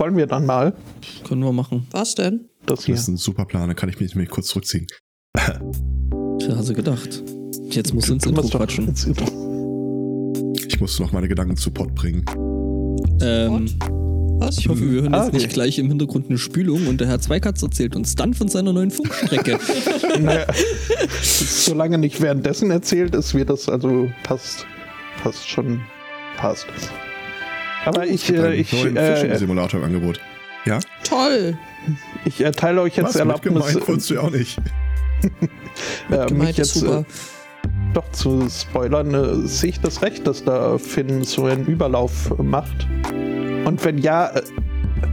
Wollen wir dann mal? Können wir machen. Was denn? Das hier. Das ist ein super Plan, da kann ich mich nämlich kurz zurückziehen. Tja, hast du gedacht. Jetzt musst du ins Intro quatschen. ins Intro. Ich muss noch meine Gedanken zu Pott bringen. Ähm, Was? ich hoffe, wir hören Ah, jetzt nicht okay. gleich im Hintergrund eine Spülung und der Herr Zweikatz erzählt uns dann von seiner neuen Funkstrecke. naja, solange nicht währenddessen erzählt ist, wird das also passt, passt schon, passt. Aber ich, äh, Einen ich, äh, Fishing-Simulator im Angebot. Ja? Toll. ich erteile euch jetzt Was? Erlaubnis, Mitgemeint wolltest du ja auch nicht. äh, mich jetzt äh, super. doch zu spoilern. Äh, sehe ich das recht, dass da Finn so einen Überlauf macht? Und wenn ja, äh,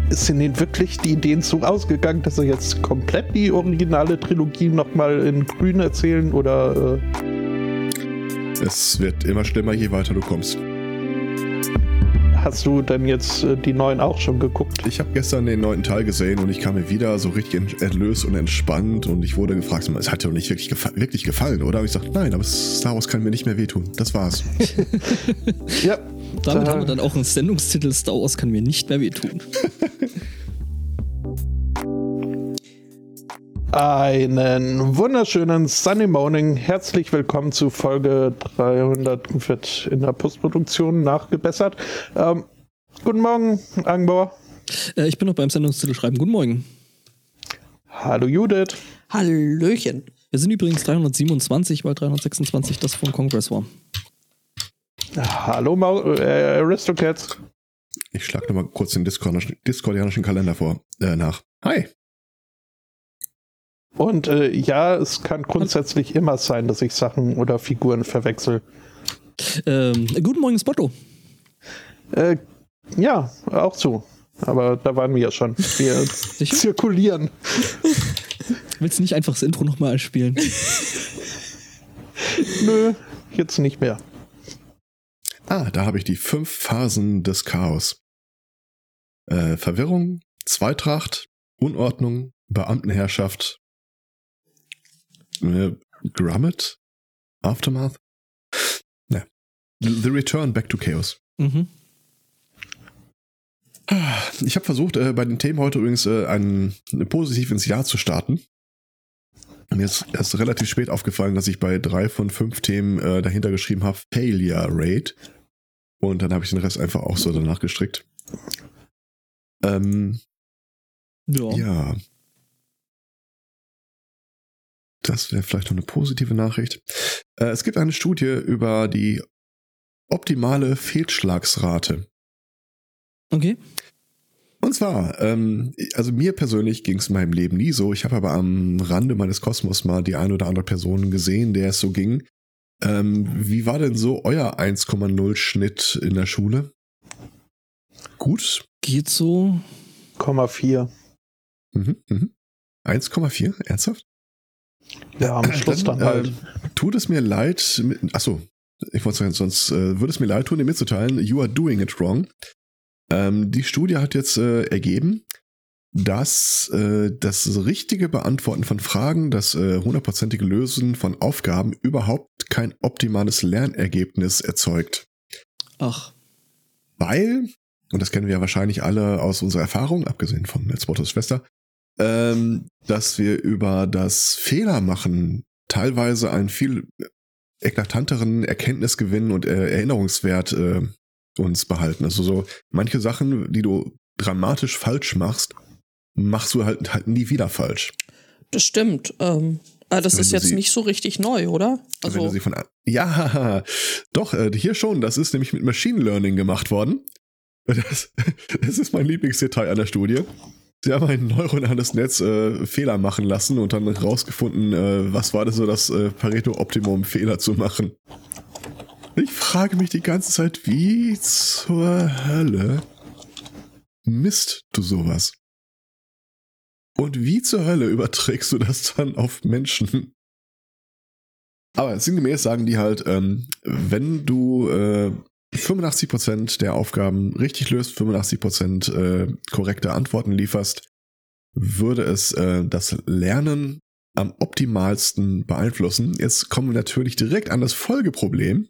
sind ihnen wirklich die Ideen so ausgegangen, dass er jetzt komplett die originale Trilogie nochmal in grün erzählen oder äh, Es wird immer schlimmer, je weiter du kommst. Hast du denn jetzt äh, die neuen auch schon geguckt? Ich habe gestern den neunten Teil gesehen und ich kam mir wieder so richtig ent- erlöst und entspannt und ich wurde gefragt, es hat dir doch nicht wirklich, gefa wirklich gefallen, oder? Und ich sagte, nein, aber Star Wars kann mir nicht mehr wehtun. Das war's. Ja, Damit Da- haben wir dann auch einen Sendungstitel Star Wars kann mir nicht mehr wehtun. Einen wunderschönen Sunny Morning. Herzlich willkommen zu Folge 300 wird in der Postproduktion nachgebessert. Ähm, guten Morgen, Angbor. Äh, ich bin noch beim Sendungstitel schreiben. Guten Morgen. Hallo Judith. Hallöchen. Wir sind übrigens 327, weil 326 das von Congress war. Hallo Mau äh, Aristocats. Ich schlage nochmal kurz den Discordianischen, Discordianischen Kalender vor, äh, nach. Hi. Und äh, ja, es kann grundsätzlich immer sein, dass ich Sachen oder Figuren verwechsel. Ähm, guten Morgen, Spotto. Äh, ja, auch so. Aber da waren wir ja schon. Wir zirkulieren. Willst du nicht einfach das Intro nochmal spielen? Nö, jetzt nicht mehr. Ah, da habe ich die fünf Phasen des Chaos. Äh, Verwirrung, Zweitracht, Unordnung, Beamtenherrschaft, äh, Grummet, Aftermath. Ja. The Return Back to Chaos. Mhm. Ich habe versucht, äh, bei den Themen heute übrigens äh, ein, positiv ins Jahr zu starten. Mir ist erst relativ spät aufgefallen, dass ich bei drei von fünf Themen äh, dahinter geschrieben habe, Failure Rate. Und dann habe ich den Rest einfach auch so danach gestrickt. Ähm, Ja. ja. Das wäre vielleicht noch eine positive Nachricht. Äh, es gibt eine Studie über die optimale Fehlschlagsrate. Okay. Und zwar, ähm, also mir persönlich ging es in meinem Leben nie so. Ich habe aber am Rande meines Kosmos mal die ein oder andere Person gesehen, der es so ging. Ähm, wie war denn so euer 1,0 Schnitt in der Schule? Gut. Geht so. Komma 4. Mhm, mhm. 1,4? Ernsthaft? Ja, am Schluss dann halt. äh, tut es mir leid, achso, ich wollte sagen, sonst äh, würde es mir leid tun, dir mitzuteilen, you are doing it wrong. Ähm, die Studie hat jetzt äh, ergeben, dass äh, das richtige Beantworten von Fragen, das äh, hundertprozentige Lösen von Aufgaben überhaupt kein optimales Lernergebnis erzeugt. Ach. Weil, und das kennen wir ja wahrscheinlich alle aus unserer Erfahrung, abgesehen von Netzbottles Schwester, ähm, dass wir über das Fehlermachen teilweise einen viel eklatanteren Erkenntnisgewinn und äh, Erinnerungswert äh, uns behalten. Also so manche Sachen, die du dramatisch falsch machst, machst du halt, halt nie wieder falsch. Das stimmt. Ähm, aber das Wenn ist jetzt sie- nicht so richtig neu, oder? Wenn du Also, sie von ja, doch äh, hier schon. Das ist nämlich mit Machine Learning gemacht worden. Das, das ist mein Lieblingsdetail an der Studie. Sie haben ein neuronales Netz äh, Fehler machen lassen und dann rausgefunden, äh, was war das so das äh, Pareto-Optimum, Fehler zu machen. Ich frage mich die ganze Zeit, wie zur Hölle misst du sowas? Und wie zur Hölle überträgst du das dann auf Menschen? Aber sinngemäß sagen die halt, ähm, wenn du äh, 85% der Aufgaben richtig löst, 85% äh, korrekte Antworten lieferst, würde es äh, das Lernen am optimalsten beeinflussen. Jetzt kommen wir natürlich direkt an das Folgeproblem.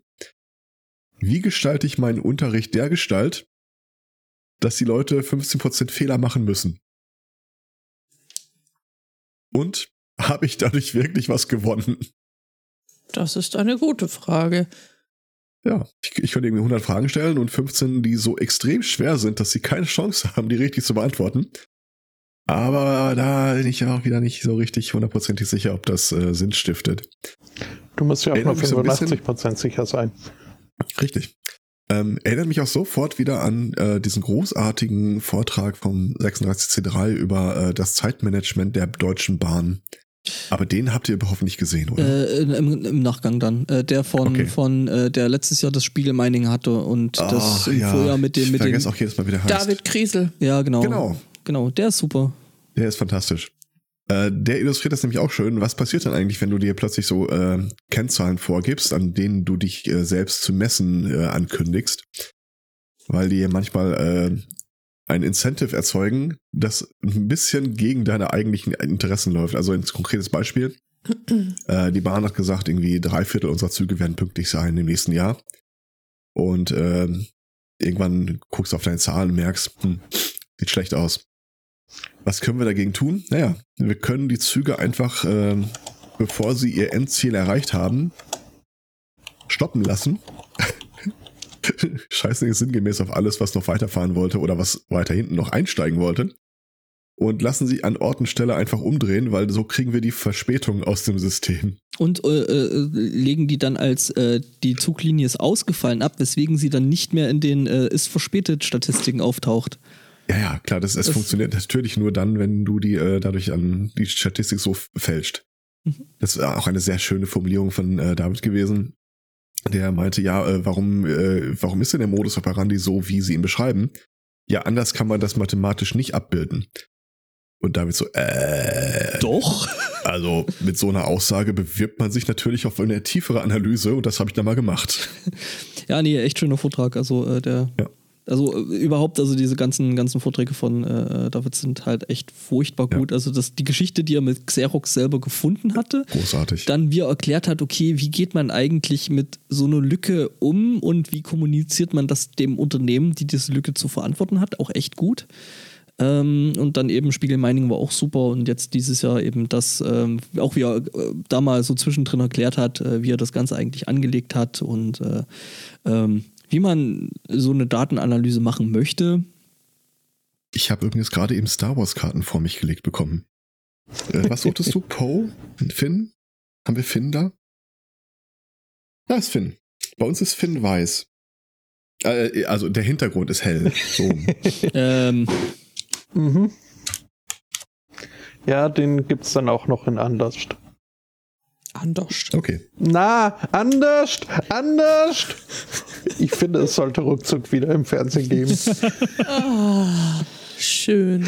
Wie gestalte ich meinen Unterricht der Gestalt, dass die Leute 15% Fehler machen müssen. Und habe ich dadurch wirklich was gewonnen? Das ist eine gute Frage. Ja, ich, ich könnte irgendwie 100 Fragen stellen und 15, die so extrem schwer sind, dass sie keine Chance haben, die richtig zu beantworten. Aber da bin ich auch wieder nicht so richtig hundertprozentig sicher, ob das äh, Sinn stiftet. Du musst ja auch nur Erinnert mich so ein bisschen- 85% sicher sein. Richtig. Ähm, erinnert mich auch sofort wieder an äh, diesen großartigen Vortrag vom 36C3 über äh, das Zeitmanagement der Deutschen Bahn. Aber den habt ihr hoffentlich gesehen, oder? Äh, im, Im Nachgang dann. Äh, der von, Okay. von äh, der letztes Jahr das Spiegelmining hatte und das Ach, im Vorjahr mit dem, ich mit dem. vergesse auch jedes Mal, wie der heißt. David Kriesel. Ja, genau. Genau. Genau, der ist super. Der ist fantastisch. Äh, der illustriert das nämlich auch schön. Was passiert dann eigentlich, wenn du dir plötzlich so äh, Kennzahlen vorgibst, an denen du dich äh, selbst zu messen äh, ankündigst? Weil die manchmal äh, ein Incentive erzeugen, das ein bisschen gegen deine eigentlichen Interessen läuft. Also ein konkretes Beispiel. äh, die Bahn hat gesagt, irgendwie drei Viertel unserer Züge werden pünktlich sein im nächsten Jahr. Und äh, irgendwann guckst du auf deine Zahlen und merkst, hm, sieht schlecht aus. Was können wir dagegen tun? Naja, wir können die Züge einfach, ähm, bevor sie ihr Endziel erreicht haben, stoppen lassen. Scheiße, sinngemäß auf alles, was noch weiterfahren wollte oder was weiter hinten noch einsteigen wollte. Und lassen sie an Ort und Stelle einfach umdrehen, weil so kriegen wir die Verspätung aus dem System. Und äh, äh, legen die dann als äh, die Zuglinie ist ausgefallen ab, weswegen sie dann nicht mehr in den äh, ist verspätet Statistiken auftaucht. Ja, ja, klar, das, es Das- funktioniert natürlich nur dann, wenn du die äh, dadurch an die Statistik so fälscht. Mhm. Das war auch eine sehr schöne Formulierung von äh, David gewesen. Der meinte, ja, äh, warum, äh, warum ist denn der Modus operandi so, wie sie ihn beschreiben? Ja, anders kann man das mathematisch nicht abbilden. Und David so, äh, Doch. also mit so einer Aussage bewirbt man sich natürlich auf eine tiefere Analyse und das habe ich dann mal gemacht. Ja, nee, echt schöner Vortrag. Also äh, der. Ja. Also äh, überhaupt, also diese ganzen, ganzen Vorträge von äh, David sind halt echt furchtbar Ja. gut. Also das, die Geschichte, die er mit Xerox selber gefunden hatte, Großartig. dann wie er erklärt hat, okay, wie geht man eigentlich mit so einer Lücke um und wie kommuniziert man das dem Unternehmen, die diese Lücke zu verantworten hat, auch echt gut. Ähm, und dann eben Spiegel Mining war auch super und jetzt dieses Jahr eben das, ähm, auch wie er äh, da mal so zwischendrin erklärt hat, äh, wie er das Ganze eigentlich angelegt hat und äh, ähm, wie man so eine Datenanalyse machen möchte. Ich habe übrigens gerade eben Star Wars Karten vor mich gelegt bekommen. Äh, was suchtest du? Poe? Finn? Haben wir Finn da? Da ist Finn. Bei uns ist Finn weiß. Äh, also der Hintergrund ist hell. So. ähm, Mhm. Ja, den gibt's dann auch noch in anders. Anders. Okay. Na, anders, anders. Ich finde, es sollte ruckzuck wieder im Fernsehen geben. Ah, schön.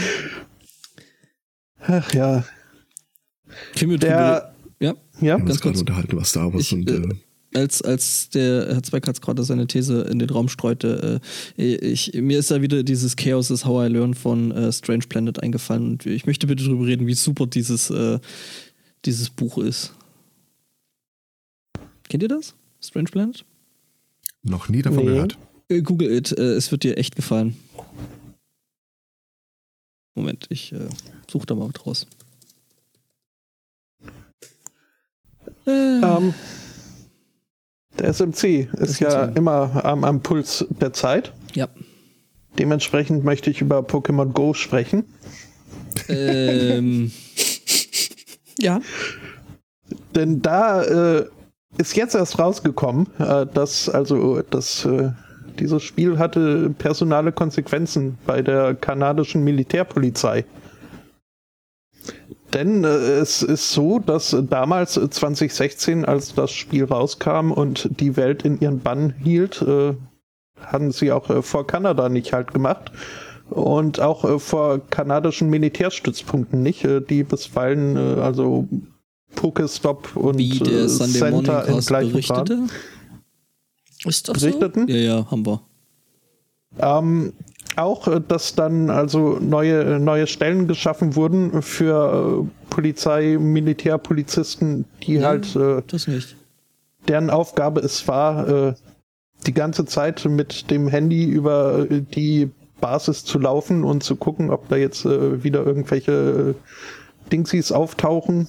Ach ja, mit der, ja, ja, Wir Ganz gerade kurz. unterhalten Star Wars Ich, und äh, äh, als, als der Herr Zweikatz gerade seine These in den Raum streute, äh, ich, mir ist da wieder dieses Chaos is How I Learn von äh, Strange Planet eingefallen und ich möchte bitte darüber reden, wie super dieses, äh, dieses Buch ist. Kennt ihr das? Strange Planet? noch nie davon Nee. gehört. Äh, Google it, äh, es wird dir echt gefallen. Moment, ich äh, suche da mal was raus. Äh, ähm, der SMC ist ja SMC. immer am, am Puls der Zeit. ja. Dementsprechend möchte ich über Pokémon Go sprechen. ähm, Ja. Denn da äh, ist jetzt erst rausgekommen, äh, dass also das, äh, dieses Spiel hatte personale Konsequenzen bei der kanadischen Militärpolizei. Denn äh, es ist so, dass damals äh, 2016, als das Spiel rauskam und die Welt in ihren Bann hielt, haben sie auch vor Kanada nicht halt gemacht. Und auch vor kanadischen Militärstützpunkten nicht, die bisweilen also Pokestop und wie der äh, Sunday Center im gleichen berichtete. Plan Ist das so? berichteten. Ja, ja, haben wir. Ähm, auch, äh, dass dann also neue, neue Stellen geschaffen wurden für äh, Polizei, Militärpolizisten, die Ja. halt, äh, deren Aufgabe es war, äh, die ganze Zeit mit dem Handy über äh, die Basis zu laufen und zu gucken, ob da jetzt äh, wieder irgendwelche Dingsies auftauchen,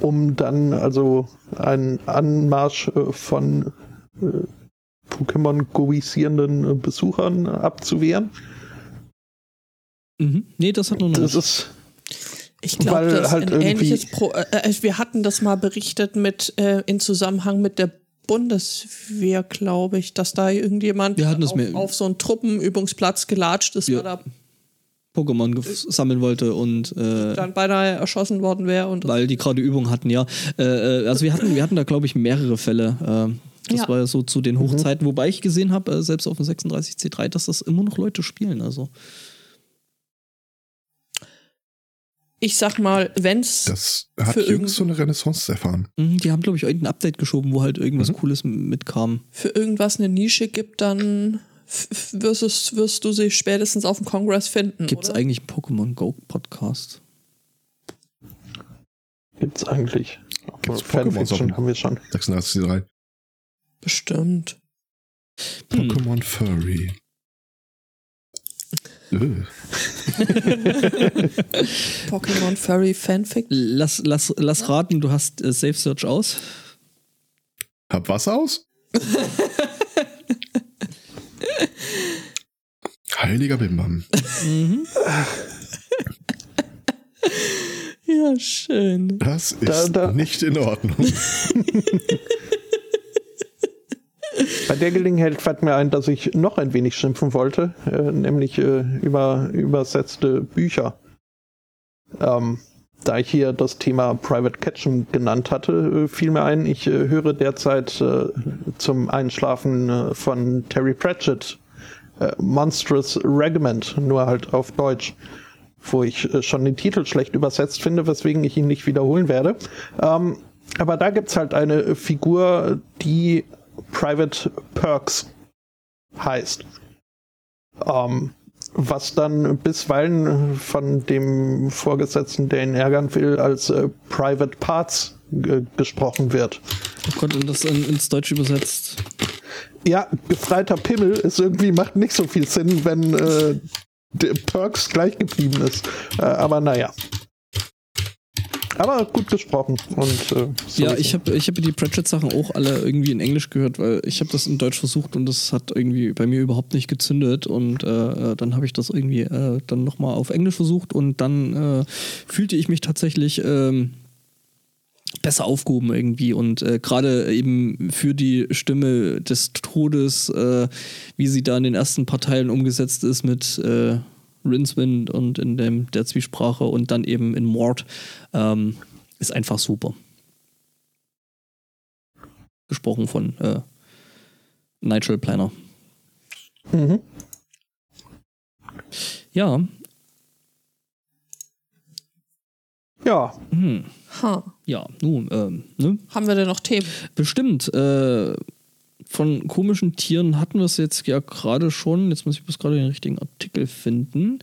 um dann also einen Anmarsch äh, von äh, Pokémon-goisierenden äh, Besuchern abzuwehren. Mhm. Nee, das hat nur noch Das nicht. ist Ich glaube, das ist halt ein irgendwie- ähnliches Pro äh, wir hatten das mal berichtet mit äh, in Zusammenhang mit der Bundeswehr, glaube ich, dass da irgendjemand Wir hatten das auf, auf so einen Truppenübungsplatz gelatscht ist, Ja. weil Pokémon sammeln wollte und äh, dann beinahe erschossen worden wäre und weil die gerade Übung hatten, ja. Äh, äh, also wir hatten, wir hatten da, glaube ich, mehrere Fälle. Äh, das Ja. war ja so zu den Hochzeiten, wobei ich gesehen habe, äh, selbst auf dem 36C3, dass das immer noch Leute spielen. Also ich sag mal, wenn's Das hat Für jüngst so eine Renaissance erfahren. mhm, die haben, glaube ich, irgendein Update geschoben, wo halt irgendwas Mhm. Cooles mitkam. für irgendwas eine Nische gibt, dann wirst, es, wirst du sie spätestens auf dem Kongress finden. Gibt es eigentlich einen Pokémon Go Podcast? gibt's eigentlich. Gibt's Fanfiction haben wir schon. 36 Bestimmt. Hm. Pokémon Furry. Äh. Pokémon Furry Fanfic. Lass, lass, lass raten, du hast äh, Safe Search aus. Hab was aus? Heiliger Bimbam. Mhm. Ja, schön. Das ist Da- da- nicht in Ordnung. Bei der Gelegenheit fällt mir ein, dass ich noch ein wenig schimpfen wollte, äh, nämlich äh, über übersetzte Bücher. Ähm, da ich hier das Thema Private Catching genannt hatte, äh, fiel mir ein, ich äh, höre derzeit äh, zum Einschlafen äh, von Terry Pratchett äh, Monstrous Regiment, nur halt auf Deutsch, wo ich äh, schon den Titel schlecht übersetzt finde, weswegen ich ihn nicht wiederholen werde. Ähm, aber da gibt's halt eine Figur, die Private Perks heißt. Ähm, was dann bisweilen von dem Vorgesetzten, der ihn ärgern will, als äh, Private Parts ge- gesprochen wird. Oh Gott, und das in, ins Deutsche übersetzt. Ja, gefreiter Pimmel ist irgendwie, macht nicht so viel Sinn, wenn äh, der Perks gleich geblieben ist. Äh, aber naja. Aber gut gesprochen. Und, äh, so ja, ich habe ich hab die Pratchett-Sachen auch alle irgendwie in Englisch gehört, weil ich habe das in Deutsch versucht und das hat irgendwie bei mir überhaupt nicht gezündet und äh, äh, dann habe ich das irgendwie äh, dann nochmal auf Englisch versucht und dann äh, fühlte ich mich tatsächlich ähm, besser aufgehoben irgendwie und äh, gerade eben für die Stimme des Todes, äh, wie sie da in den ersten paar Teilen umgesetzt ist mit äh, Rincewind und in dem, der Zwiesprache und dann eben in Mord, ähm, ist einfach super. Gesprochen von äh, Nigel Planner. Mhm. Ja, Ja, hm, Ha. Ja, nun, ähm, ne? Haben wir denn noch Themen? Bestimmt. Äh, von komischen Tieren hatten wir es jetzt ja gerade schon. Jetzt muss ich bloß gerade den richtigen Artikel finden.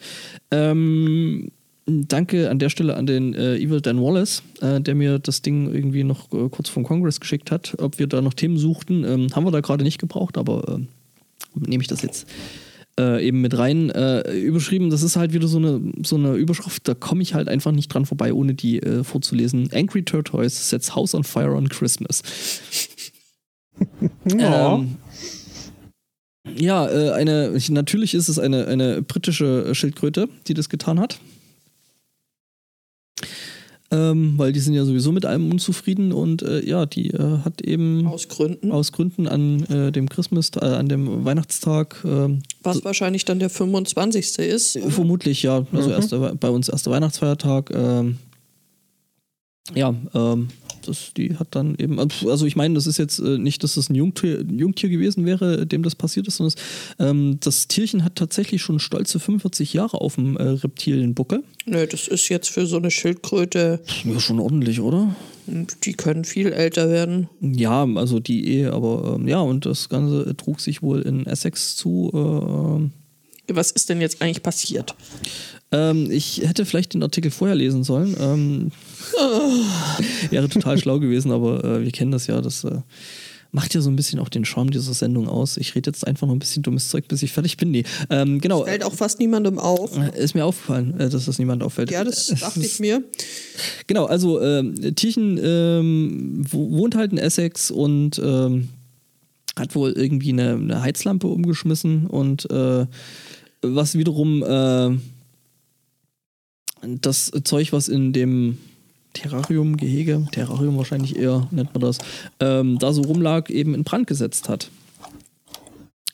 Ähm, danke an der Stelle an den äh, Evil Dan Wallace, äh, der mir das Ding irgendwie noch äh, kurz vom Kongress geschickt hat, ob wir da noch Themen suchten. Ähm, haben wir da gerade nicht gebraucht, aber äh, nehme ich das jetzt äh, eben mit rein. Äh, überschrieben, das ist halt wieder so eine, so eine Überschrift, da komme ich halt einfach nicht dran vorbei, ohne die äh, vorzulesen. Angry Tortoise sets house on fire on Christmas. ja. Ähm, ja, äh, eine, ich- natürlich ist es eine, eine britische Schildkröte, die das getan hat. Ähm, weil die sind ja sowieso mit allem unzufrieden und äh, ja, die äh, hat eben Aus Gründen. aus Gründen an äh, dem Christmas, äh, an dem Weihnachtstag, ähm, Was wahrscheinlich dann der 25. ist. Äh, Vermutlich, ja. Also erster, bei uns erster Weihnachtsfeiertag. Ähm, ja, ähm, das, die hat dann eben, also ich meine, das ist jetzt äh, nicht, dass das ein Jungtier, ein Jungtier gewesen wäre, dem das passiert ist, sondern es, ähm, das Tierchen hat tatsächlich schon stolze 45 Jahre auf dem äh, Reptilienbuckel. Nö, das ist jetzt für so eine Schildkröte, Ja, schon ordentlich, oder? die können viel älter werden. Ja, also die eh, aber ähm, ja, und das Ganze trug sich wohl in Essex zu. Äh, ähm, Was ist denn jetzt eigentlich passiert? Ähm, ich hätte vielleicht den Artikel vorher lesen sollen. Ähm, wäre total schlau gewesen, aber äh, wir kennen das ja, dass äh, macht ja so ein bisschen auch den Charme dieser Sendung aus. Ich rede jetzt einfach noch ein bisschen dummes Zeug, bis ich fertig bin. Nee, ähm, genau. Fällt auch fast niemandem auf. Äh, Ist mir aufgefallen, äh, dass das niemand auffällt. Ja, das dachte ich mir. Genau, also ähm, Tierchen ähm, wo- wohnt halt in Essex und ähm, hat wohl irgendwie eine, eine Heizlampe umgeschmissen und äh, was wiederum äh, das Zeug, was in dem Terrarium-Gehege, Terrarium wahrscheinlich eher nennt man das, ähm, da so rumlag, eben in Brand gesetzt hat.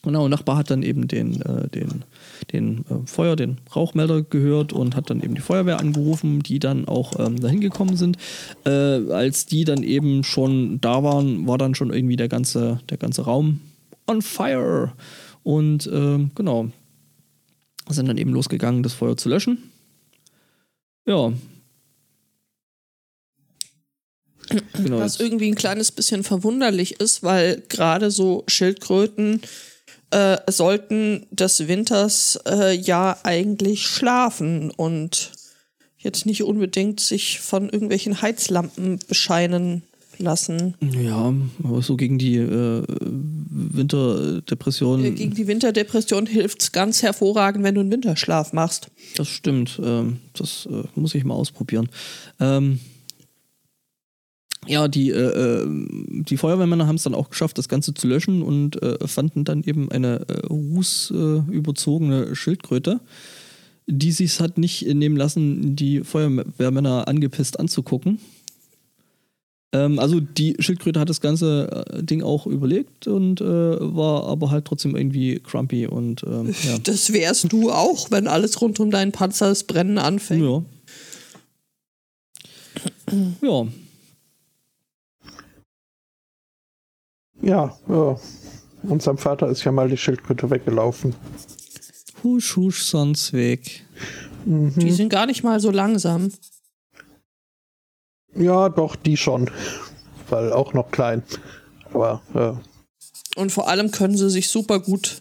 Genau, Nachbar hat dann eben den, äh, den, den äh, Feuer, den Rauchmelder gehört und hat dann eben die Feuerwehr angerufen, die dann auch ähm, dahin gekommen sind. Äh, als die dann eben schon da waren, war dann schon irgendwie der ganze, der ganze Raum on fire. Und ähm, genau, sind dann eben losgegangen, das Feuer zu löschen. Ja. Genau, Was irgendwie ein kleines bisschen verwunderlich ist, weil gerade so Schildkröten äh, sollten des Winters äh, ja eigentlich schlafen und jetzt nicht unbedingt sich von irgendwelchen Heizlampen bescheinen lassen. Ja, aber so gegen die äh, Winterdepression. Äh, Gegen die Winterdepression hilft es ganz hervorragend, wenn du einen Winterschlaf machst. Das stimmt. Ähm, das äh, muss ich mal ausprobieren. Ähm, ja, die, äh, äh, die Feuerwehrmänner haben es dann auch geschafft, das Ganze zu löschen und äh, fanden dann eben eine rußüberzogene überzogene Schildkröte, die sich hat nicht nehmen lassen, die Feuerwehrmänner angepisst anzugucken. Ähm, also die Schildkröte hat das ganze äh, Ding auch überlegt und äh, war aber halt trotzdem irgendwie crumpy und ähm, ja. Das wärst du auch, wenn alles rund um deinen Panzer das Brennen anfängt. Ja. Ja, Ja, ja. Unserem Vater ist ja mal die Schildkröte weggelaufen. husch, husch, sonst weg. Die sind gar nicht mal so langsam. Ja, doch, die schon. Weil auch noch klein. Aber äh, Und vor allem können sie sich super gut,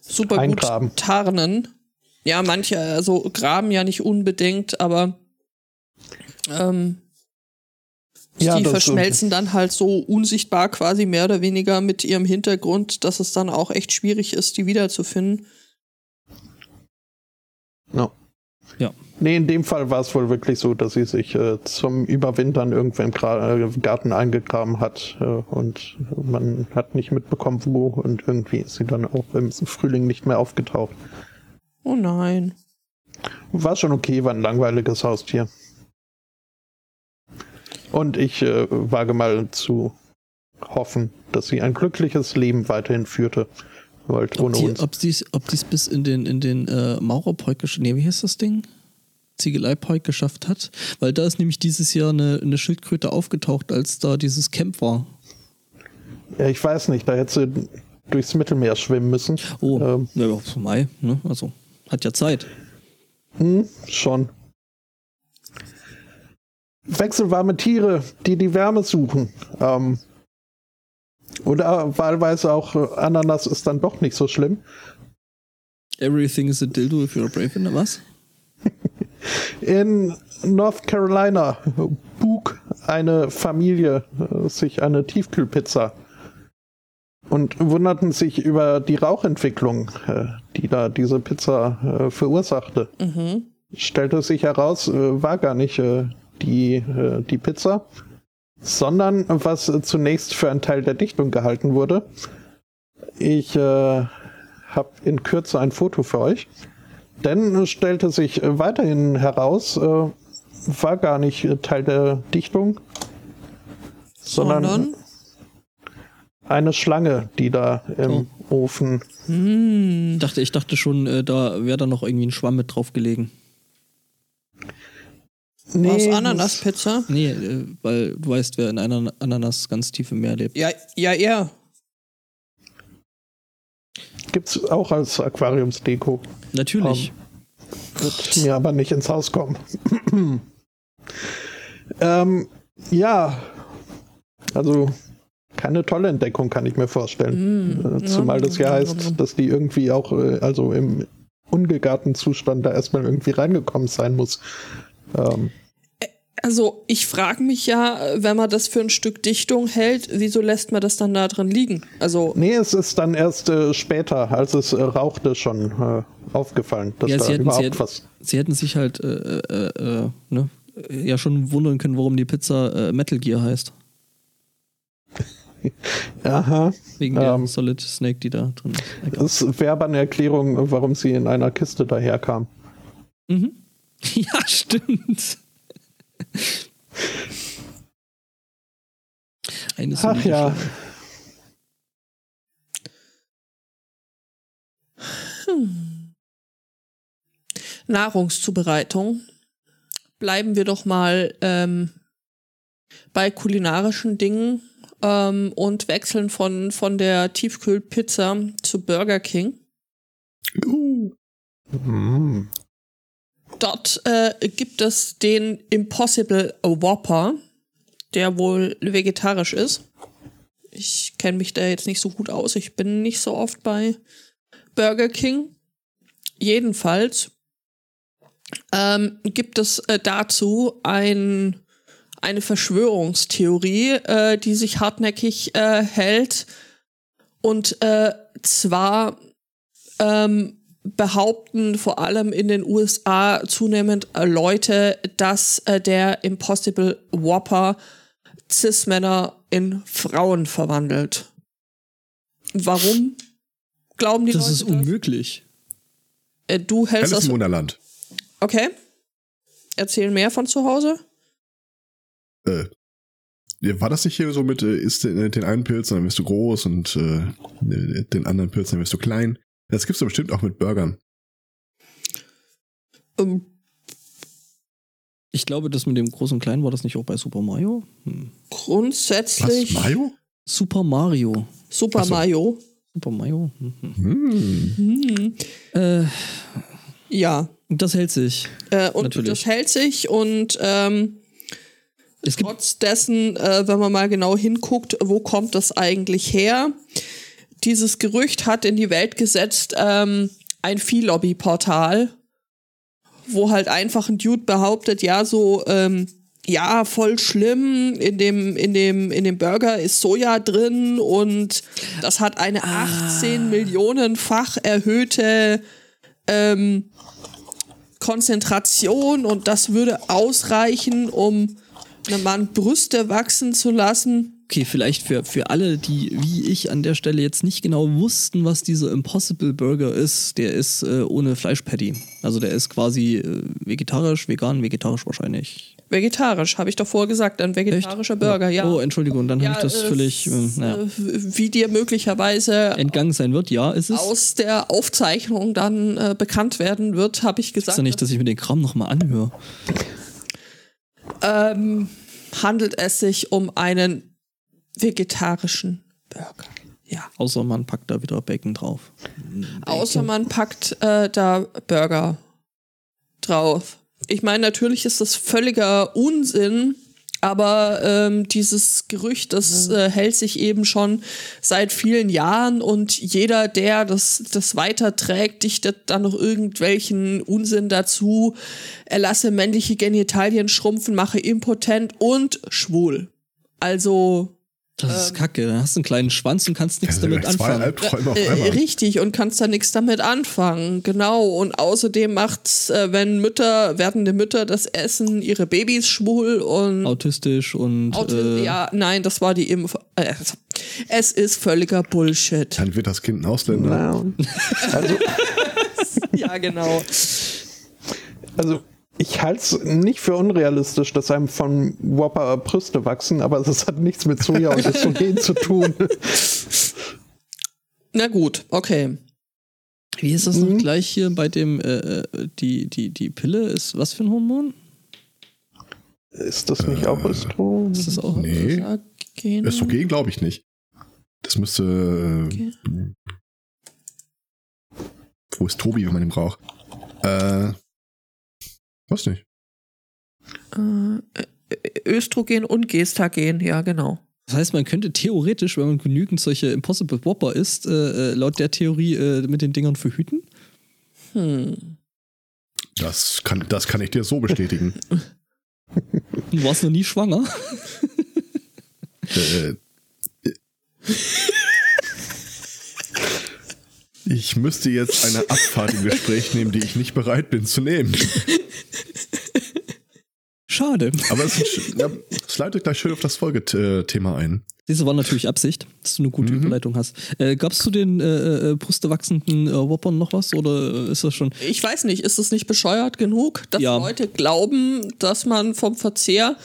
super Eingraben. gut tarnen. Ja, manche, also graben ja nicht unbedingt, aber ähm, Ja, die verschmelzen dann halt so unsichtbar quasi mehr oder weniger mit ihrem Hintergrund, dass es dann auch echt schwierig ist, die wiederzufinden. no. Ja. Nee, in dem Fall war es wohl wirklich so, dass sie sich äh, zum Überwintern irgendwo im Gra äh, Garten eingegraben hat äh, und man hat nicht mitbekommen, wo und irgendwie ist sie dann auch im Frühling nicht mehr aufgetaucht. Oh nein. War schon okay, war ein langweiliges Haustier. Und ich äh, wage mal zu hoffen, dass sie ein glückliches Leben weiterhin führte. Wollt Ob ohne die, uns. ob die's, ob die's bis in den, in den äh, Maurerpark geschafft Nee, wie heißt das Ding? Ziegeleipark geschafft hat. Weil da ist nämlich dieses Jahr eine, eine Schildkröte aufgetaucht, als da dieses Camp war. Ja, ich weiß nicht, da hätte sie durchs Mittelmeer schwimmen müssen. Oh, Ähm, ja, Mai, ne? Also, hat ja Zeit. hm, schon. Wechselwarme Tiere, die die Wärme suchen. Ähm, oder wahlweise auch äh, Ananas ist dann doch nicht so schlimm. Everything is a dildo if you're brave enough. Was? In North Carolina bug eine Familie äh, sich eine Tiefkühlpizza und wunderten sich über die Rauchentwicklung, äh, die da diese Pizza verursachte. Mhm. Stellte sich heraus, war gar nicht die, die Pizza, sondern was zunächst für einen Teil der Dichtung gehalten wurde. Ich äh, habe in Kürze ein Foto für euch. Denn es stellte sich weiterhin heraus, äh, war gar nicht Teil der Dichtung, sondern, Sondern? eine Schlange, die da im Ofen. Hm. Ich dachte, ich dachte schon, äh, da wäre da noch irgendwie ein Schwamm mit drauf gelegen. Aus das Ananaspizza? Nee, äh, weil du weißt, wer in einer Ananas ganz tief im Meer lebt. Ja, ja, ja. Gibt's auch als Aquariumsdeko. Natürlich. Wird mir aber nicht ins Haus kommen. ähm, ja, also keine tolle Entdeckung kann ich mir vorstellen. Äh, Zumal das ja heißt, dass die irgendwie auch, äh, also im ungegarten Zustand da erstmal irgendwie reingekommen sein muss. Ähm, Also ich frage mich ja, wenn man das für ein Stück Dichtung hält, wieso lässt man das dann da drin liegen? Also Nee, es ist dann erst äh, später, als es äh, rauchte, schon äh, aufgefallen, dass Ja, da sie hätten, sie, überhaupt hätten, was. sie hätten sich halt äh, äh, äh, ne, ja schon wundern können, warum die Pizza äh, Metal Gear heißt. Aha. Wegen der Ähm. Solid Snake, die da drin ist. Das wäre aber eine Erklärung, warum sie in einer Kiste daherkam. Mhm. Ja, stimmt. Eine Ach ja. Schlange. Nahrungszubereitung. Bleiben wir doch mal ähm, bei kulinarischen Dingen ähm, und wechseln von, von der Tiefkühlpizza zu Burger King. Uh, Mm. Dort äh, gibt es den Impossible Whopper, der wohl vegetarisch ist. Ich kenne mich da jetzt nicht so gut aus. Ich bin nicht so oft bei Burger King. Jedenfalls ähm, gibt es äh, dazu ein, eine Verschwörungstheorie, äh, die sich hartnäckig äh, hält. Und äh, zwar ähm, behaupten vor allem in den USA zunehmend äh, Leute, dass äh, der Impossible Whopper Cis-Männer in Frauen verwandelt. Warum glauben die Das Leute ist unmöglich. Äh, du hältst Alice das. Wunderland. Okay. Erzähl mehr von zu Hause. Äh, war das nicht hier so mit, äh, isst den, den einen Pilz, dann wirst du groß und äh, den anderen Pilz, dann wirst du klein? Das gibt's doch bestimmt auch mit Burgern. Ähm, Ich glaube, das mit dem Großen und Kleinen war das nicht auch bei Super Mario? Hm. Was? grundsätzlich Mayo? Super Mario. Super so. Mario. Super Mario? Mhm. Hm. Hm. Äh, Ja. das hält sich. Äh, und Natürlich. das hält sich und ähm, Es gibt Trotz dessen, äh, wenn man mal genau hinguckt, wo kommt das eigentlich her? Dieses Gerücht hat in die Welt gesetzt ähm, ein Vieh-Lobby-Portal, wo halt einfach ein Dude behauptet, ja, so, ähm, ja, voll schlimm, in dem, in dem, in dem Burger ist Soja drin und das hat eine 18 Millionenfach erhöhte ähm, Konzentration und das würde ausreichen, um einem Mann Brüste wachsen zu lassen. Okay, vielleicht für, für alle, die wie ich an der Stelle jetzt nicht genau wussten, was dieser Impossible Burger ist, der ist äh, ohne Fleischpatty. Also der ist quasi äh, vegetarisch, vegan, vegetarisch wahrscheinlich. Vegetarisch, habe ich doch vorher gesagt, ein vegetarischer Burger, ja. Oh, Entschuldigung, dann habe ich das äh, völlig äh, naja, äh, wie dir möglicherweise entgangen sein wird. Ja, ist es. aus der Aufzeichnung dann äh, bekannt werden wird, habe ich ist gesagt. ja nicht, dass ich mir den Kram nochmal anhöre. ähm, handelt es sich um einen vegetarischen Burger. Ja. Außer man packt da wieder Bacon drauf. Außer man packt äh, da Burger drauf. Ich meine, natürlich ist das völliger Unsinn, aber ähm, dieses Gerücht, das äh, hält sich eben schon seit vielen Jahren und jeder, der das, das weiterträgt, dichtet dann noch irgendwelchen Unsinn dazu. Er lasse männliche Genitalien schrumpfen, mache impotent und schwul. Also Das ist kacke. Da hast du einen kleinen Schwanz und kannst nichts Also damit anfangen. Äh, richtig und kannst da nichts damit anfangen. Genau. Und außerdem macht's, äh, wenn Mütter, werdende Mütter das essen, ihre Babys schwul und Autistisch und Auti- äh, ja, nein, das war die Impf. Äh, es ist völliger Bullshit. Dann wird das Kind ein Ausländer. Na, also, ja, genau. also ich halte es nicht für unrealistisch, dass einem von Whopper Brüste wachsen, aber das hat nichts mit Soja und Östrogen zu tun. Na gut, okay. Wie ist das Mhm. noch gleich hier bei dem, äh, äh, die, die, die Pille ist was für ein Hormon? Ist das nicht auch Östrogen? Ist das auch? Nee, Östrogen. Östrogen glaube ich nicht. Das müsste. Äh, Okay. Wo ist Tobi, wenn man ihn braucht? Äh. Weiß nicht. Äh, Östrogen und Gestagen, ja, genau. Das heißt, man könnte theoretisch, wenn man genügend solche Impossible Whopper isst, äh, äh, laut der Theorie äh, mit den Dingern verhüten. Hm. Das kann, das kann ich dir so bestätigen. Du warst noch nie schwanger? Äh, ich müsste jetzt eine Abfahrt im Gespräch nehmen, die ich nicht bereit bin zu nehmen. Schade. Aber es, ist, ja, es leitet gleich schön auf das Folgethema ein. Diese war natürlich Absicht, dass du eine gute Mhm. Überleitung hast. Äh, Gab es zu den äh, äh, brustewachsenden äh, Whoppern noch was oder ist das schon? Ich weiß nicht, ist es nicht bescheuert genug, dass Ja. Leute glauben, dass man vom Verzehr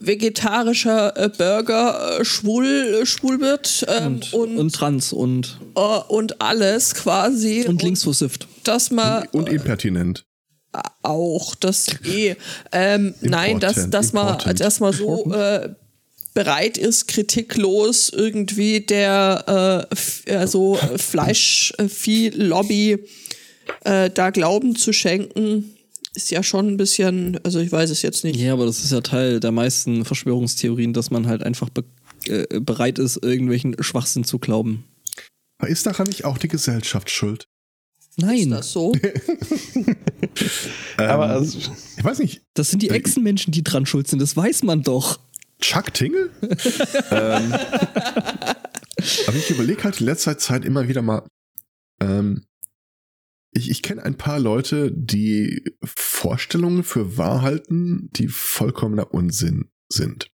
vegetarischer äh, Burger äh, schwul, äh, schwul wird ähm, Und, und, und, trans und, äh, und alles quasi. und linksversifft. dass man Und impertinent. auch das eh ähm, nein, dass, dass man dass man so äh, bereit ist, kritiklos irgendwie der äh, also Fleischvieh-Lobby äh, da Glauben zu schenken, ist ja schon ein bisschen, also ich weiß es jetzt nicht. Ja, aber das ist ja Teil der meisten Verschwörungstheorien, dass man halt einfach be äh, bereit ist, irgendwelchen Schwachsinn zu glauben. Ist daran nicht auch die Gesellschaft schuld? Ist Nein, das so? Aber Ähm, also, ich weiß nicht, das sind die Echsenmenschen, die dran schuld sind, das weiß man doch. Chuck Tingle? ähm, aber ich überlege halt in letzter Zeit immer wieder mal, ähm, ich, ich kenne ein paar Leute, die Vorstellungen für wahr halten, die vollkommener Unsinn sind.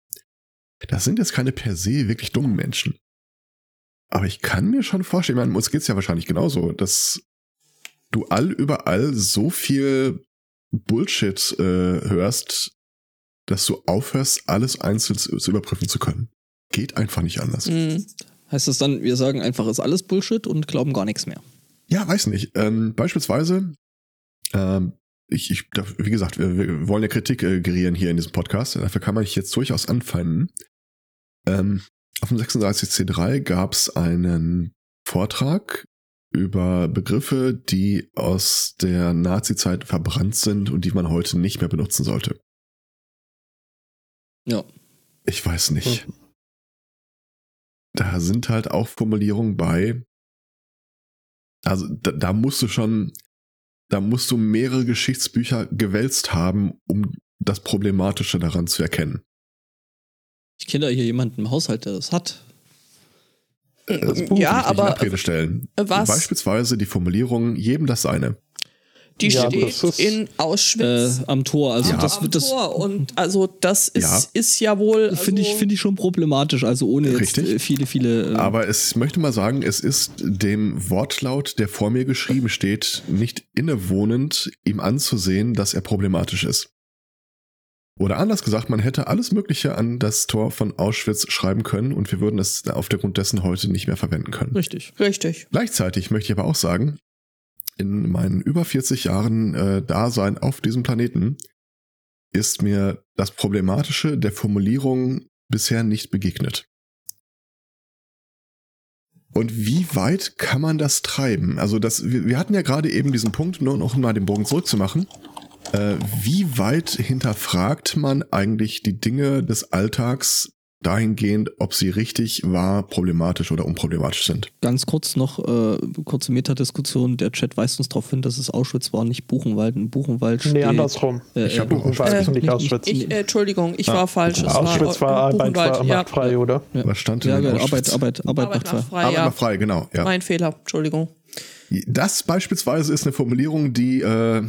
Das sind jetzt keine per se wirklich dummen Menschen. Aber ich kann mir schon vorstellen, ich meine, uns geht's ja wahrscheinlich genauso, dass du all überall so viel Bullshit äh, hörst, dass du aufhörst, alles einzeln zu, zu überprüfen zu können. Geht einfach nicht anders. Hm. Heißt das dann, wir sagen einfach, ist alles Bullshit und glauben gar nichts mehr. Ja, weiß nicht. Ähm, beispielsweise, ähm, ich, ich, wie gesagt, wir, wir wollen ja Kritik äh, gerieren hier in diesem Podcast. Dafür kann man sich jetzt durchaus anfeinden. Ähm, auf dem 36C3 gab es einen Vortrag über Begriffe, die aus der Nazi-Zeit verbrannt sind und die man heute nicht mehr benutzen sollte. Ja. Ich weiß nicht. Da sind halt auch Formulierungen bei. Also da, da musst du schon, da musst du mehrere Geschichtsbücher gewälzt haben, um das Problematische daran zu erkennen. Ich kenne da hier jemanden im Haushalt, der das hat. Das Buch will ja, aber stellen. was? Beispielsweise die Formulierung, jedem das seine. Die Ja, steht das ist- in Äh, Auschwitz am Tor. Also Ja. das, am das Tor und also das ist Ja. ist ja wohl also, finde ich, finde ich schon problematisch. Also ohne jetzt Richtig. äh, viele, viele. Äh, Aber es ich möchte mal sagen, es ist dem Wortlaut, der vor mir geschrieben steht, nicht innewohnend, ihm anzusehen, dass er problematisch ist. Oder anders gesagt, man hätte alles Mögliche an das Tor von Auschwitz schreiben können und wir würden es auf der Grund dessen heute nicht mehr verwenden können. richtig. richtig. Gleichzeitig möchte ich aber auch sagen, in meinen über 40 Jahren äh, Dasein auf diesem Planeten ist mir das Problematische der Formulierung bisher nicht begegnet. Und wie weit kann man das treiben? Also das, wir, wir hatten ja gerade eben diesen Punkt, nur noch mal den Bogen zurückzumachen. Äh, wie weit hinterfragt man eigentlich die Dinge des Alltags dahingehend, ob sie richtig, wahr, problematisch oder unproblematisch sind? Ganz kurz noch, äh, kurze Metadiskussion. Der Chat weist uns darauf hin, dass es Auschwitz war, nicht Buchenwald. In Buchenwald steht. nee, andersrum. Äh, Ich hab doch Buchenwald Äh, nicht Auschwitz. Ich, äh, Entschuldigung, ich Ah, war falsch. Es Auschwitz war äh, Arbeit Buchenwald, war ja. machtfrei, oder? ja. Was stand denn Ja, in genau, Auschwitz? Arbeit, Arbeit, Arbeit, Arbeit macht macht frei. frei, ja. noch frei, genau. Ja. Mein Fehler, Entschuldigung. Das beispielsweise ist eine Formulierung, die äh,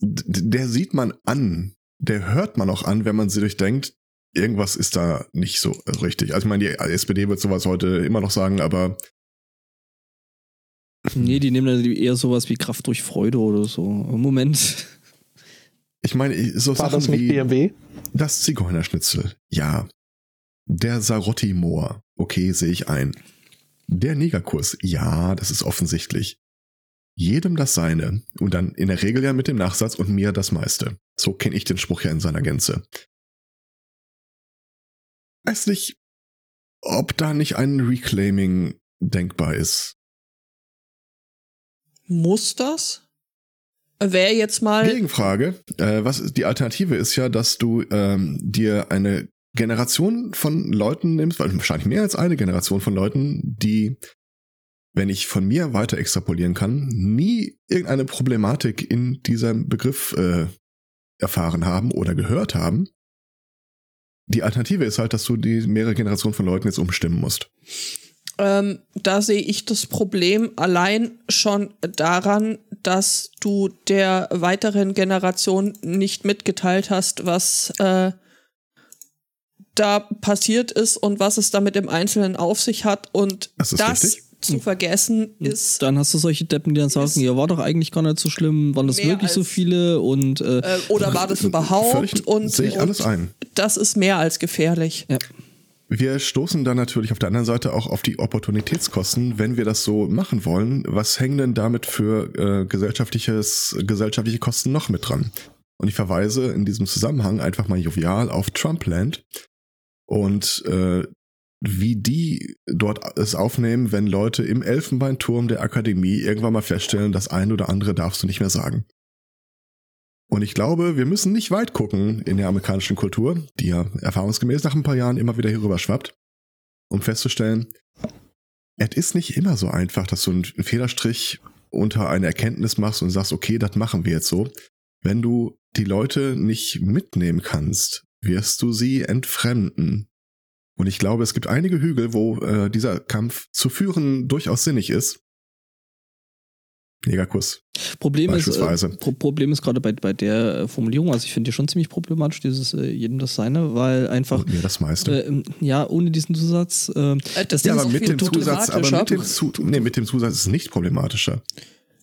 der sieht man an, der hört man auch an, wenn man sie durchdenkt. Irgendwas ist da nicht so richtig. Also ich meine, die SPD wird sowas heute immer noch sagen, aber Nee, die nehmen dann eher sowas wie Kraft durch Freude oder so. Moment. ich meine, so War Sachen das nicht wie BMW? das Zigeunerschnitzel, ja. Der Sarotti-Moor, okay, sehe ich ein. Der Negerkurs, ja, das ist offensichtlich. Jedem das Seine und dann in der Regel ja mit dem Nachsatz und mir das meiste. So kenne ich den Spruch ja in seiner Gänze. Weiß nicht, ob da nicht ein Reclaiming denkbar ist. Muss das? Wäre jetzt mal. Gegenfrage. Äh, was die Alternative ist ja, dass du ähm, dir eine Generation von Leuten nimmst, weil wahrscheinlich mehr als eine Generation von Leuten, die, wenn ich von mir weiter extrapolieren kann, nie irgendeine Problematik in diesem Begriff äh, erfahren haben oder gehört haben die Alternative ist halt, dass du die mehrere Generationen von Leuten jetzt umstimmen musst. Ähm, da sehe ich das Problem allein schon daran, dass du der weiteren Generation nicht mitgeteilt hast, was äh, da passiert ist und was es damit im Einzelnen auf sich hat. Und Das ist das richtig. Zu vergessen ist, Dann hast du solche Deppen, die dann sagen, ja, war doch eigentlich gar nicht so schlimm, waren das wirklich so viele und äh, äh, oder war das überhaupt? Und sehe ich alles ein. das ist mehr als gefährlich. ja. Wir stoßen dann natürlich auf der anderen Seite auch auf die Opportunitätskosten, wenn wir das so machen wollen. Was hängen denn damit für äh, gesellschaftliches, gesellschaftliche Kosten noch mit dran? Und ich verweise in diesem Zusammenhang einfach mal jovial auf Trumpland und äh, wie die dort es aufnehmen, wenn Leute im Elfenbeinturm der Akademie irgendwann mal feststellen, das eine oder andere darfst du nicht mehr sagen. Und ich glaube, wir müssen nicht weit gucken in der amerikanischen Kultur, die ja erfahrungsgemäß nach ein paar Jahren immer wieder hierüber schwappt, um festzustellen, es ist nicht immer so einfach, dass du einen Fehlerstrich unter eine Erkenntnis machst und sagst, okay, das machen wir jetzt so. Wenn du die Leute nicht mitnehmen kannst, wirst du sie entfremden. Und ich glaube, es gibt einige Hügel, wo äh, dieser Kampf zu führen durchaus sinnig ist. Negerkuss. Problem ist, Beispielsweise. äh, Pro Problem ist gerade bei, bei der äh, Formulierung, also ich finde die schon ziemlich problematisch, dieses äh, jedem das seine, weil einfach, mir das meiste. äh, ja, ohne diesen Zusatz, äh, Äh, das ja, ist aber mit dem Zusatz, aber mit dem. Zu, nee, mit dem Zusatz ist es nicht problematischer.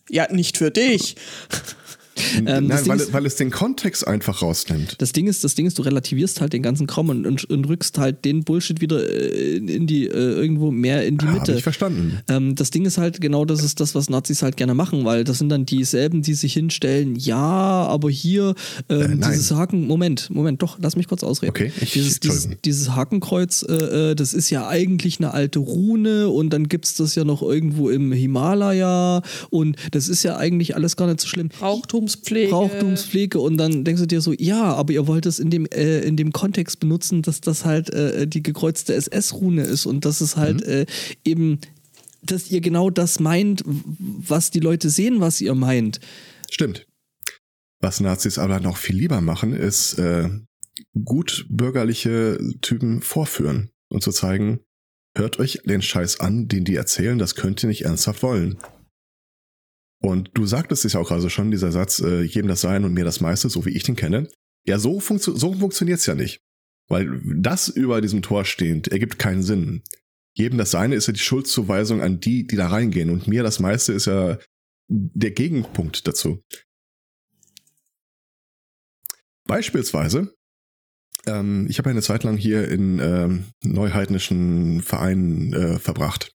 Ja, nicht für dich. Ähm, Nein, weil, ist- weil es den Kontext einfach rausnimmt. Das Ding ist, das Ding ist, du relativierst halt den ganzen Kram und, und, und rückst halt den Bullshit wieder äh, in, in die, äh, irgendwo mehr in die Habe Mitte. ich verstanden. Ähm, das Ding ist halt genau, das ist das, was Nazis halt gerne machen, weil das sind dann dieselben, die sich hinstellen, ja, aber hier ähm, Äh, dieses Haken, Moment, Moment, doch, lass mich kurz ausreden. Okay, ich- dieses, dieses, dieses Hakenkreuz, äh, äh, das ist ja eigentlich eine alte Rune und dann gibt's das ja noch irgendwo im Himalaya und das ist ja eigentlich alles gar nicht so schlimm. Brauchtumspflege. Brauchtumspflege und dann denkst du dir so, ja, aber ihr wollt es in dem, äh, in dem Kontext benutzen, dass das halt äh, die gekreuzte SS-Rune ist und dass es halt äh, eben, dass ihr genau das meint, was die Leute sehen, was ihr meint. Stimmt. Was Nazis aber noch viel lieber machen, ist äh, gut bürgerliche Typen vorführen und zu zeigen, hört euch den Scheiß an, den die erzählen, das könnt ihr nicht ernsthaft wollen. Und du sagtest es ja auch gerade schon, dieser Satz, äh, jedem das Sein und mir das meiste, so wie ich den kenne. Ja, so, funktio so funktioniert's ja nicht. Weil das über diesem Tor stehend ergibt keinen Sinn. Jedem das Seine ist ja die Schuldzuweisung an die, die da reingehen. Und mir das meiste ist ja der Gegenpunkt dazu. Beispielsweise, ähm, ich habe eine Zeit lang hier in ähm, neuheidnischen Vereinen äh, verbracht.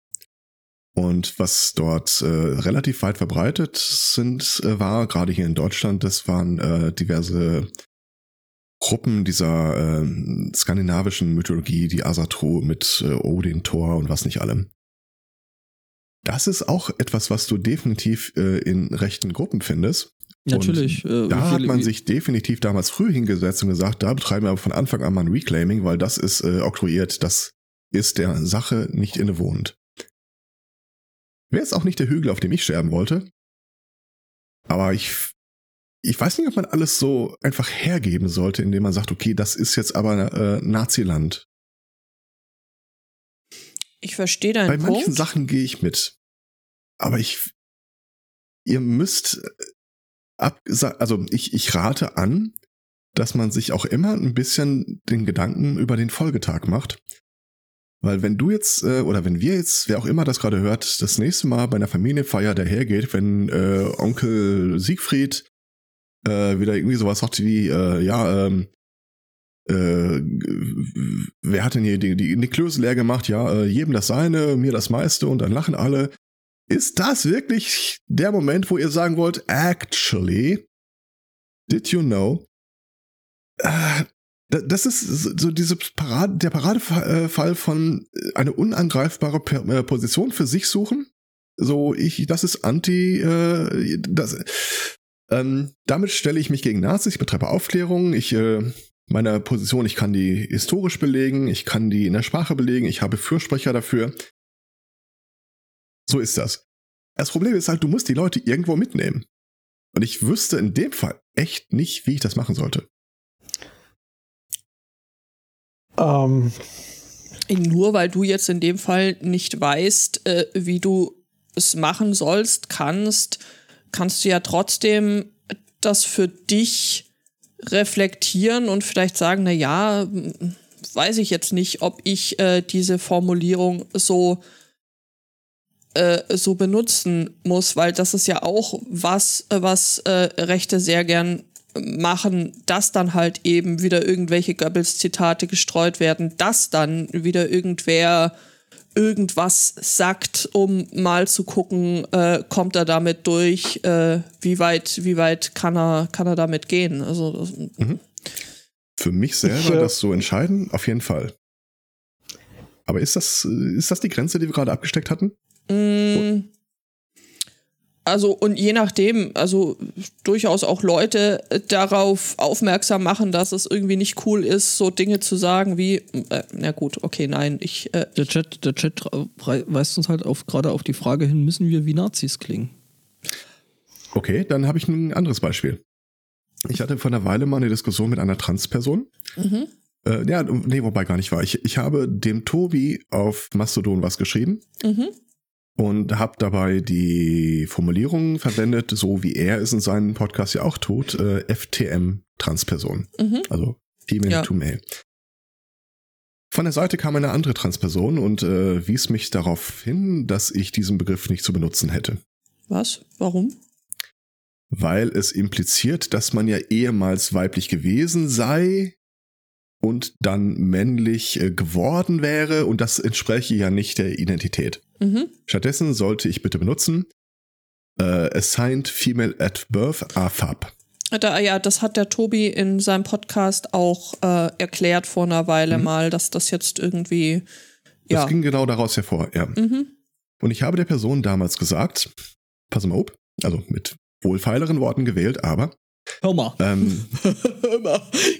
Und was dort äh, relativ weit verbreitet sind, äh, war, gerade hier in Deutschland, das waren äh, diverse Gruppen dieser äh, skandinavischen Mythologie, die Asatru mit äh, Odin, Thor und was nicht allem. Das ist auch etwas, was du definitiv äh, in rechten Gruppen findest. Natürlich. Und äh, da hat man sich definitiv damals früh hingesetzt und gesagt, da betreiben wir aber von Anfang an mal ein Reclaiming, weil das ist äh, oktroyiert, das ist der Sache nicht innewohnend. Wäre jetzt auch nicht der Hügel, auf dem ich sterben wollte. Aber ich, ich weiß nicht, ob man alles so einfach hergeben sollte, indem man sagt, okay, das ist jetzt aber äh, Naziland. Ich verstehe Bei deinen manchen Punkt. Sachen gehe ich mit. Aber ich, ihr müsst ab, also ich, ich rate an, dass man sich auch immer ein bisschen den Gedanken über den Folgetag macht. Weil wenn du jetzt, äh, oder wenn wir jetzt, wer auch immer das gerade hört, das nächste Mal bei einer Familienfeier dahergeht, wenn äh, Onkel Siegfried äh, wieder irgendwie sowas sagt wie, äh, ja, ähm, äh, wer hat denn hier die, die, Klöße leer gemacht? Ja, äh, jedem das seine, mir das meiste und dann lachen alle. Ist das wirklich der Moment, wo ihr sagen wollt, actually, did you know? Äh, das ist so diese Parade, der Paradefall von äh, eine unangreifbare äh, Position für sich suchen. So, ich, das ist anti, äh, das, ähm, damit stelle ich mich gegen Nazis, ich betreibe Aufklärung, ich, äh, meine Position, ich kann die historisch belegen, ich kann die in der Sprache belegen, ich habe Fürsprecher dafür. So ist das. Das Problem ist halt, du musst die Leute irgendwo mitnehmen. Und ich wüsste in dem Fall echt nicht, wie ich das machen sollte. Ähm, Nur weil du jetzt in dem Fall nicht weißt, äh, wie du es machen sollst, kannst, kannst du ja trotzdem das für dich reflektieren und vielleicht sagen, na ja, weiß ich jetzt nicht, ob ich äh, diese Formulierung so äh, so benutzen muss, weil das ist ja auch was, äh, was äh, Rechte sehr gern machen, dass dann halt eben wieder irgendwelche Goebbels-Zitate gestreut werden, dass dann wieder irgendwer irgendwas sagt, um mal zu gucken, äh, kommt er damit durch, äh, wie weit, wie weit kann er, kann er damit gehen. Also das, Für mich selber Ich, äh, das so entscheiden, auf jeden Fall. Aber ist das, äh, ist das die Grenze, die wir gerade abgesteckt hatten? Mm. Also und je nachdem, also durchaus auch Leute äh, darauf aufmerksam machen, dass es irgendwie nicht cool ist, so Dinge zu sagen wie, äh, na gut, okay, nein, ich, äh, Der Chat, der Chat weist uns halt auf, gerade auf die Frage hin, müssen wir wie Nazis klingen? Okay, dann habe ich ein anderes Beispiel. Ich hatte vor einer Weile mal eine Diskussion mit einer Transperson. mhm, Äh, ja, nee, wobei gar nicht war. Ich, ich habe dem Tobi auf Mastodon was geschrieben mhm, und habe dabei die Formulierung verwendet, so wie er es in seinem Podcast ja auch tut, äh, FTM Transperson. mhm, Also Female Ja. to Male. Von der Seite kam eine andere Transperson und äh, wies mich darauf hin, dass ich diesen Begriff nicht zu benutzen hätte. was? Warum? Weil es impliziert, dass man ja ehemals weiblich gewesen sei und dann männlich äh, geworden wäre und das entspreche ja nicht der Identität. Mhm, Stattdessen sollte ich bitte benutzen äh, Assigned Female at Birth AFAB. Da, ja, das hat der Tobi in seinem Podcast auch äh, erklärt vor einer Weile Mhm. mal, dass das jetzt irgendwie, Das ja, ging genau daraus hervor, ja. mhm, Und ich habe der Person damals gesagt, pass mal auf, also mit wohlfeileren Worten gewählt, aber Hör mal. ähm, immer, genau,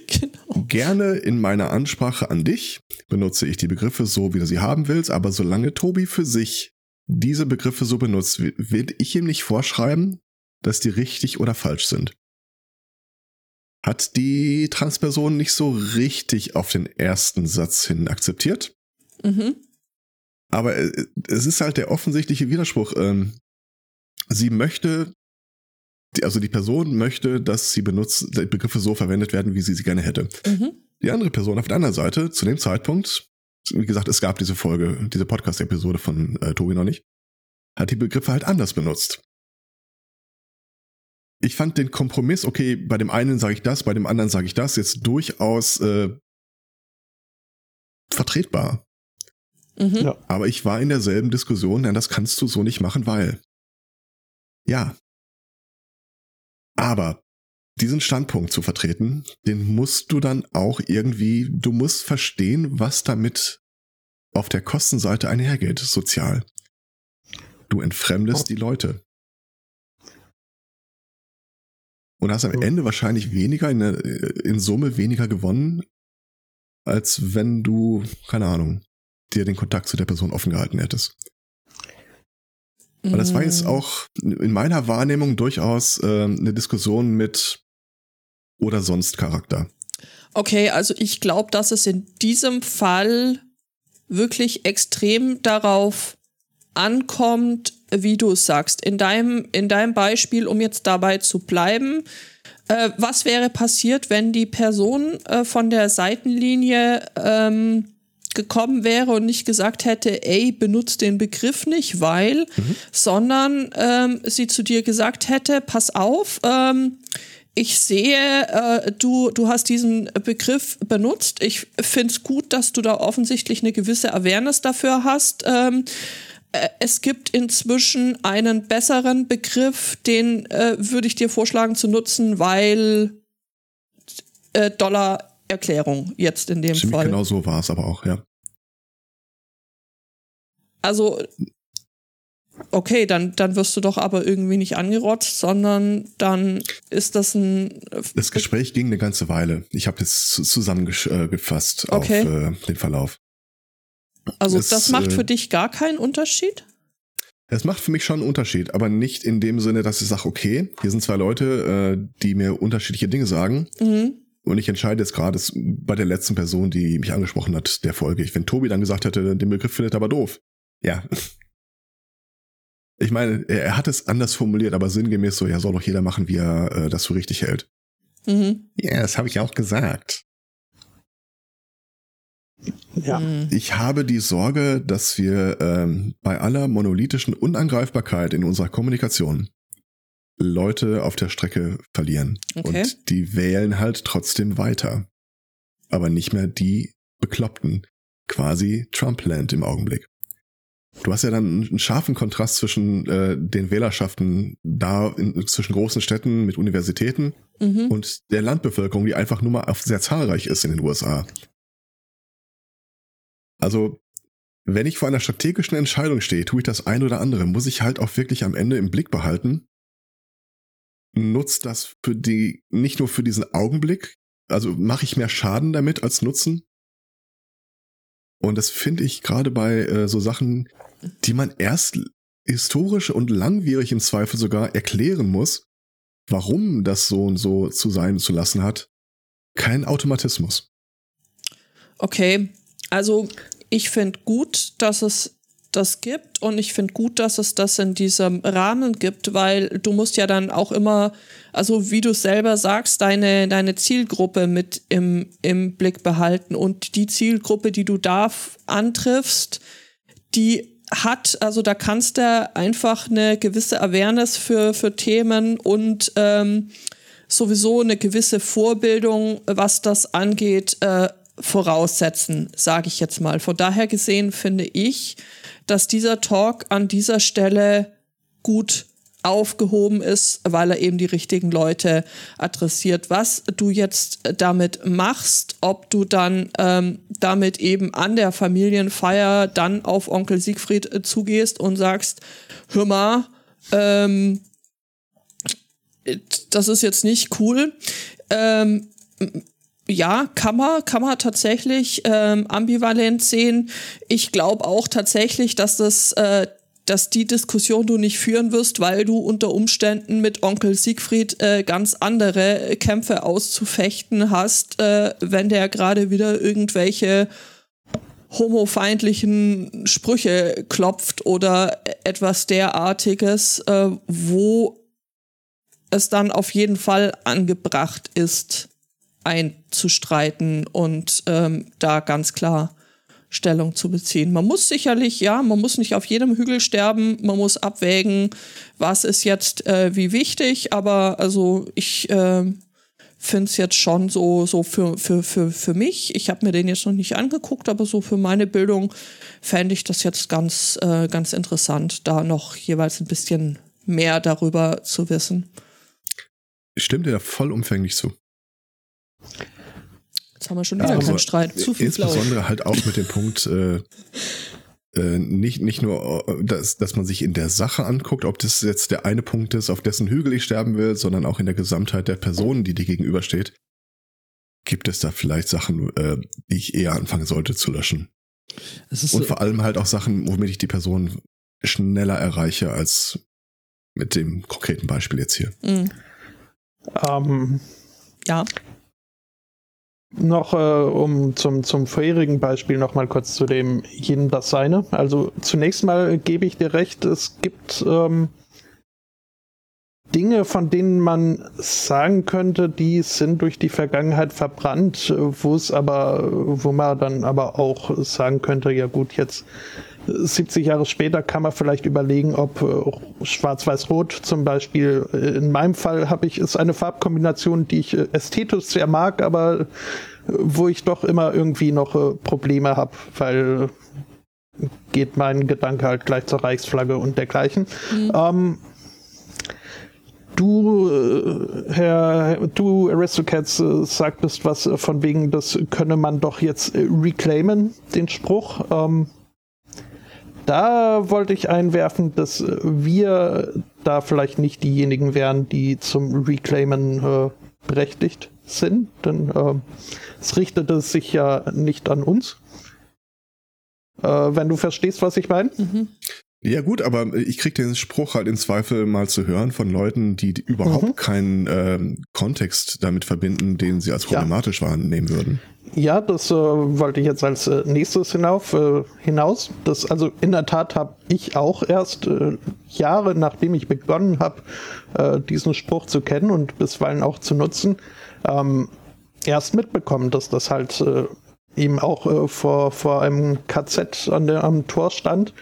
gerne in meiner Ansprache an dich benutze ich die Begriffe so, wie du sie haben willst, aber solange Tobi für sich diese Begriffe so benutzt, will- ich ihm nicht vorschreiben, dass die richtig oder falsch sind. Hat die Transperson nicht so richtig auf den ersten Satz hin akzeptiert, mhm, aber äh, es ist halt der offensichtliche Widerspruch. Ähm, sie möchte, die- also die Person möchte, dass sie benutzt, die Begriffe so verwendet werden, wie sie sie gerne hätte. mhm, Die andere Person auf der anderen Seite, zu dem Zeitpunkt, wie gesagt, es gab diese Folge, diese Podcast-Episode von äh, Tobi noch nicht, hat die Begriffe halt anders benutzt. Ich fand den Kompromiss, okay, bei dem einen sage ich das, bei dem anderen sage ich das, jetzt durchaus äh, vertretbar. mhm, Ja. Aber ich war in derselben Diskussion, denn das kannst du so nicht machen, weil. Ja. Aber diesen Standpunkt zu vertreten, den musst du dann auch irgendwie, du musst verstehen, was damit auf der Kostenseite einhergeht, sozial. Du entfremdest die Leute. Und hast am Ja. Ende wahrscheinlich weniger, in, in Summe weniger gewonnen, als wenn du, keine Ahnung, dir den Kontakt zu der Person offen gehalten hättest. Aber das war jetzt Mhm. auch in meiner Wahrnehmung durchaus ähm, eine Diskussion mit oder sonst Charakter. Okay, also ich glaube, dass es in diesem Fall wirklich extrem darauf ankommt, wie du es sagst. In deinem, in deinem Beispiel, um jetzt dabei zu bleiben, äh, was wäre passiert, wenn die Person äh, von der Seitenlinie ähm, gekommen wäre und nicht gesagt hätte, ey, benutzt den Begriff nicht, weil, sondern ähm, sie zu dir gesagt hätte, pass auf, ähm, ich sehe, äh, du, du hast diesen Begriff benutzt. Ich finde es gut, dass du da offensichtlich eine gewisse Awareness dafür hast. Ähm, äh, es gibt inzwischen einen besseren Begriff, den äh, würde ich dir vorschlagen zu nutzen, weil äh, Dollar Erklärung jetzt in dem Ziemlich Fall. genau so war es aber auch, ja. Also, okay, dann, dann wirst du doch aber irgendwie nicht angerotzt, sondern dann ist das ein. Das Gespräch ging eine ganze Weile. Ich habe jetzt zu- zusammengefasst Okay. auf äh, den Verlauf. Also, es, das macht äh, für dich gar keinen Unterschied? Es macht für mich schon einen Unterschied, aber nicht in dem Sinne, dass ich sage, okay, hier sind zwei Leute, äh, die mir unterschiedliche Dinge sagen. Mhm. Und ich entscheide jetzt gerade bei der letzten Person, die mich angesprochen hat, der Folge. Wenn Tobi dann gesagt hätte, den Begriff findet er aber doof. Ja. Ich meine, er hat es anders formuliert, aber sinngemäß so, ja, soll doch jeder machen, wie er äh, das für richtig hält. Mhm. Ja, das habe ich auch gesagt. Ja. Mhm. Ich habe die Sorge, dass wir ähm, bei aller monolithischen Unangreifbarkeit in unserer Kommunikation Leute auf der Strecke verlieren. Okay. Und die wählen halt trotzdem weiter. Aber nicht mehr die Bekloppten. Quasi Trumpland im Augenblick. Du hast ja dann einen scharfen Kontrast zwischen äh, den Wählerschaften da in, zwischen großen Städten mit Universitäten Mhm. und der Landbevölkerung, die einfach nur mal sehr zahlreich ist in den USA. Also, wenn ich vor einer strategischen Entscheidung stehe, tue ich das ein oder andere, muss ich halt auch wirklich am Ende im Blick behalten. Nutzt das für die, nicht nur für diesen Augenblick, also mache ich mehr Schaden damit als Nutzen. Und das finde ich gerade bei äh, so Sachen, die man erst historisch und langwierig im Zweifel sogar erklären muss, warum das so und so zu sein zu lassen hat, kein Automatismus. Okay, also ich finde gut, dass es das gibt. Und ich finde gut, dass es das in diesem Rahmen gibt, weil du musst ja dann auch immer, also wie du selber sagst, deine, deine Zielgruppe mit im, im Blick behalten. Und die Zielgruppe, die du da antriffst, die hat, also da kannst du einfach eine gewisse Awareness für, für Themen und ähm, sowieso eine gewisse Vorbildung, was das angeht, äh, voraussetzen, sage ich jetzt mal. Von daher gesehen finde ich, dass dieser Talk an dieser Stelle gut aufgehoben ist, weil er eben die richtigen Leute adressiert. Was du jetzt damit machst, ob du dann ähm, damit eben an der Familienfeier dann auf Onkel Siegfried äh, zugehst und sagst, hör mal, ähm, das ist jetzt nicht cool. Ähm, ja, kann man, kann man tatsächlich ähm, ambivalent sehen. Ich glaube auch tatsächlich, dass das, äh, dass die Diskussion du nicht führen wirst, weil du unter Umständen mit Onkel Siegfried äh, ganz andere Kämpfe auszufechten hast, äh, wenn der gerade wieder irgendwelche homofeindlichen Sprüche klopft oder etwas derartiges, äh, wo es dann auf jeden Fall angebracht ist, einzustreiten und ähm, da ganz klar Stellung zu beziehen. Man muss sicherlich, ja, man muss nicht auf jedem Hügel sterben, man muss abwägen, was ist jetzt äh, wie wichtig, aber also ich äh, finde es jetzt schon so, so für, für, für, für mich, ich habe mir den jetzt noch nicht angeguckt, aber so für meine Bildung fände ich das jetzt ganz, äh, ganz interessant, da noch jeweils ein bisschen mehr darüber zu wissen. Stimmt dir da vollumfänglich zu. Haben wir schon wieder Ja, keinen Streit. Zu viel. Insbesondere halt auch mit dem Punkt, äh, äh, nicht, nicht nur, äh, dass, dass man sich in der Sache anguckt, ob das jetzt der eine Punkt ist, auf dessen Hügel ich sterben will, sondern auch in der Gesamtheit der Personen, die dir gegenübersteht. Gibt es da vielleicht Sachen, äh, die ich eher anfangen sollte zu löschen? Es ist Und so, vor allem halt auch Sachen, womit ich die Person schneller erreiche als mit dem konkreten Beispiel jetzt hier. Mhm. Ähm, Ja. Noch äh, um zum, zum vorherigen Beispiel noch mal kurz zu dem jedem das seine. Also zunächst mal gebe ich dir recht, es gibt ähm, Dinge, von denen man sagen könnte, die sind durch die Vergangenheit verbrannt, wo es aber, wo man dann aber auch sagen könnte, ja gut, jetzt 70 Jahre später kann man vielleicht überlegen, ob äh, Schwarz-Weiß-Rot zum Beispiel, äh, in meinem Fall habe ich, ist eine Farbkombination, die ich äh, ästhetisch sehr mag, aber wo ich doch immer irgendwie noch Probleme habe, weil geht mein Gedanke halt gleich zur Reichsflagge und dergleichen. Ähm, Du, Herr, du, Aristocats, sagtest was von wegen, das könne man doch jetzt reclaimen, den Spruch. Ähm, da wollte ich einwerfen, dass wir da vielleicht nicht diejenigen wären, die zum Reclaimen äh, berechtigt sind, denn äh, es richtete sich ja nicht an uns. Äh, wenn du verstehst, was ich meine. Mhm. Ja gut, aber ich krieg den Spruch halt in Zweifel mal zu hören von Leuten, die überhaupt Mhm. keinen ähm, Kontext damit verbinden, den sie als Ja. problematisch wahrnehmen würden. Ja, das äh, wollte ich jetzt als äh, nächstes hinauf, äh, hinaus. Das, also in der Tat habe ich auch erst äh, Jahre nachdem ich begonnen habe, äh, diesen Spruch zu kennen und bisweilen auch zu nutzen, ähm, erst mitbekommen, dass das halt äh, eben auch vor, vor einem KZ an der, am Tor stand.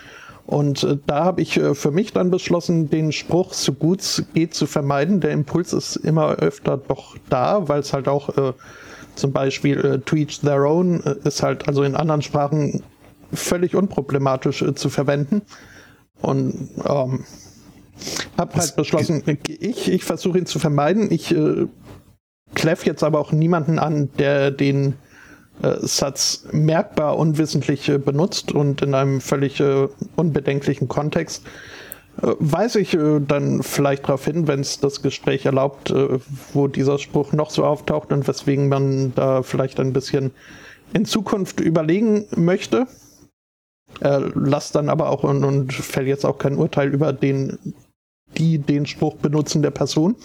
Und da habe ich für mich dann beschlossen, den Spruch so gut es geht zu vermeiden. Der Impuls ist immer öfter doch da, weil es halt auch zum Beispiel äh, to each their own äh, ist halt also in anderen Sprachen völlig unproblematisch äh, zu verwenden. Und ähm, habe halt beschlossen, ich, ich versuche ihn zu vermeiden. Ich äh, kläff jetzt aber auch niemanden an, der den äh, Satz merkbar unwissentlich äh, benutzt und in einem völlig äh, unbedenklichen Kontext. Weise ich äh, dann vielleicht darauf hin, wenn es das Gespräch erlaubt, äh, wo dieser Spruch noch so auftaucht und weswegen man da vielleicht ein bisschen in Zukunft überlegen möchte. Äh, lass dann aber auch und, und fällt jetzt auch kein Urteil über den, die den Spruch benutzen der Person.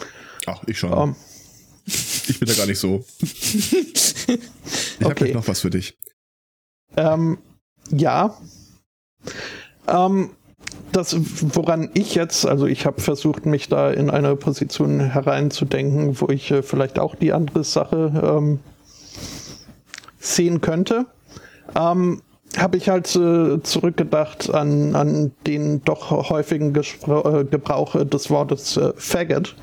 Ach, ich schon. Ähm, Ich bin da gar nicht so. Ich habe Okay. gleich noch was für dich. Ähm, ja. Ähm, das, woran ich jetzt, also ich habe versucht, mich da in eine Position hereinzudenken, wo ich äh, vielleicht auch die andere Sache ähm, sehen könnte. Ähm, habe ich halt äh, zurückgedacht an, an den doch häufigen Gespr äh, Gebrauch des Wortes äh, Faggot.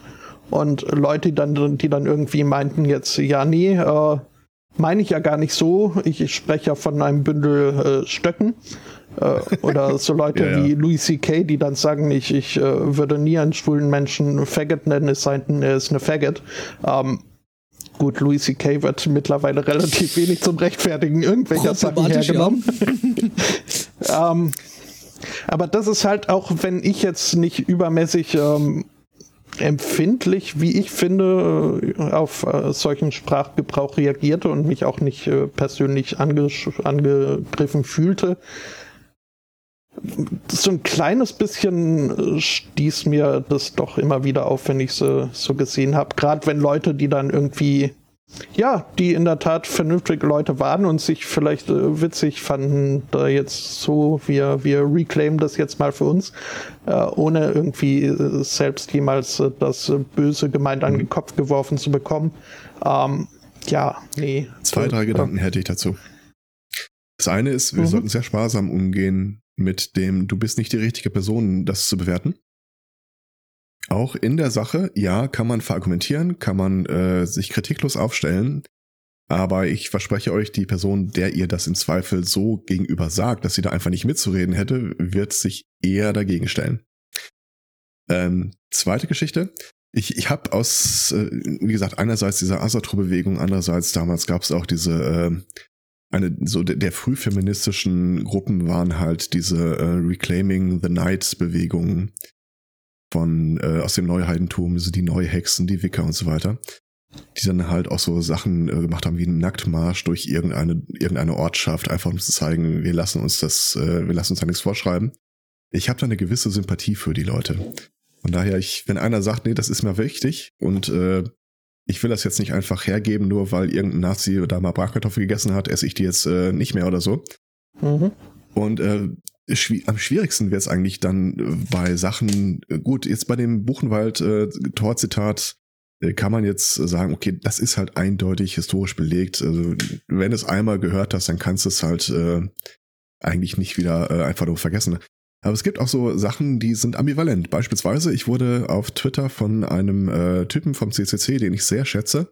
Und Leute, die dann, die dann irgendwie meinten jetzt, ja, nee, äh, meine ich ja gar nicht so. Ich, ich spreche ja von einem Bündel äh, Stöcken. Äh, oder so Leute Ja, ja. wie Louis C.K., die dann sagen, ich, ich äh, würde nie einen schwulen Menschen Faggot nennen, es sei denn, er ist eine Faggot. Ähm, gut, Louis C.K. wird mittlerweile relativ wenig zum Rechtfertigen irgendwelcher Sachen Problematisch, ja. hergenommen. ähm, aber das ist halt auch, wenn ich jetzt nicht übermäßig ähm, empfindlich, wie ich finde, äh, auf äh, solchen Sprachgebrauch reagierte und mich auch nicht äh, persönlich angesch- angegriffen fühlte. So ein kleines bisschen äh, stieß mir das doch immer wieder auf, wenn ich so, so gesehen habe. Gerade wenn Leute, die dann irgendwie, ja, die in der Tat vernünftige Leute waren und sich vielleicht äh, witzig fanden, da jetzt so, wir, wir reclaimen das jetzt mal für uns, äh, ohne irgendwie äh, selbst jemals äh, das Böse gemeint an den Kopf geworfen zu bekommen. Ähm, ja, nee. Zwei, drei Gedanken hätte ich dazu. Das eine ist, wir Mhm. sollten sehr sparsam umgehen mit dem, du bist nicht die richtige Person, das zu bewerten. Auch in der Sache, ja, kann man verargumentieren, kann man äh, sich kritiklos aufstellen, aber ich verspreche euch, die Person, der ihr das im Zweifel so gegenüber sagt, dass sie da einfach nicht mitzureden hätte, wird sich eher dagegen stellen. Ähm, zweite Geschichte. Ich, ich habe aus, äh, wie gesagt, einerseits diese Asatru-Bewegung, andererseits damals gab es auch diese, äh, eine, so der, der frühfeministischen Gruppen waren halt diese äh, Reclaiming the Night-Bewegungen von äh, aus dem Neuheidentum, also die Neuhexen, die Wicker und so weiter, die dann halt auch so Sachen äh, gemacht haben wie einen Nacktmarsch durch irgendeine irgendeine Ortschaft, einfach um zu zeigen, wir lassen uns das, äh, wir lassen uns da nichts vorschreiben. Ich habe da eine gewisse Sympathie für die Leute. Von daher, ich, wenn einer sagt, nee, das ist mir wichtig und äh, ich will das jetzt nicht einfach hergeben, nur weil irgendein Nazi da mal Bratkartoffel gegessen hat, esse ich die jetzt äh, nicht mehr oder so. Mhm. Und äh, schwi am schwierigsten wird es eigentlich dann äh, bei Sachen, äh, gut, jetzt bei dem Buchenwald-Tor-Zitat äh, kann man jetzt sagen, okay, das ist halt eindeutig historisch belegt. Also, wenn du es einmal gehört hast, dann kannst du es halt äh, eigentlich nicht wieder äh, einfach nur vergessen. Aber es gibt auch so Sachen, die sind ambivalent. Beispielsweise, ich wurde auf Twitter von einem äh, Typen vom CCC, den ich sehr schätze,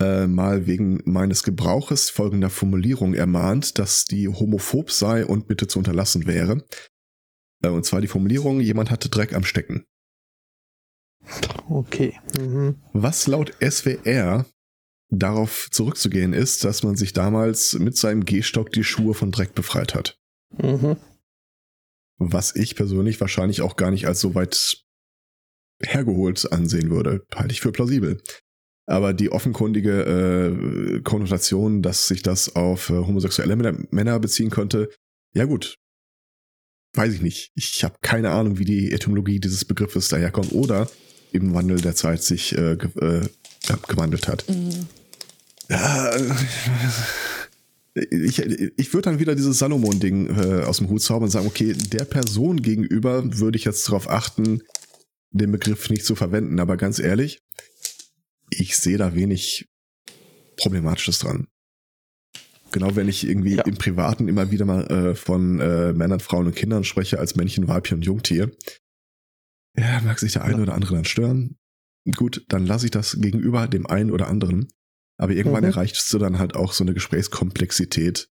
äh, mal wegen meines Gebrauches folgender Formulierung ermahnt, dass die homophob sei und bitte zu unterlassen wäre. Äh, und zwar die Formulierung, jemand hatte Dreck am Stecken. Okay. Mhm. Was laut SWR darauf zurückzugehen ist, dass man sich damals mit seinem Gehstock die Schuhe von Dreck befreit hat. Mhm. Was ich persönlich wahrscheinlich auch gar nicht als so weit hergeholt ansehen würde. Halte ich für plausibel. Aber die offenkundige äh, Konnotation, dass sich das auf äh, homosexuelle Männer, beziehen könnte, ja gut. weiß ich nicht. Ich habe keine Ahnung, wie die Etymologie dieses Begriffes daherkommt oder im Wandel der Zeit sich äh, ge äh, gewandelt hat. Mhm. Ja, ich, ich würde dann wieder dieses Salomon-Ding äh, aus dem Hut zaubern und sagen, okay, der Person gegenüber würde ich jetzt darauf achten, den Begriff nicht zu verwenden. Aber ganz ehrlich, ich sehe da wenig Problematisches dran. Genau, wenn ich irgendwie ja. im Privaten immer wieder mal äh, von äh, Männern, Frauen und Kindern spreche als Männchen, Weibchen und Jungtier, ja, mag sich der eine ja. oder andere dann stören. Gut, dann lasse ich das gegenüber dem einen oder anderen. Aber irgendwann mhm. erreichst du dann halt auch so eine Gesprächskomplexität,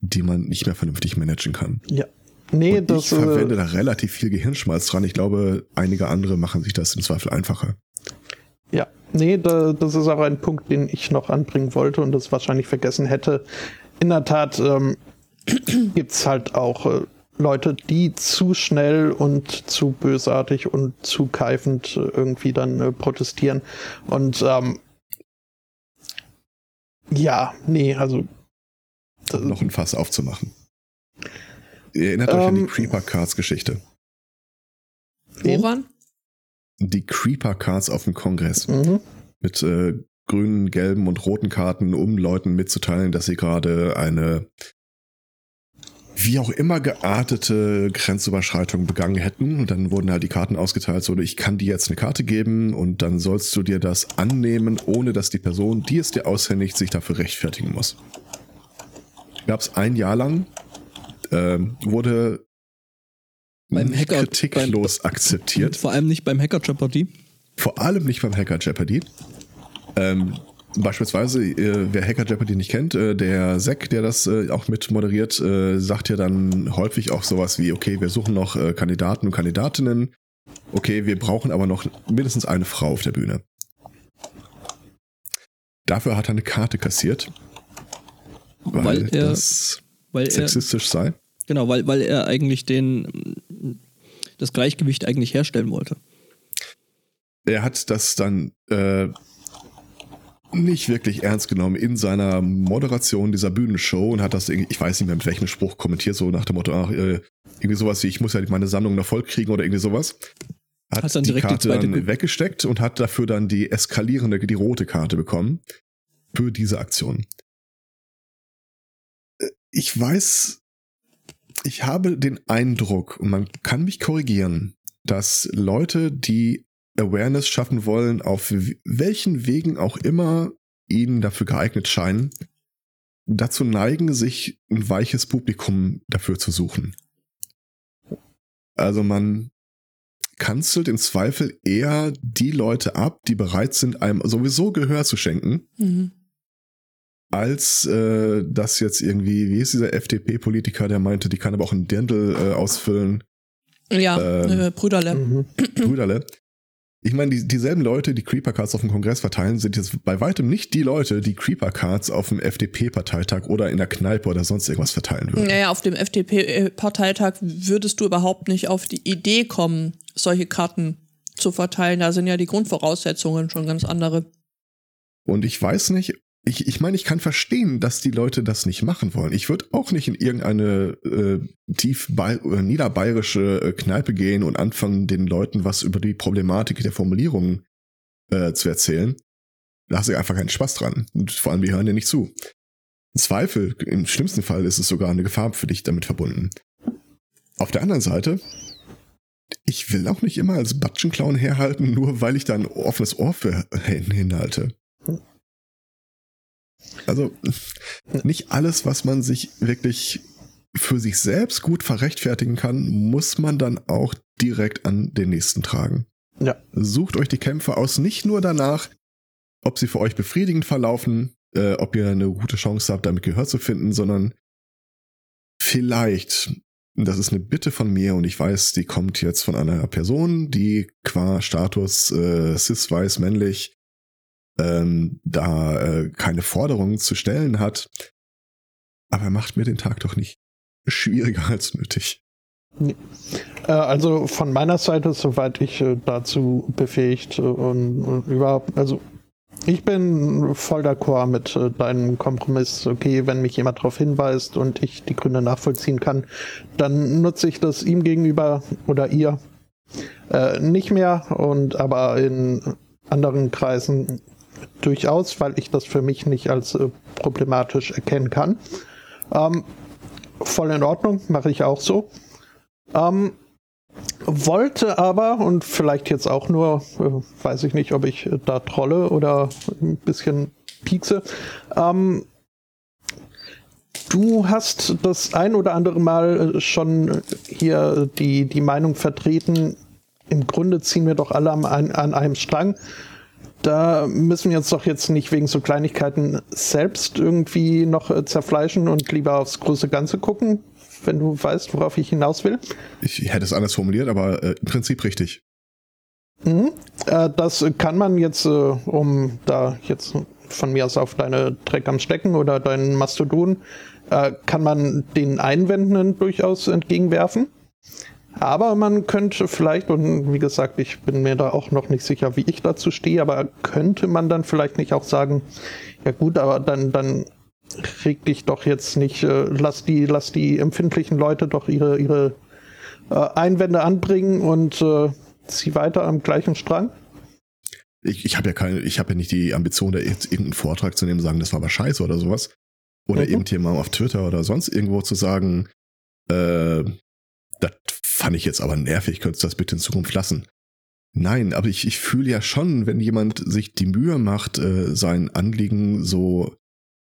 die man nicht mehr vernünftig managen kann. Ja. Nee, und das, ich verwende äh, da relativ viel Gehirnschmalz dran. Ich glaube, einige andere machen sich das im Zweifel einfacher. Ja, nee, da, das ist auch ein Punkt, den ich noch anbringen wollte und das wahrscheinlich vergessen hätte. In der Tat ähm, gibt es halt auch äh, Leute, die zu schnell und zu bösartig und zu keifend äh, irgendwie dann äh, protestieren. Und ähm, ja, nee, also. Um noch ein Fass aufzumachen. Ihr erinnert ähm, euch an die ähm, Creeper Cards Geschichte. Woran? Die Creeper Cards auf dem Kongress. Mhm. Mit äh, grünen, gelben und roten Karten, um Leuten mitzuteilen, dass sie gerade eine wie auch immer geartete Grenzüberschreitung begangen hätten. Und dann wurden halt die Karten ausgeteilt, so ich kann dir jetzt eine Karte geben und dann sollst du dir das annehmen, ohne dass die Person, die es dir aushändigt, sich dafür rechtfertigen muss. Gab es ein Jahr lang, äh, wurde beim Hacker, kritiklos beim, akzeptiert. Vor allem nicht beim Hacker Jeopardy. Vor allem nicht beim Hacker Jeopardy. Ähm, Beispielsweise, äh, wer Hacker Jeopardy nicht kennt, äh, der Zack, der das äh, auch mit moderiert, äh, sagt ja dann häufig auch sowas wie, okay, wir suchen noch äh, Kandidaten und Kandidatinnen. Okay, wir brauchen aber noch mindestens eine Frau auf der Bühne. Dafür hat er eine Karte kassiert. Weil, weil er, das weil sexistisch er, sei. Genau, weil, weil er eigentlich den das Gleichgewicht eigentlich herstellen wollte. Er hat das dann äh, nicht wirklich ernst genommen in seiner Moderation dieser Bühnenshow und hat das, ich weiß nicht mehr mit welchem Spruch kommentiert, so nach dem Motto, ach, äh, irgendwie sowas wie, ich muss ja meine Sammlung noch voll kriegen oder irgendwie sowas. Hat, hat dann die Karte die dann weggesteckt und hat dafür dann die eskalierende, die rote Karte bekommen für diese Aktion. Äh, ich weiß, ich habe den Eindruck, und man kann mich korrigieren, dass Leute, die Awareness schaffen wollen, auf welchen Wegen auch immer ihnen dafür geeignet scheinen, dazu neigen, sich ein weiches Publikum dafür zu suchen. Also man kanzelt im Zweifel eher die Leute ab, die bereit sind, einem sowieso Gehör zu schenken, mhm. als äh, das jetzt irgendwie, wie ist dieser FDP-Politiker, der meinte, die kann aber auch ein Dirndl äh, ausfüllen. Ja, ähm, äh, Brüderle. Mhm. Brüderle. Ich meine, die, dieselben Leute, die Creeper-Cards auf dem Kongress verteilen, sind jetzt bei weitem nicht die Leute, die Creeper-Cards auf dem FDP-Parteitag oder in der Kneipe oder sonst irgendwas verteilen würden. Naja, auf dem FDP-Parteitag würdest du überhaupt nicht auf die Idee kommen, solche Karten zu verteilen. Da sind ja die Grundvoraussetzungen schon ganz andere. Und ich weiß nicht, ich, ich meine, ich kann verstehen, dass die Leute das nicht machen wollen. Ich würde auch nicht in irgendeine äh, tief äh, niederbayerische äh, Kneipe gehen und anfangen, den Leuten was über die Problematik der Formulierungen äh, zu erzählen. Da hast du einfach keinen Spaß dran. Und vor allem, wir hören dir nicht zu. Zweifel, im schlimmsten Fall ist es sogar eine Gefahr für dich damit verbunden. Auf der anderen Seite, ich will auch nicht immer als Batschenclown herhalten, nur weil ich da ein offenes Ohr für hinhalte. Also nicht alles, was man sich wirklich für sich selbst gut verrechtfertigen kann, muss man dann auch direkt an den nächsten tragen. Ja. Sucht euch die Kämpfe aus, nicht nur danach, ob sie für euch befriedigend verlaufen, äh, ob ihr eine gute Chance habt, damit Gehör zu finden, sondern vielleicht, das ist eine Bitte von mir und ich weiß, die kommt jetzt von einer Person, die qua Status äh, cis-weiß männlich ähm, da äh, keine Forderungen zu stellen hat. Aber er macht mir den Tag doch nicht schwieriger als nötig. Äh, also von meiner Seite, soweit ich äh, dazu befähigt äh, und, und, überhaupt, also Ich bin voll d'accord mit deinem Kompromiss. Okay, wenn mich jemand darauf hinweist und ich die Gründe nachvollziehen kann, dann nutze ich das ihm gegenüber oder ihr äh, nicht mehr und aber in anderen Kreisen durchaus, weil ich das für mich nicht als äh, problematisch erkennen kann. Ähm, voll in Ordnung, mache ich auch so. Ähm, wollte aber, und vielleicht jetzt auch nur, äh, weiß ich nicht, ob ich äh, da trolle oder ein bisschen piekse, ähm, du hast das ein oder andere Mal äh, schon hier die, die Meinung vertreten, im Grunde ziehen wir doch alle an, an einem Strang. Da müssen wir uns doch jetzt nicht wegen so Kleinigkeiten selbst irgendwie noch äh, zerfleischen und lieber aufs große Ganze gucken wenn du weißt, worauf ich hinaus will. Ich hätte es anders formuliert, aber äh, im Prinzip richtig. Mhm. Äh, das kann man jetzt, äh, um da jetzt von mir aus auf deine Dreck am Stecken oder deinen Mastodon, äh, kann man den Einwänden durchaus entgegenwerfen. Aber man könnte vielleicht, und wie gesagt, ich bin mir da auch noch nicht sicher, wie ich dazu stehe, aber könnte man dann vielleicht nicht auch sagen, ja gut, aber dann, dann reg dich doch jetzt nicht, äh, lass die, lass die empfindlichen Leute doch ihre, ihre äh, Einwände anbringen und äh, zieh weiter am gleichen Strang. Ich, ich habe ja keine, ich habe ja nicht die Ambition, da jetzt irgendeinen Vortrag zu nehmen, sagen, das war aber scheiße oder sowas. Oder mhm. irgendjemand auf Twitter oder sonst irgendwo zu sagen, äh, das fand ich jetzt aber nervig, könntest du das bitte in Zukunft lassen. Nein, aber ich, ich fühle ja schon, wenn jemand sich die Mühe macht, äh, sein Anliegen so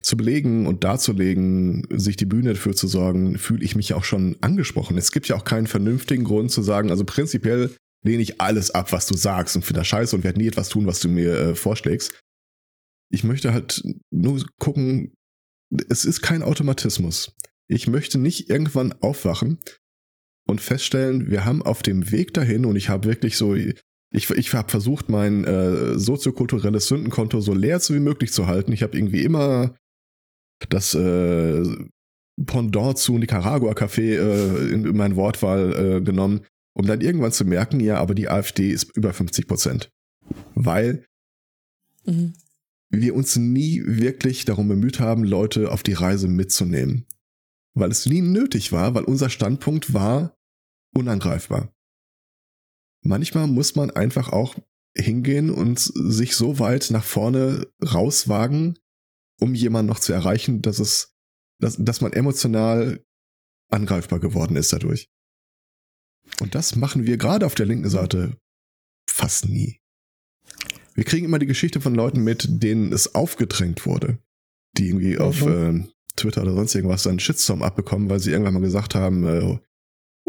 zu belegen und darzulegen, sich die Bühne dafür zu sorgen, fühle ich mich auch schon angesprochen. Es gibt ja auch keinen vernünftigen Grund zu sagen, also prinzipiell lehne ich alles ab, was du sagst und finde das scheiße und werde nie etwas tun, was du mir äh, vorschlägst. Ich möchte halt nur gucken, es ist kein Automatismus. Ich möchte nicht irgendwann aufwachen und feststellen, wir haben auf dem Weg dahin und ich habe wirklich so, ich, ich habe versucht, mein äh, soziokulturelles Sündenkonto so leer wie möglich zu halten. Ich habe irgendwie immer das äh, Pendant zu Nicaragua Café äh, in, in meine Wortwahl äh, genommen, um dann irgendwann zu merken, ja, aber die AfD ist über 50 Prozent. Weil mhm. wir uns nie wirklich darum bemüht haben, Leute auf die Reise mitzunehmen. Weil es nie nötig war, weil unser Standpunkt war unangreifbar. Manchmal muss man einfach auch hingehen und sich so weit nach vorne rauswagen, um jemanden noch zu erreichen, dass es, dass, dass man emotional angreifbar geworden ist dadurch. Und das machen wir gerade auf der linken Seite fast nie. Wir kriegen immer die Geschichte von Leuten mit, denen es aufgedrängt wurde, die irgendwie mhm. auf äh, Twitter oder sonst irgendwas dann einen Shitstorm abbekommen, weil sie irgendwann mal gesagt haben, äh,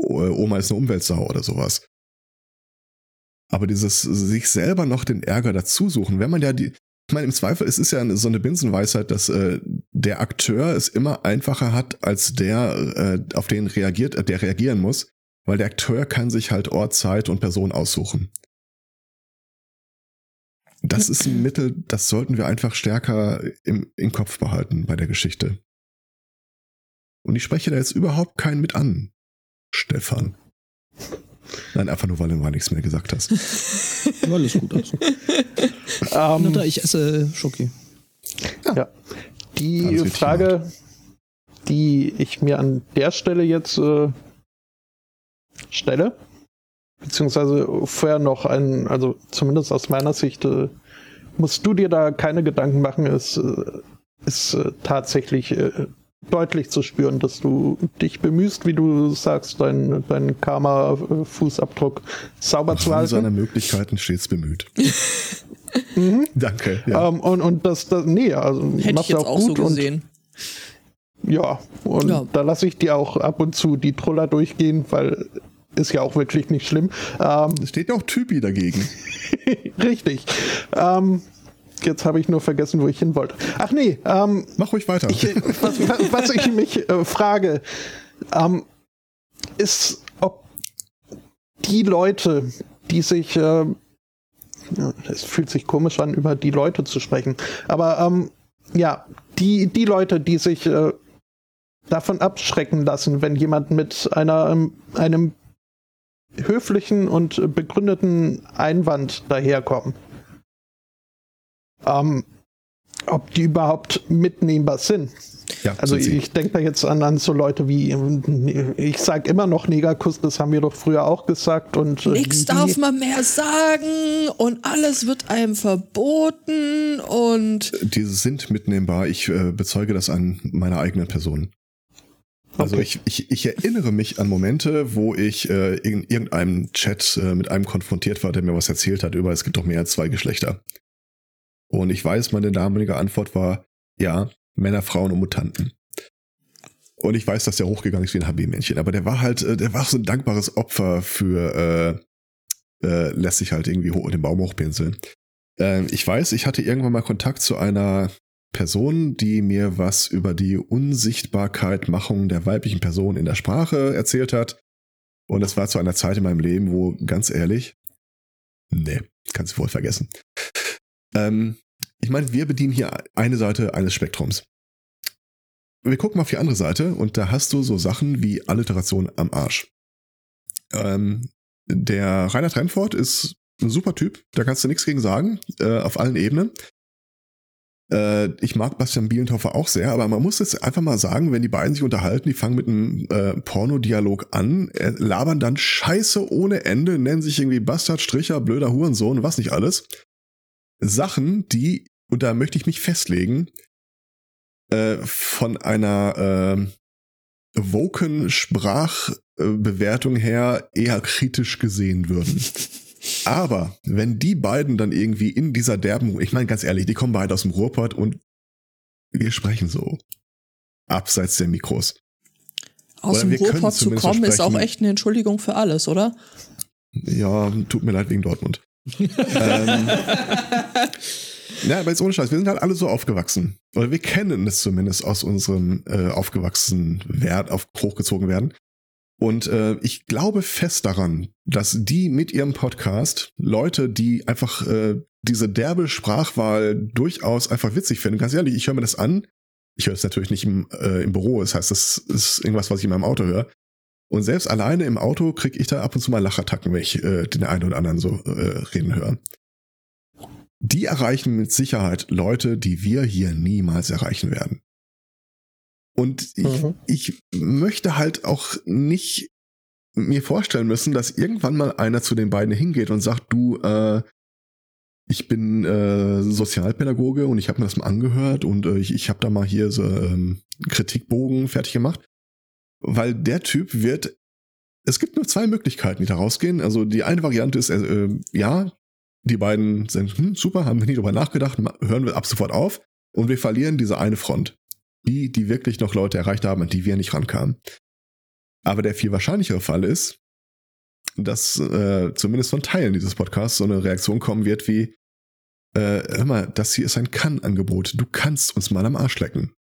Oma ist eine Umweltsau oder sowas. Aber dieses sich selber noch den Ärger dazu suchen, wenn man ja die, ich meine, im Zweifel, es ist ja so eine Binsenweisheit, dass äh, der Akteur es immer einfacher hat, als der, äh, auf den reagiert, äh, der reagieren muss, weil der Akteur kann sich halt Ort, Zeit und Person aussuchen. Das ist ein Mittel, das sollten wir einfach stärker im, im Kopf behalten bei der Geschichte. Und ich spreche da jetzt überhaupt keinen mit an, Stefan. Nein, einfach nur, weil du mal nichts mehr gesagt hast. alles gut. Alles gut. um, da, ich esse Schoki. Ja. ja. Die Frage, die ich mir an der Stelle jetzt äh, stelle, beziehungsweise vorher noch ein, also zumindest aus meiner Sicht, äh, musst du dir da keine Gedanken machen, ist, äh, ist äh, tatsächlich äh, deutlich zu spüren, dass du dich bemühst, wie du sagst, deinen dein Karma-Fußabdruck sauber zu halten. seiner Möglichkeiten stets bemüht. mhm. Danke. Ja. Um, ähm, und, und das, das, nee, also Hätte ich jetzt auch, auch so gesehen. Und, ja, und ja. da lasse ich dir auch ab und zu die Troller durchgehen, weil ist ja auch wirklich nicht schlimm. Ähm, es steht ja auch Typi dagegen. Richtig. Ähm, jetzt habe ich nur vergessen, wo ich hin wollte. Ach nee, ähm, mach ruhig weiter. Ich, was, was, ich mich äh, frage, ähm, ist, ob die Leute, die sich, äh, es fühlt sich komisch an, über die Leute zu sprechen, aber ähm, ja, die, die Leute, die sich äh, davon abschrecken lassen, wenn jemand mit einer, ähm, einem höflichen und begründeten Einwand daherkommt ähm, ob die überhaupt mitnehmbar sind. Ja, Also sind ich denke da jetzt an, an so Leute wie, ich sag immer noch Negerkuss, das haben wir doch früher auch gesagt. Und, äh, Nichts die- darf man mehr sagen und alles wird einem verboten und Diese sind mitnehmbar. Ich äh, bezeuge das an meiner eigenen Person. Also Okay. ich, ich, ich erinnere mich an Momente, wo ich äh, in irgendeinem Chat äh, mit einem konfrontiert war, der mir was erzählt hat über, es gibt doch mehr als zwei Geschlechter. Und ich weiß, meine damalige Antwort war, ja, Männer, Frauen und Mutanten. Und ich weiß, dass der hochgegangen ist wie ein HB-Männchen, aber der war halt, äh, der war so ein dankbares Opfer für, äh, äh, lässt sich halt irgendwie hoch, den Baum hochpinseln. Ähm, ich weiß, ich hatte irgendwann mal Kontakt zu einer Person, die mir was über die Unsichtbarkeit Machung der weiblichen Person in der Sprache erzählt hat. Und es war zu einer Zeit in meinem Leben, wo, ganz ehrlich, nee, kannst du wohl vergessen. Ähm, ich meine, wir bedienen hier eine Seite eines Spektrums. Wir gucken mal auf die andere Seite und da hast du so Sachen wie Alliteration am Arsch. Ähm, der Rainer Trennfort ist ein super Typ, da kannst du nichts gegen sagen, äh, auf allen Ebenen. Äh, ich mag Bastian Bielendorfer auch sehr, aber man muss jetzt einfach mal sagen, wenn die beiden sich unterhalten, die fangen mit einem äh, Pornodialog an, äh, labern dann Scheiße ohne Ende, nennen sich irgendwie Bastard, Stricher, blöder Hurensohn, was nicht alles. Sachen, die, und da möchte ich mich festlegen, äh, von einer äh, woken Sprachbewertung her eher kritisch gesehen würden. Aber wenn die beiden dann irgendwie in dieser derben, ich meine ganz ehrlich, die kommen beide aus dem Ruhrpott und wir sprechen so abseits der Mikros. aus Oder dem Ruhrpott zu kommen, ist auch echt eine Entschuldigung für alles, oder? Ja, tut mir leid wegen Dortmund. Ähm, ja, aber jetzt ohne Scheiß, wir sind halt alle so aufgewachsen. Oder wir kennen es zumindest aus unserem äh, aufgewachsen werden, auf hochgezogen werden. Und äh, ich glaube fest daran, dass die mit ihrem Podcast Leute, die einfach äh, diese derbe Sprachwahl durchaus einfach witzig finden. Ganz ehrlich, ich höre mir das an. Ich höre es natürlich nicht im, äh, im Büro. Das heißt, das ist irgendwas, was ich in meinem Auto höre. Und selbst alleine im Auto kriege ich da ab und zu mal Lachattacken, wenn ich äh, den einen oder anderen so äh, reden höre. Die erreichen mit Sicherheit Leute, die wir hier niemals erreichen werden. Und ich, Mhm. ich möchte halt auch nicht mir vorstellen müssen, dass irgendwann mal einer zu den beiden hingeht und sagt, du, äh, ich bin äh, Sozialpädagoge und ich habe mir das mal angehört und äh, ich, ich habe da mal hier so ähm, Kritikbogen fertig gemacht. Weil der Typ wird, es gibt nur zwei Möglichkeiten, die da rausgehen. Also die eine Variante ist, äh, ja, die beiden sind hm, super, haben wir nie drüber nachgedacht, hören wir ab sofort auf und wir verlieren diese eine Front. Die, die wirklich noch Leute erreicht haben, an die wir nicht rankamen. Aber der viel wahrscheinlichere Fall ist, dass äh, zumindest von Teilen dieses Podcasts so eine Reaktion kommen wird wie, äh, hör mal, das hier ist ein Kann-Angebot. Du kannst uns mal am Arsch lecken.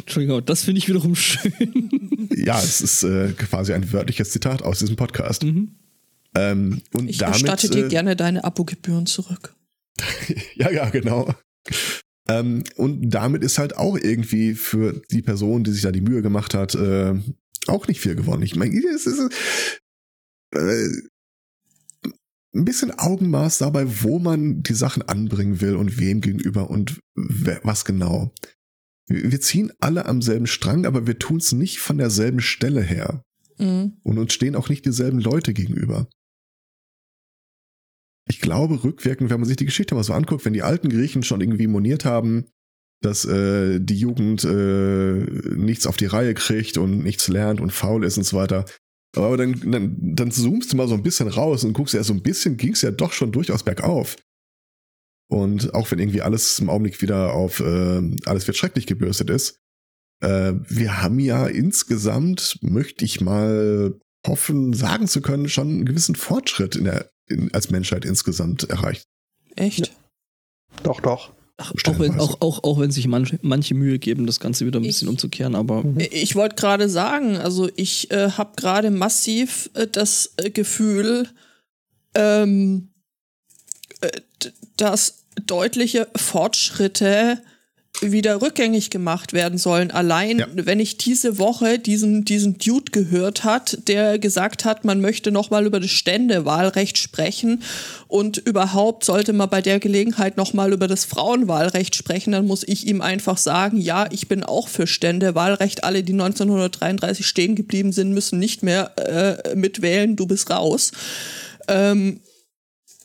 Entschuldigung, das finde ich wiederum schön. Ja, es ist äh, quasi ein wörtliches Zitat aus diesem Podcast. mhm. Ähm, und Ich damit, erstatte dir äh, gerne deine Abogebühren zurück. Ja, ja, genau. Ähm, und damit ist halt auch irgendwie für die Person, die sich da die Mühe gemacht hat, äh, auch nicht viel gewonnen. Ich meine, es ist äh, ein bisschen Augenmaß dabei, wo man die Sachen anbringen will und wem gegenüber und wer, was genau. Wir ziehen alle am selben Strang, aber wir tun es nicht von derselben Stelle her. Mhm. Und uns stehen auch nicht dieselben Leute gegenüber. Ich glaube, rückwirkend, wenn man sich die Geschichte mal so anguckt, wenn die alten Griechen schon irgendwie moniert haben, dass äh, die Jugend äh, nichts auf die Reihe kriegt und nichts lernt und faul ist und so weiter. Aber dann, dann, dann zoomst du mal so ein bisschen raus und guckst ja, so ein bisschen ging es ja doch schon durchaus bergauf. Und auch wenn irgendwie alles im Augenblick wieder auf äh, alles wird schrecklich gebürstet ist, äh, wir haben ja insgesamt, möchte ich mal hoffen, sagen zu können, schon einen gewissen Fortschritt in der, in, als Menschheit insgesamt erreicht. Echt? Doch, doch. Ach, auch, wenn, auch, auch, auch wenn sich manche, manche Mühe geben, das Ganze wieder ein bisschen Ich- umzukehren, aber Ich wollte gerade sagen, also ich äh, habe gerade massiv äh, das äh, Gefühl, ähm, äh, dass deutliche Fortschritte wieder rückgängig gemacht werden sollen. Allein, Ja. wenn ich diese Woche diesen, diesen Dude gehört hat, der gesagt hat, man möchte nochmal über das Ständewahlrecht sprechen und überhaupt sollte man bei der Gelegenheit nochmal über das Frauenwahlrecht sprechen, dann muss ich ihm einfach sagen, ja, ich bin auch für Ständewahlrecht. Alle, die 1933 stehen geblieben sind, müssen nicht mehr äh, mitwählen, du bist raus. Ähm,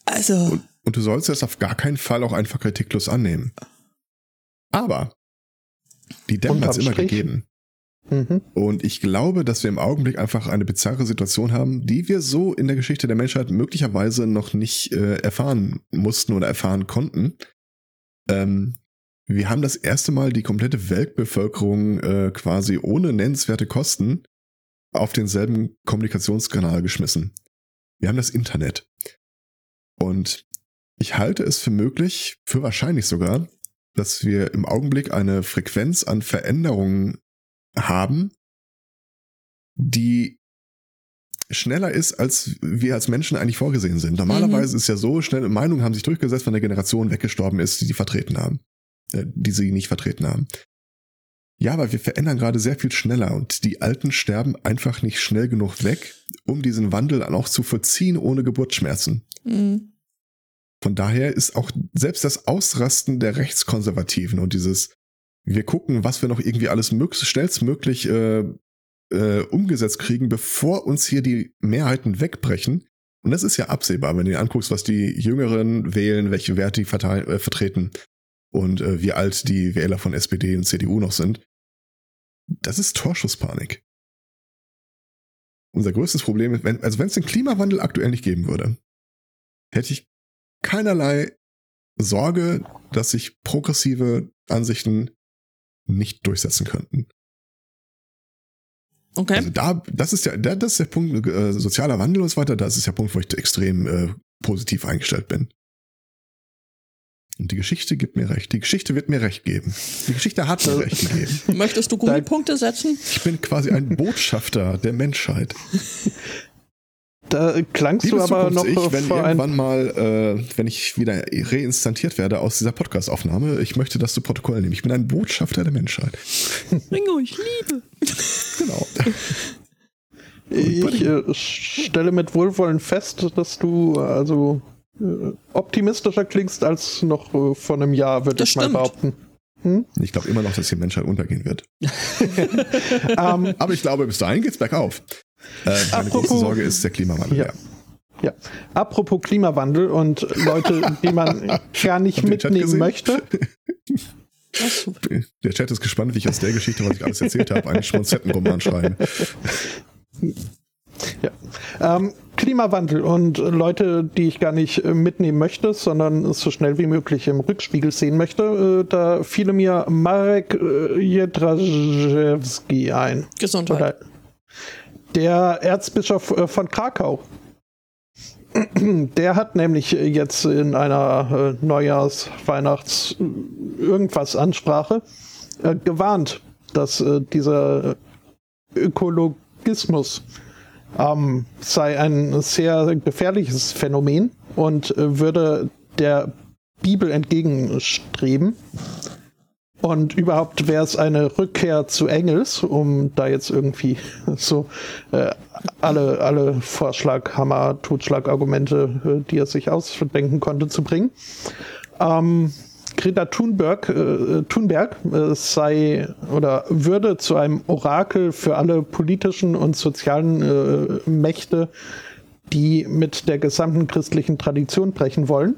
also, Und du sollst das auf gar keinen Fall auch einfach kritiklos annehmen. Aber die Deppen hat es immer Strich. gegeben. Mhm. Und ich glaube, dass wir im Augenblick einfach eine bizarre Situation haben, die wir so in der Geschichte der Menschheit möglicherweise noch nicht äh, erfahren mussten oder erfahren konnten. Ähm, wir haben das erste Mal die komplette Weltbevölkerung äh, quasi ohne nennenswerte Kosten auf denselben Kommunikationskanal geschmissen. Wir haben das Internet. Und ich halte es für möglich, für wahrscheinlich sogar, dass wir im Augenblick eine Frequenz an Veränderungen haben, die schneller ist, als wir als Menschen eigentlich vorgesehen sind. Normalerweise ist ja so, schnelle Meinungen haben sich durchgesetzt, wenn eine Generation weggestorben ist, die die vertreten haben, äh, die sie nicht vertreten haben. Ja, aber wir verändern gerade sehr viel schneller und die Alten sterben einfach nicht schnell genug weg, um diesen Wandel dann auch zu vollziehen ohne Geburtsschmerzen. mh. Von daher ist auch selbst das Ausrasten der Rechtskonservativen und dieses, wir gucken, was wir noch irgendwie alles möglichst schnellstmöglich äh, äh, umgesetzt kriegen, bevor uns hier die Mehrheiten wegbrechen. Und das ist ja absehbar, wenn du dir anguckst, was die Jüngeren wählen, welche Werte die äh, vertreten und äh, wie alt die Wähler von SPD und CDU noch sind. Das ist Torschusspanik. Unser größtes Problem ist, wenn, also wenn es den Klimawandel aktuell nicht geben würde, hätte ich keinerlei Sorge, dass sich progressive Ansichten nicht durchsetzen könnten. okay. Also da, das ist ja, da- das ist der Punkt, äh, sozialer Wandel und so weiter, das ist der Punkt, wo ich extrem äh, positiv eingestellt bin. Und die Geschichte gibt mir recht. Die Geschichte wird mir recht geben. Die Geschichte hat mir recht gegeben. Möchtest du Gummipunkte setzen? Ich bin quasi ein Botschafter der Menschheit. Da klangst du Liebes aber noch Zukunfts-Ich, wenn vor ein irgendwann mal, äh, wenn ich wieder reinstantiert werde aus dieser Podcast-Aufnahme, ich möchte das zu Protokoll nehmen. Ich bin ein Botschafter der Menschheit. Bring euch Liebe. Genau. Ich äh, stelle mit Wohlwollen fest, dass du also äh, optimistischer klingst als noch äh, vor einem Jahr, würde ich mal stimmt. behaupten. Ich glaube immer noch, dass die Menschheit untergehen wird. Ähm, Aber ich glaube, bis dahin geht's bergauf. Äh, meine Apropos- große Sorge ist der Klimawandel. Ja. Ja. ja. Apropos Klimawandel und Leute, die man gar nicht mitnehmen möchte. Der Chat ist gespannt, wie ich aus der Geschichte, was ich alles erzählt habe, einen Schmonzettenroman schreibe. Ja. Ähm, Klimawandel und Leute, die ich gar nicht äh, mitnehmen möchte, sondern so schnell wie möglich im Rückspiegel sehen möchte, äh, da fiele mir Marek äh, Jedraszewski ein. Gesundheit. Oder der Erzbischof äh, von Krakau. Der hat nämlich jetzt in einer äh, Neujahrs-, Weihnachts-, irgendwas Ansprache äh, gewarnt, dass dieser Ökologismus ähm, sei ein sehr gefährliches Phänomen und würde der Bibel entgegenstreben. Und überhaupt wäre es eine Rückkehr zu Engels, um da jetzt irgendwie so äh, alle, alle Vorschlag, Hammer, Totschlagargumente, äh, die er sich ausdenken konnte, zu bringen. Ähm, Greta Thunberg, äh, Thunberg äh, sei oder würde zu einem Orakel für alle politischen und sozialen äh, Mächte, die mit der gesamten christlichen Tradition brechen wollen.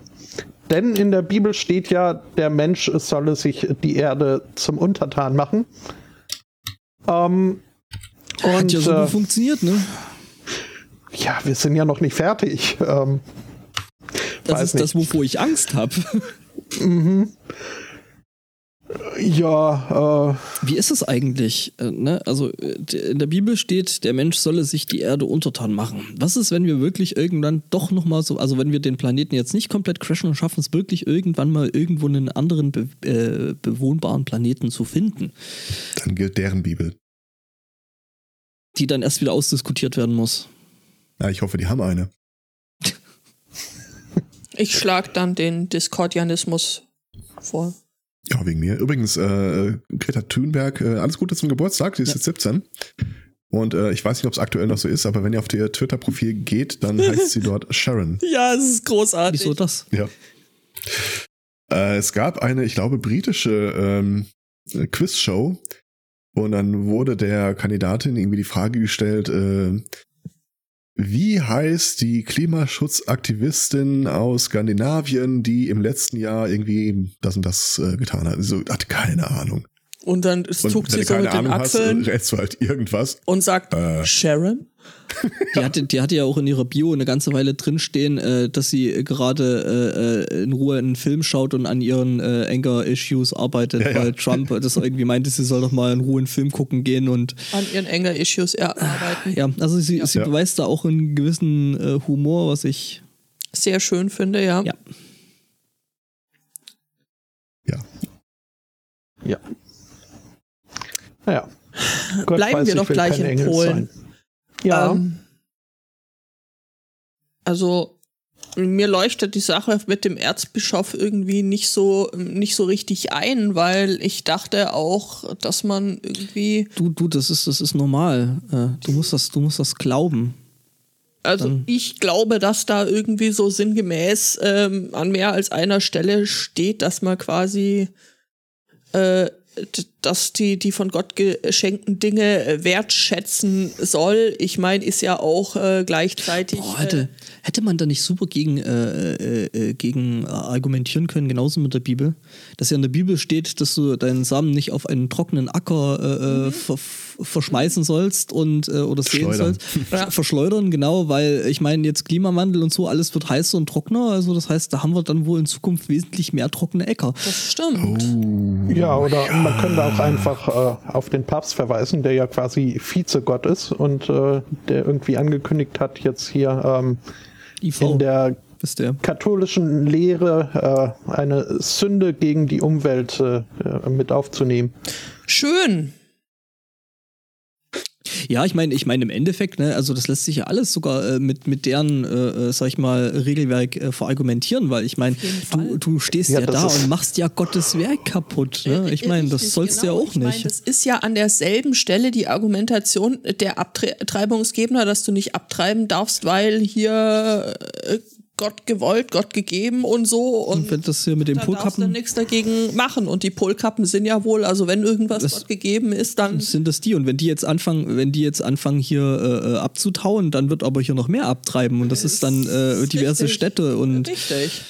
Denn in der Bibel steht ja, der Mensch solle sich die Erde zum Untertan machen. Ähm, Hat und ja so äh, funktioniert, ne? ja, wir sind ja noch nicht fertig. Ähm, Das ist das, wovor ich Angst habe. Ja, äh, Wie ist es eigentlich? Äh, ne? Also äh, in der Bibel steht, der Mensch solle sich die Erde untertan machen. Was ist, wenn wir wirklich irgendwann doch noch mal so, also wenn wir den Planeten jetzt nicht komplett crashen und schaffen es wirklich irgendwann mal irgendwo einen anderen be äh, bewohnbaren Planeten zu finden, Dann gilt deren Bibel. die dann erst wieder ausdiskutiert werden muss? Ja, ich hoffe, die haben eine. Ich schlag dann den Diskordianismus vor. Ja, wegen mir. Übrigens, äh, Greta Thunberg, äh, alles Gute zum Geburtstag, die ist Ja. jetzt 17. Und äh, ich weiß nicht, ob es aktuell noch so ist, aber wenn ihr auf ihr Twitter-Profil geht, dann heißt sie dort Sharon. Ja, es ist großartig. Wieso das? Ja. Äh, es gab eine, ich glaube, britische ähm, Quizshow und dann wurde der Kandidatin irgendwie die Frage gestellt, äh, wie heißt die Klimaschutzaktivistin aus Skandinavien, die im letzten Jahr irgendwie das und das äh, getan hat? So, hatte keine Ahnung. Und dann zuckt sie so mit den Ahnung hast, Achseln rätst du halt irgendwas. und sagt, Äh. Sharon? Die hatte, die hatte ja auch in ihrer Bio eine ganze Weile drinstehen, äh, dass sie gerade äh, äh, in Ruhe einen Film schaut und an ihren äh, Anger-Issues arbeitet, Ja, ja. weil Trump das irgendwie meinte, sie soll doch mal in Ruhe einen Film gucken gehen und An ihren Anger-Issues erarbeiten. ja, also sie, sie Ja. beweist da auch einen gewissen äh, Humor, was ich Sehr schön finde, ja. Ja. Ja. Ja. Naja. Gott Bleiben weiß, wir doch gleich in Polen. sein. Ja. Ähm, also mir leuchtet die Sache mit dem Erzbischof irgendwie nicht so nicht so richtig ein, weil ich dachte auch, dass man irgendwie du du das ist das ist normal. Äh, du musst das du musst das glauben. Also Dann- ich glaube, dass da irgendwie so sinngemäß ähm, an mehr als einer Stelle steht, dass man quasi äh, dass die, die von Gott geschenkten Dinge äh, wertschätzen soll. Ich meine, ist ja auch äh, gleichzeitig. Boah, äh, hätte, hätte man da nicht super gegen, äh, äh, äh, gegen argumentieren können, genauso mit der Bibel? Dass ja in der Bibel steht, dass du deinen Samen nicht auf einen trockenen Acker äh, ver verschmeißen sollst und äh, oder sehen sollst. Ja. Verschleudern, genau, weil ich meine, jetzt Klimawandel und so, alles wird heißer und trockener. Also das heißt, da haben wir dann wohl in Zukunft wesentlich mehr trockene Äcker. das stimmt. Ja, oder man könnte auch einfach äh, auf den Papst verweisen, der ja quasi Vizegott ist und äh, der irgendwie angekündigt hat, jetzt hier ähm, IV in der ist der. katholischen Lehre äh, eine Sünde gegen die Umwelt äh, mit aufzunehmen. Schön. Ja, ich meine, ich meine im Endeffekt, ne, also das lässt sich ja alles sogar äh, mit, mit deren, äh, äh, sag ich mal, Regelwerk äh, verargumentieren, weil ich meine, du, du stehst Ja, ja, da und machst ja Gottes Werk kaputt. Ne? Ich meine, das sollst du ja genau. auch Ich nicht. das ist ja an derselben Stelle die Argumentation der Abtreibungsgebner, dass du nicht abtreiben darfst, weil hier äh, Gott gewollt, Gott gegeben und so. Und, Und wenn das hier mit den da darfst du Polkappen, nichts dagegen machen. Und die Polkappen sind ja wohl, also wenn irgendwas Das- Gott gegeben ist, dann sind das die. Und wenn die jetzt anfangen, wenn die jetzt anfangen hier äh, äh, abzutauen, dann wird aber hier noch mehr abtreiben. Und das ist dann äh, ist diverse richtig. Städte und, richtig.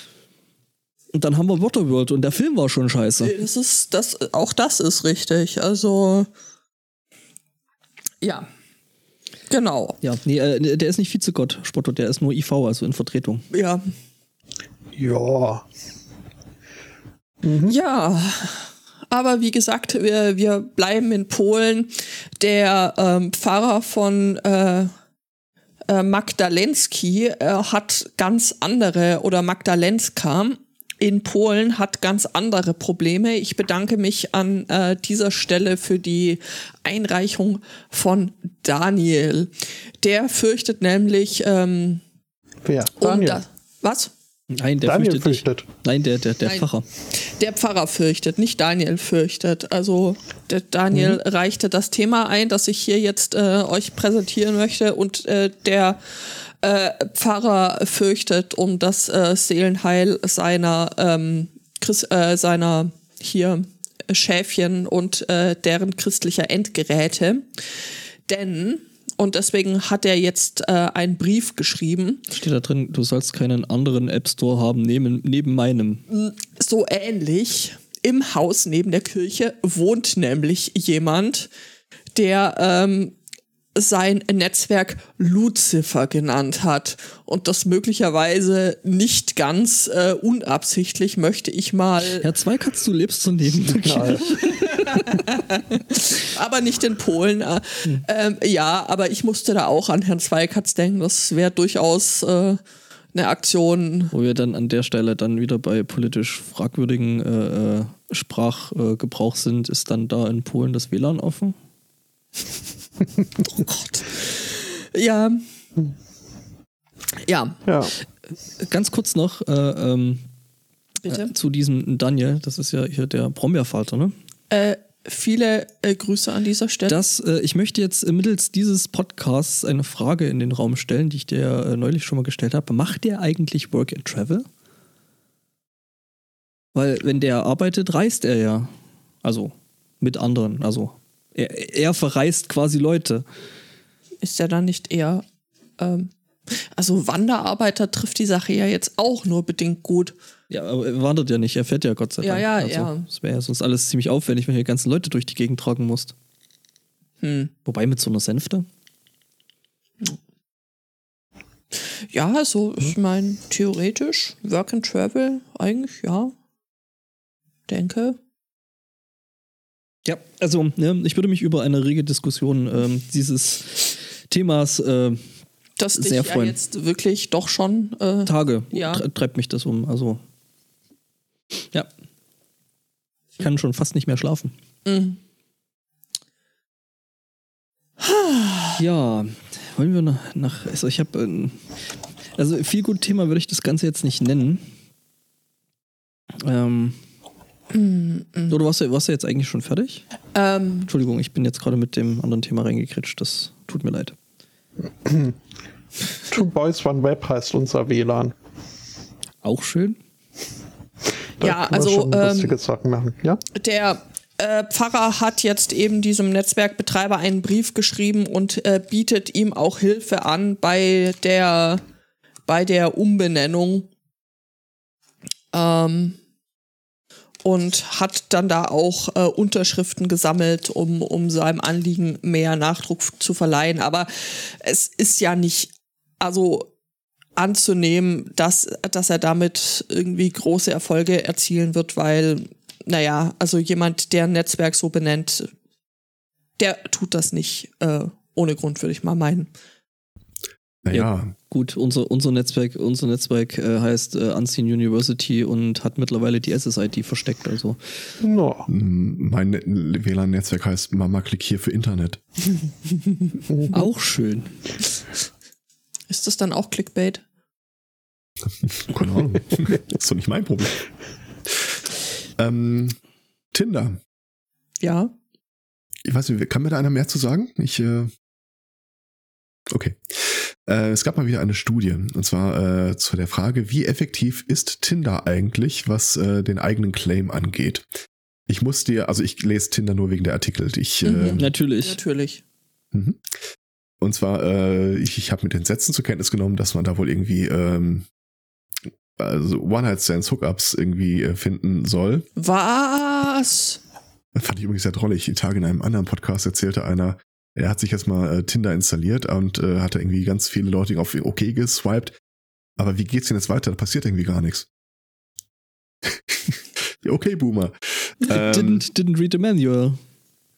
und dann haben wir Waterworld und der Film war schon scheiße. Das ist, das, auch das ist richtig. Also, ja. Genau. Ja, nee, äh, der ist nicht Vizegott, Spotto, der ist nur IV, also in Vertretung. Ja. Ja. Ja, aber wie gesagt, wir, wir bleiben in Polen. Der ähm, Pfarrer von äh, äh, Magdalenski äh, hat ganz andere, oder Magdalenska in Polen hat ganz andere Probleme. Ich bedanke mich an äh, dieser Stelle für die Einreichung von Daniel. Der fürchtet nämlich ähm, Wer? um Daniel. das. Was? Nein, der Daniel fürchtet, fürchtet. nicht. Nein, der, der, der Nein. Pfarrer. Der Pfarrer fürchtet, nicht Daniel fürchtet. Also der Daniel reichte das Thema ein, das ich hier jetzt äh, euch präsentieren möchte und äh, der äh, Pfarrer fürchtet um das äh, Seelenheil seiner ähm, Chris, äh, seiner hier Schäfchen und äh, deren christlicher Endgeräte. Denn und deswegen hat er jetzt äh, einen Brief geschrieben, Steht da drin, du sollst keinen anderen App Store haben neben, neben meinem. so ähnlich. Im Haus neben der Kirche wohnt nämlich jemand, der ähm, sein Netzwerk Lucifer genannt hat. Und das möglicherweise nicht ganz äh, unabsichtlich, möchte ich mal, Herr Zweikatz, du lebst so neben der aber nicht in Polen. Äh, ähm, ja, aber ich musste da auch an Herrn Zweikatz denken. Das wäre durchaus äh, eine Aktion. Wo wir dann an der Stelle dann wieder bei politisch fragwürdigen äh, äh, Sprachgebrauch sind, ist dann da in Polen das WLAN offen? Oh Gott. Ja. Ja, Ja. Ganz kurz noch, äh, ähm, Bitte? Äh, zu diesem Daniel, das ist ja hier der Brombeerfalter, ne? Äh, viele äh, Grüße an dieser Stelle. Das, äh, ich möchte jetzt mittels dieses Podcasts eine Frage in den Raum stellen, die ich dir äh, neulich schon mal gestellt habe. Macht der eigentlich Work and Travel? Weil wenn der arbeitet, reist er ja. Also mit anderen. Also er, er verreist quasi Leute. ist ja dann nicht eher. Ähm, also Wanderarbeiter trifft die Sache ja jetzt auch nur bedingt gut. Ja, aber er wandert ja nicht, er fährt ja Gott sei Ja, Dank. ja, also, ja. Das wäre ja sonst alles ziemlich aufwendig, wenn du die ganzen Leute durch die Gegend tragen musst. Hm. Wobei mit so einer Sänfte. Ja, also ich meine, theoretisch, Work and Travel, eigentlich, ja. Denke. Ja, also ne, ich würde mich über eine rege Diskussion ähm, dieses Themas äh, Das dich Sehr ja freuen. jetzt wirklich doch schon. Äh, Tage Ja. tre treibt mich das um. Also ja, ich kann schon fast nicht mehr schlafen. mh. Ja, wollen wir nach, nach also ich habe ähm, also viel gut Thema würde ich das Ganze jetzt nicht nennen. Ähm, Oder warst du, warst du jetzt eigentlich schon fertig? ähm, Entschuldigung, ich bin jetzt gerade mit dem anderen Thema reingekritscht. Das tut mir leid. Two Boys One Web heißt unser WLAN. Auch schön. Da Ja, also, ähm, Sachen machen. Ja, der äh, Pfarrer hat jetzt eben diesem Netzwerkbetreiber einen Brief geschrieben und äh, bietet ihm auch Hilfe an bei der, bei der Umbenennung. Ähm, und hat dann da auch äh, Unterschriften gesammelt, um, um seinem Anliegen mehr Nachdruck zu verleihen. Aber es ist ja nicht, also anzunehmen, dass, dass er damit irgendwie große Erfolge erzielen wird, weil, naja, also jemand, der ein Netzwerk so benennt, der tut das nicht äh, ohne Grund, würde ich mal meinen. Naja, Gut, unser, unser Netzwerk, unser Netzwerk äh, heißt äh, Unseen University und hat mittlerweile die SSID versteckt. Also no. mein Net- WLAN-Netzwerk heißt Mama klick hier für Internet. auch schön. Ist das dann auch Clickbait? Keine Ahnung. das ist doch nicht mein Problem. Ähm, Tinder. Ja. Ich weiß nicht, kann mir da einer mehr zu sagen? Ich, äh, okay. Äh, es gab mal wieder eine Studie, und zwar äh, zu der Frage, wie effektiv ist Tinder eigentlich, was äh, den eigenen Claim angeht? Ich muss dir, also ich lese Tinder nur wegen der Artikel. Ich, Mhm. äh, Natürlich. Natürlich. Mhm. Und zwar, äh, ich, ich habe mit den Sätzen zur Kenntnis genommen, dass man da wohl irgendwie ähm, also One-Night-Stands, Hookups irgendwie äh, finden soll. Was? Fand ich übrigens sehr drollig. Die Tage in einem anderen Podcast erzählte einer, er hat sich jetzt mal äh, Tinder installiert und äh, hatte irgendwie ganz viele Leute auf OK geswiped. Aber wie geht's denn jetzt weiter? Da passiert irgendwie gar nichts. Okay, Boomer. Ähm, Didn't, didn't read the manual.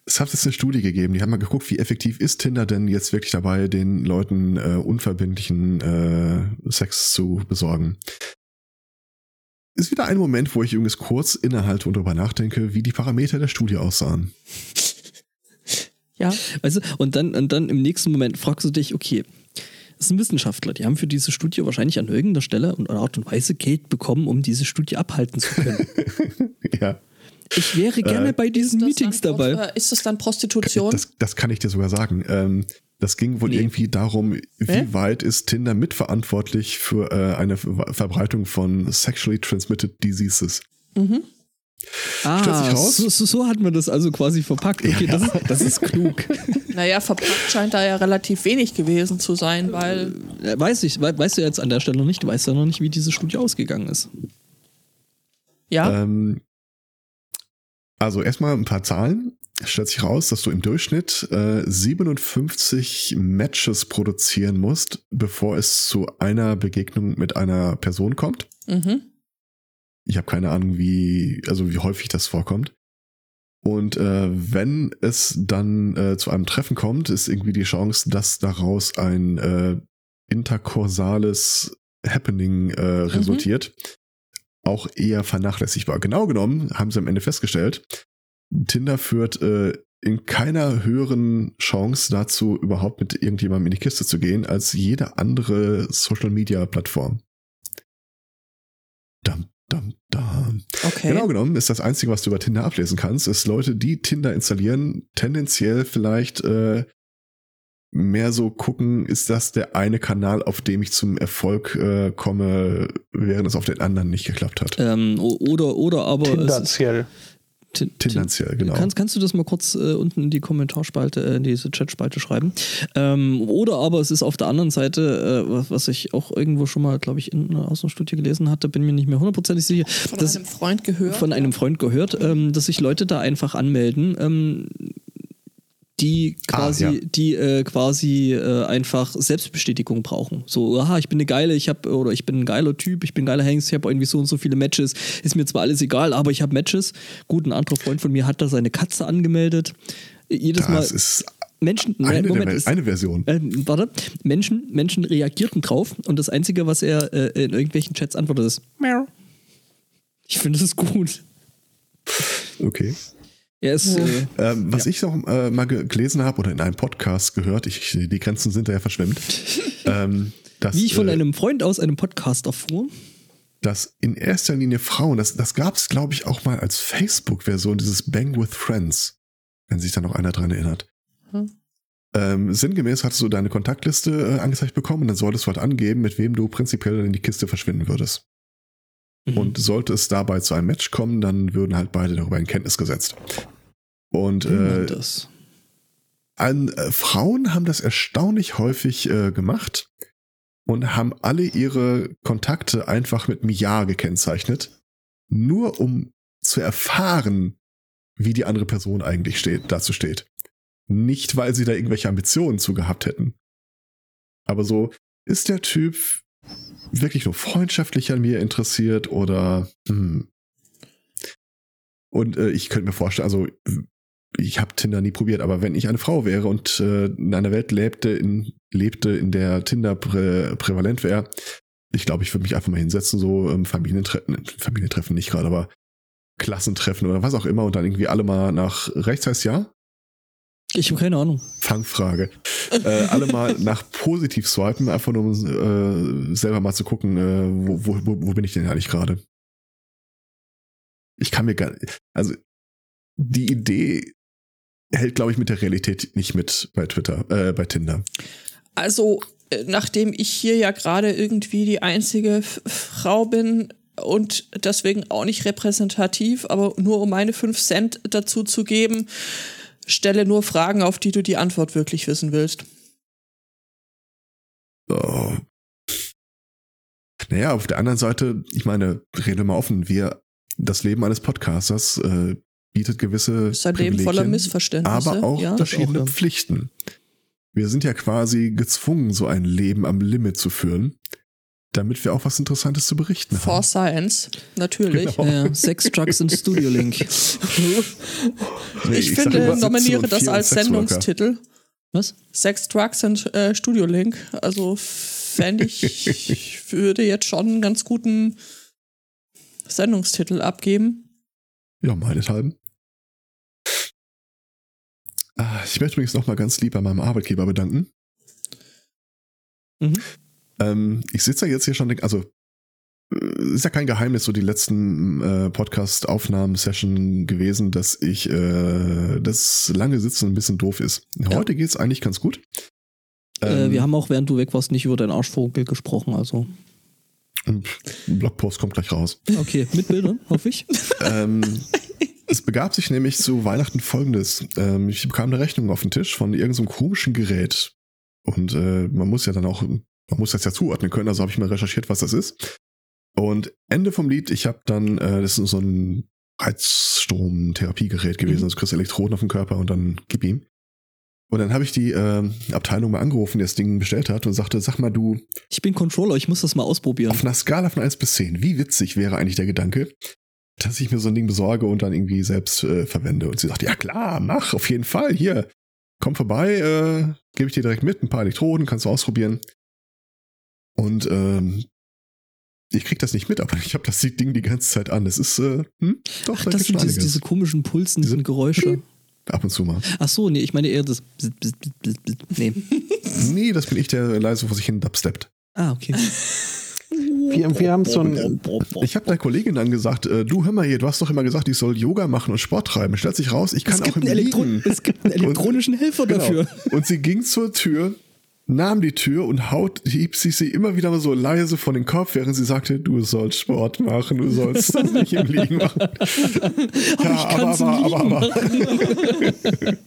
es hat jetzt eine Studie gegeben, die haben mal geguckt, wie effektiv ist Tinder denn jetzt wirklich dabei, den Leuten äh, unverbindlichen äh, Sex zu besorgen. Ist wieder ein Moment, wo ich übrigens kurz innehalte und darüber nachdenke, wie die Parameter der Studie aussahen. Ja. Weißt du, und dann, und dann im nächsten Moment fragst du dich, okay, das sind Wissenschaftler, die haben für diese Studie wahrscheinlich an irgendeiner Stelle und Art und Weise Geld bekommen, um diese Studie abhalten zu können. ja, Ich wäre gerne Äh, bei diesen Meetings dann, dabei. äh, Ist das dann Prostitution? das, das kann ich dir sogar sagen. Ähm, das ging wohl Nee. irgendwie darum, wie Hä? weit ist Tinder mitverantwortlich für äh, eine Ver Verbreitung von sexually transmitted diseases. mhm. Ah, raus. so, so, so hat man das also quasi verpackt. Okay, Ja. das, ist, das ist klug. Naja, verpackt scheint da ja relativ wenig gewesen zu sein, weil Äh, Weiß ich, we- weißt du jetzt an der Stelle noch nicht, du weißt ja noch nicht, wie diese Studie ausgegangen ist. ja, Ähm, also erstmal ein paar Zahlen. Es stellt sich raus, dass du im Durchschnitt äh, 57 Matches produzieren musst, bevor es zu einer Begegnung mit einer Person kommt. mhm. Ich habe keine Ahnung, wie, also wie häufig das vorkommt. Und äh, wenn es dann äh, zu einem Treffen kommt, ist irgendwie die Chance, dass daraus ein äh, interkursales Happening äh, resultiert, auch eher vernachlässigbar. Genau genommen haben sie am Ende festgestellt, Tinder führt äh, in keiner höheren Chance dazu, überhaupt mit irgendjemandem in die Kiste zu gehen, als jede andere Social-Media-Plattform. Dam, dam, da. Okay. Genau genommen ist das Einzige, was du über Tinder ablesen kannst, ist Leute, die Tinder installieren, tendenziell vielleicht äh, mehr so gucken, ist das der eine Kanal, auf dem ich zum Erfolg äh, komme, während es auf den anderen nicht geklappt hat. Ähm, oder, oder aber. Tendenziell. Tendenziell, genau. Kannst, kannst du das mal kurz äh, unten in die Kommentarspalte, äh, in diese Chatspalte schreiben? Ähm, oder aber es ist auf der anderen Seite, äh, was, was ich auch irgendwo schon mal, glaube ich, in einer Außenstudie gelesen hatte, bin mir nicht mehr hundertprozentig sicher. Von dass- einem Freund gehört. von einem Freund gehört, ähm, dass sich Leute da einfach anmelden, ähm, die quasi, Ah, ja. die äh, quasi äh, einfach Selbstbestätigung brauchen. So, aha, ich bin eine geile, ich habe oder ich bin ein geiler Typ, ich bin ein geiler Hengst, ich habe irgendwie so und so viele Matches. Ist mir zwar alles egal, aber ich habe Matches. Gut, ein anderer Freund von mir hat da seine Katze angemeldet. Jedes Mal das ist Menschen, eine, Moment, ist- eine Version. äh, warte, Menschen, Menschen reagierten drauf und das Einzige, was er äh, in irgendwelchen Chats antwortet, ist Miau. Ich finde das gut. Okay. Ist, äh, Ähm, was ich noch äh, mal ge gelesen habe oder in einem Podcast gehört, ich, die Grenzen sind da ja verschwemmt, ähm, dass, wie ich von äh, einem Freund aus einem Podcast erfuhr. dass in erster Linie Frauen, das, das gab es, glaube ich, auch mal als Facebook-Version, dieses Bang with Friends, wenn sich da noch einer dran erinnert. Hm. Ähm, sinngemäß hattest du deine Kontaktliste äh, angezeigt bekommen und dann solltest du halt angeben, mit wem du prinzipiell in die Kiste verschwinden würdest. Mhm. Und sollte es dabei zu einem Match kommen, dann würden halt beide darüber in Kenntnis gesetzt. Und äh, das? an, äh, Frauen haben das erstaunlich häufig äh, gemacht und haben alle ihre Kontakte einfach mit einem Ja gekennzeichnet, nur um zu erfahren, wie die andere Person eigentlich steht, dazu steht. Nicht, weil sie da irgendwelche Ambitionen zu gehabt hätten. Aber so, ist der Typ wirklich nur freundschaftlich an mir interessiert oder hm. Und äh, ich könnte mir vorstellen, also ich habe Tinder nie probiert, aber wenn ich eine Frau wäre und äh, in einer Welt lebte, in, lebte, in der Tinder prä, prävalent wäre, ich glaube, ich würde mich einfach mal hinsetzen, so ähm, Familientreffen, Familientreffen nicht gerade, aber Klassentreffen oder was auch immer und dann irgendwie alle mal nach rechts heißt ja, Ich habe keine Ahnung. Fangfrage, äh, alle mal nach positiv swipen, einfach nur um äh, selber mal zu gucken, äh, wo, wo, wo, bin ich denn eigentlich gerade? Ich kann mir gar also die Idee hält, glaube ich, mit der Realität nicht mit bei Twitter, äh, bei Tinder. Also, äh, nachdem ich hier ja gerade irgendwie die einzige F Frau bin und deswegen auch nicht repräsentativ, aber nur um meine fünf Cent dazu zu geben, stelle nur Fragen, auf die du die Antwort wirklich wissen willst. Oh. Naja, auf der anderen Seite, ich meine, reden wir mal offen, wir, das Leben eines Podcasters äh, bietet gewisse Leben voller Missverständnisse. aber auch ja? verschiedene auch, ja. Pflichten. Wir sind ja quasi gezwungen, so ein Leben am Limit zu führen, damit wir auch was Interessantes zu berichten For haben. Science, natürlich. Genau. Ja, Sex, Drugs und Studio Link. Nee, Ich, sag finde, immer, nominiere 17 und das 4 als. Sendungstitel. Was? Sex, Drugs und äh, Studio Link. Also fände ich, ich würde jetzt schon einen ganz guten Sendungstitel abgeben. Ja, meinethalben. Ah, Ich möchte übrigens nochmal ganz lieb bei meinem Arbeitgeber bedanken. Mhm. Ähm, ich sitze ja jetzt hier schon, also äh, ist ja kein Geheimnis, so die letzten äh, Podcast-Aufnahmen-Session gewesen, dass ich äh, das lange Sitzen ein bisschen doof ist. Heute geht's eigentlich ganz gut. äh, Ähm, wir haben auch, während du weg warst, nicht über deinen Arschvogel gesprochen. Also, ein Blogpost kommt gleich raus. okay, mit Bildern, hoffe ich. ähm, es begab sich nämlich zu Weihnachten folgendes. Ähm, ich bekam eine Rechnung auf den Tisch von irgendeinem komischen Gerät. Und äh, man muss ja dann auch, man muss das ja zuordnen können, also habe ich mal recherchiert, was das ist. Und Ende vom Lied, ich habe dann, äh, das ist so ein Heizstrom-Therapiegerät gewesen, Mhm. also du kriegst Elektroden auf den Körper und dann gib ihm. Und dann habe ich die äh, Abteilung mal angerufen, die das Ding bestellt hat und sagte, sag mal du, Ich bin Controller, ich muss das mal ausprobieren. auf einer Skala von 1 bis 10, wie witzig wäre eigentlich der Gedanke, dass ich mir so ein Ding besorge und dann irgendwie selbst äh, verwende? Und sie sagt, ja klar, mach, auf jeden Fall, hier, komm vorbei, äh, gebe ich dir direkt mit, ein paar Elektroden, kannst du ausprobieren. Und ähm, ich krieg das nicht mit, aber ich habe das Ding die ganze Zeit an. Es ist, äh, hm, doch, Ach, da das sind diese, diese komischen Pulsen, Diese- Geräusche. Ab und zu mal. Ach so, nee, ich meine eher das. Nee. Nee, das bin ich, der leise vor sich hin dubsteppt. Ah, okay. Wir, wir haben so ein. Ich habe der Kollegin dann gesagt, äh, du hör mal hier, du hast doch immer gesagt, ich soll Yoga machen und Sport treiben. Stellt sich raus, ich kann Es auch im Elektro Liegen. es gibt einen elektronischen Helfer Genau. dafür. Und sie ging zur Tür, nahm die Tür und haut, hieb sie sie immer wieder mal so leise von den Kopf, während sie sagte, du sollst Sport machen, du sollst das nicht im Liegen machen. ja, ich kann's im Liegen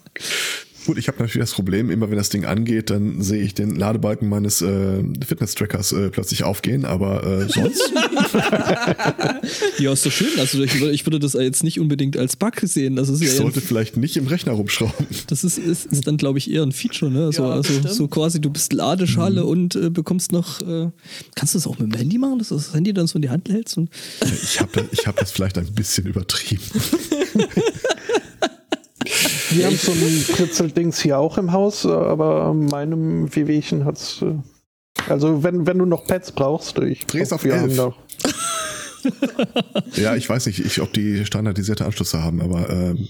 Gut, ich habe natürlich das Problem, immer wenn das Ding angeht, dann sehe ich den Ladebalken meines äh, Fitness-Trackers äh, plötzlich aufgehen, aber äh, sonst Ja, ist doch schön. Also ich, würde- ich würde das jetzt nicht unbedingt als Bug sehen. Das ist ich ja sollte vielleicht nicht im Rechner rumschrauben. das ist, ist, ist dann, glaube ich, eher ein Feature, ne? So, Ja, also stimmt. so quasi, du bist Ladeschale und äh, bekommst noch. Äh, kannst du das auch mit dem Handy machen, dass du das Handy dann so in die Hand hältst? Und, Ich habe das, ich hab das vielleicht ein bisschen übertrieben. Wir haben so ein Kritzeldings hier auch im Haus, äh, aber meinem Wehwehchen hat's. äh, Also wenn, wenn du noch Pads brauchst, ich Dreh's auf wir 11. noch. Ja, ich weiß nicht, ich, ob die standardisierte Anschlüsse haben, aber ähm,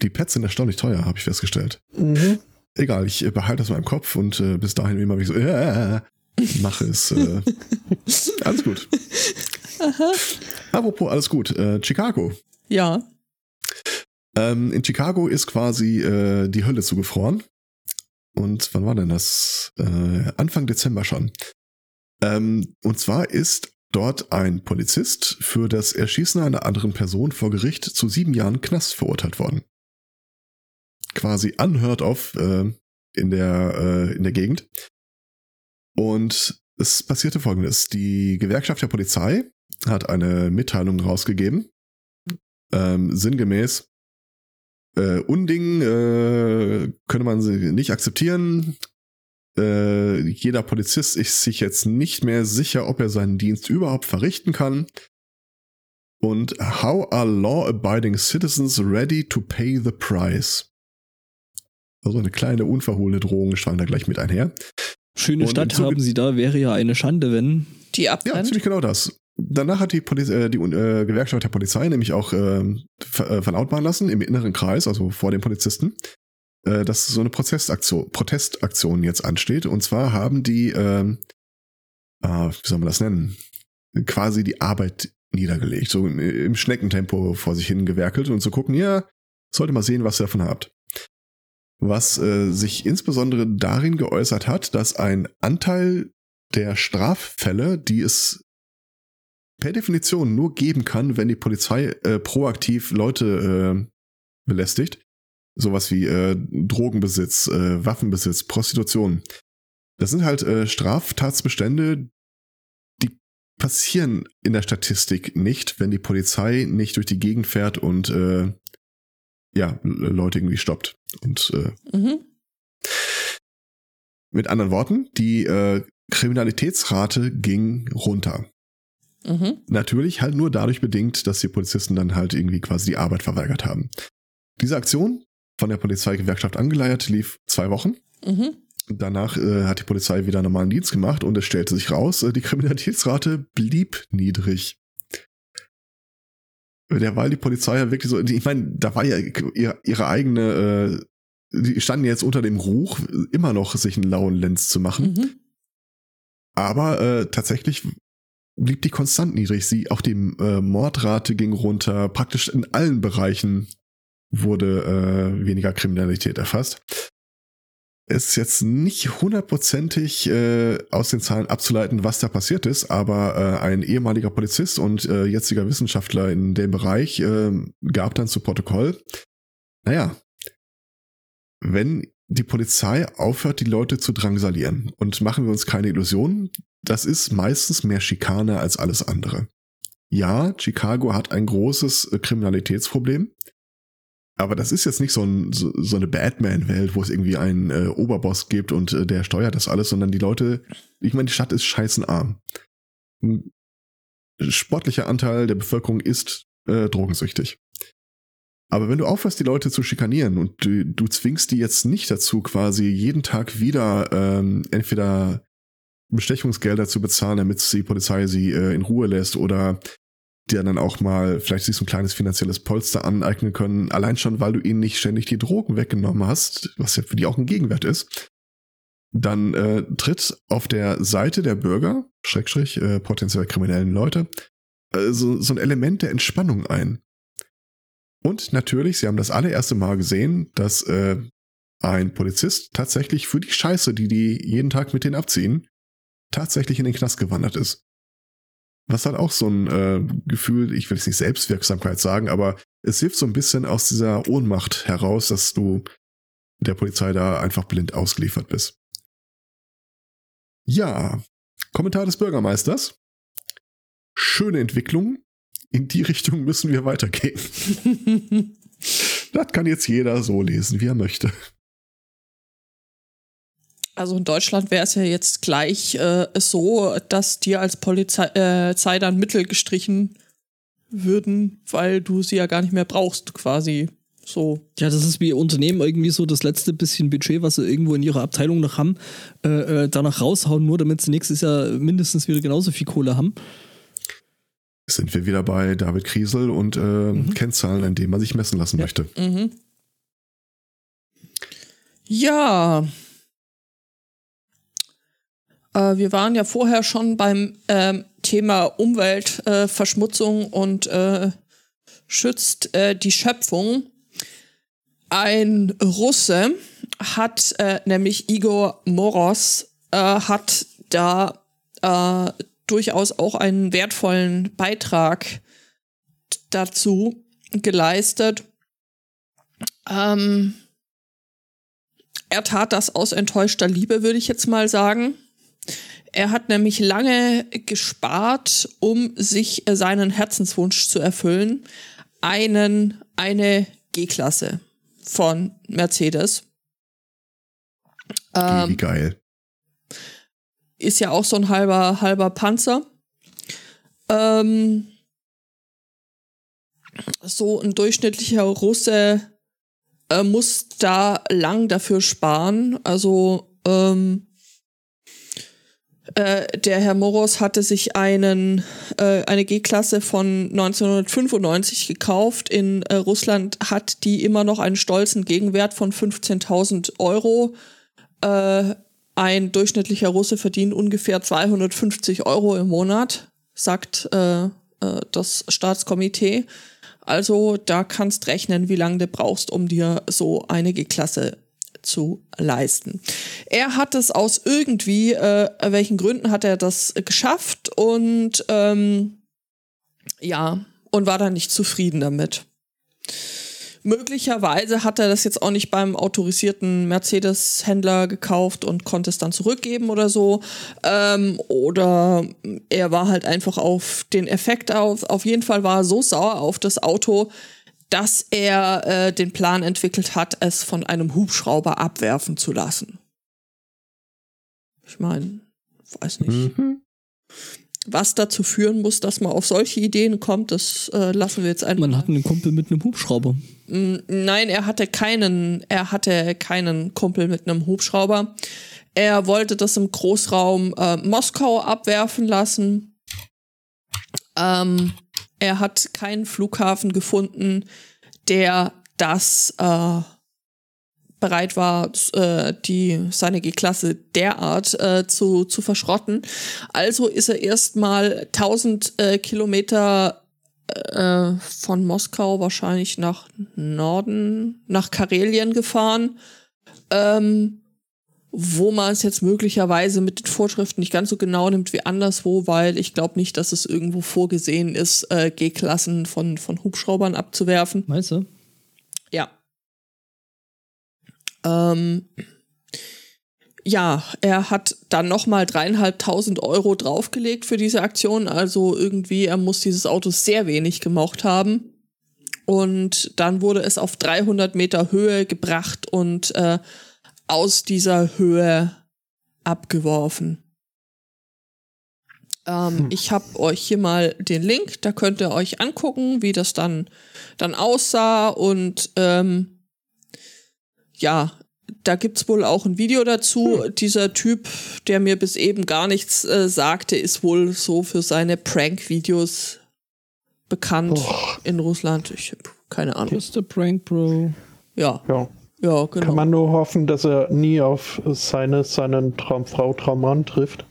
die Pads sind erstaunlich teuer, habe ich festgestellt. Mhm. Egal, ich äh, behalte das mal im Kopf und äh, bis dahin immer wie so, äh, mache es. Äh, alles gut. Apropos alles gut, äh, Chicago. Ja. Ähm, in Chicago ist quasi äh, die Hölle zugefroren. Und wann war denn das? Äh, Anfang Dezember schon. Ähm, und zwar ist dort ein Polizist für das Erschießen einer anderen Person vor Gericht zu sieben Jahren Knast verurteilt worden. Quasi unheard of äh, in, der, äh, in der Gegend. Und es passierte folgendes. Die Gewerkschaft der Polizei hat eine Mitteilung rausgegeben, ähm, sinngemäß, äh, Unding äh, könne man sie nicht akzeptieren. Äh, jeder Polizist ist sich jetzt nicht mehr sicher, ob er seinen Dienst überhaupt verrichten kann. Und how are law-abiding citizens ready to pay the price? Also eine kleine unverhohlene Drohung stand da gleich mit einher. schöne Und Stadt haben sie da, wäre ja eine Schande, wenn. Die Ja, abbrennt. ziemlich genau das. Danach hat die, Poliz äh, die äh, Gewerkschaft der Polizei nämlich auch ähm, äh, verlautbaren lassen, im inneren Kreis, also vor den Polizisten, äh, dass so eine Protestaktion, Protestaktion jetzt ansteht. Und zwar haben die, ähm, äh, wie soll man das nennen, quasi die Arbeit niedergelegt, so im, im Schneckentempo vor sich hin gewerkelt und zu gucken, ja, sollte mal sehen, was ihr davon habt. Was äh, sich insbesondere darin geäußert hat, dass ein Anteil der Straffälle, die es per Definition nur geben kann, wenn die Polizei äh, proaktiv Leute äh, belästigt. Sowas wie äh, Drogenbesitz, äh, Waffenbesitz, Prostitution. Das sind halt äh, Straftatsbestände, die passieren in der Statistik nicht, wenn die Polizei nicht durch die Gegend fährt und äh, ja, Leute irgendwie stoppt. Und äh, Mhm. mit anderen Worten, die äh, Kriminalitätsrate ging runter. Mhm. Natürlich halt nur dadurch bedingt, dass die Polizisten dann halt irgendwie quasi die Arbeit verweigert haben. Diese Aktion, von der Polizeigewerkschaft angeleiert, lief zwei Wochen. Mhm. Danach äh, hat die Polizei wieder normalen Dienst gemacht und es stellte sich raus, äh, die Kriminalitätsrate blieb niedrig. Derweil die Polizei ja wirklich so, ich meine, da war ja ihre, ihre eigene, äh, die standen jetzt unter dem Ruch, immer noch sich einen lauen Lenz zu machen. Mhm. Aber äh, tatsächlich blieb die konstant niedrig. Sie, auch die äh, Mordrate ging runter. Praktisch in allen Bereichen wurde äh, weniger Kriminalität erfasst. Es ist jetzt nicht hundertprozentig äh, aus den Zahlen abzuleiten, was da passiert ist, aber äh, ein ehemaliger Polizist und äh, jetziger Wissenschaftler in dem Bereich äh, gab dann zu Protokoll, naja, wenn die Polizei aufhört, die Leute zu drangsalieren. Und machen wir uns keine Illusionen, das ist meistens mehr Schikane als alles andere. Ja, Chicago hat ein großes äh, Kriminalitätsproblem. Aber das ist jetzt nicht so, ein, so, eine Batman-Welt, wo es irgendwie einen äh, Oberboss gibt und äh, der steuert das alles, sondern die Leute, ich meine, die Stadt ist scheißenarm. Ein sportlicher Anteil der Bevölkerung ist äh, drogensüchtig. Aber wenn du aufhörst, die Leute zu schikanieren und du, du zwingst die jetzt nicht dazu, quasi jeden Tag wieder ähm, entweder Bestechungsgelder zu bezahlen, damit die Polizei sie äh, in Ruhe lässt oder dir dann auch mal vielleicht sich so ein kleines finanzielles Polster aneignen können, allein schon, weil du ihnen nicht ständig die Drogen weggenommen hast, was ja für die auch ein Gegenwert ist, dann äh, tritt auf der Seite der Bürger, Schrägstrich, äh, potenziell kriminellen Leute, äh, so, so ein Element der Entspannung ein. Und natürlich, sie haben das allererste Mal gesehen, dass äh, ein Polizist tatsächlich für die Scheiße, die die jeden Tag mit denen abziehen, tatsächlich in den Knast gewandert ist. Was hat auch so ein äh, Gefühl, ich will jetzt nicht Selbstwirksamkeit sagen, aber es hilft so ein bisschen aus dieser Ohnmacht heraus, dass du der Polizei da einfach blind ausgeliefert bist. Ja, Kommentar des Bürgermeisters. Schöne Entwicklung. In die Richtung müssen wir weitergehen. das kann jetzt jeder so lesen, wie er möchte. Also in Deutschland wäre es ja jetzt gleich äh, so, dass dir als Polizei äh, dann Mittel gestrichen würden, weil du sie ja gar nicht mehr brauchst, quasi. So. Ja, das ist wie Unternehmen irgendwie so das letzte bisschen Budget, was sie irgendwo in ihrer Abteilung noch haben, äh, äh, danach raushauen, nur damit sie nächstes Jahr mindestens wieder genauso viel Kohle haben. Sind wir wieder bei David Kriesel und äh, mhm. Kennzahlen, an denen man sich messen lassen ja. möchte. Mhm. Ja. Äh, wir waren ja vorher schon beim ähm, Thema Umweltverschmutzung und äh, schützt äh, die Schöpfung. Ein Russe hat äh, nämlich Igor Moros äh, hat da äh, durchaus auch einen wertvollen Beitrag dazu geleistet. Ähm, er tat das aus enttäuschter Liebe, würde ich jetzt mal sagen. Er hat nämlich lange gespart, um sich äh, seinen Herzenswunsch zu erfüllen, einen eine G-Klasse von Mercedes. Ähm, Wie geil. Ist ja auch so ein halber, halber Panzer. Ähm, so ein durchschnittlicher Russe äh, muss da lang dafür sparen. Also ähm, äh, der Herr Moros hatte sich einen, äh, eine G-Klasse von 1995 gekauft. In äh, Russland hat die immer noch einen stolzen Gegenwert von 15.000 Euro. Äh, ein durchschnittlicher Russe verdient ungefähr 250 Euro im Monat, sagt äh, das Staatskomitee. Also da kannst rechnen, wie lange du brauchst, um dir so eine G-Klasse zu leisten. Er hat es aus irgendwie, äh, welchen Gründen hat er das geschafft und ähm, ja, und war dann nicht zufrieden damit. Möglicherweise hat er das jetzt auch nicht beim autorisierten Mercedes-Händler gekauft und konnte es dann zurückgeben oder so. Ähm, oder er war halt einfach auf den Effekt auf. Auf jeden Fall war er so sauer auf das Auto, dass er äh, den Plan entwickelt hat, es von einem Hubschrauber abwerfen zu lassen. Ich meine, weiß nicht. Mhm. Was dazu führen muss, dass man auf solche Ideen kommt, das äh, lassen wir jetzt einfach. Man hat einen Kumpel mit einem Hubschrauber. Nein, er hatte keinen, er hatte keinen Kumpel mit einem Hubschrauber. Er wollte das im Großraum äh, Moskau abwerfen lassen. Ähm, er hat keinen Flughafen gefunden, der das äh, bereit war, äh, die seine G-Klasse derart äh, zu, zu verschrotten. Also ist er erstmal 1000 äh, Kilometer äh, von Moskau wahrscheinlich nach Norden, nach Karelien gefahren. Ähm, wo man es jetzt möglicherweise mit den Vorschriften nicht ganz so genau nimmt wie anderswo, weil ich glaube nicht, dass es irgendwo vorgesehen ist, äh, G-Klassen von, von Hubschraubern abzuwerfen. Meinst du? Ja. Ähm, ja, er hat dann nochmal dreieinhalbtausend Euro draufgelegt für diese Aktion. Also irgendwie, er muss dieses Auto sehr wenig gemocht haben. Und dann wurde es auf 300 Meter Höhe gebracht und äh, aus dieser Höhe abgeworfen. Ähm, hm. Ich habe euch hier mal den Link, da könnt ihr euch angucken, wie das dann, dann aussah. Und ähm, ja, da gibt's wohl auch ein Video dazu. Hm. Dieser Typ, der mir bis eben gar nichts äh, sagte, ist wohl so für seine Prank-Videos bekannt oh. in Russland. Ich habe keine Ahnung. Ist der Prank Bro. Ja. Ja. Ja, genau. Kann man nur hoffen, dass er nie auf seine, seinen Traumfrau, Traummann trifft.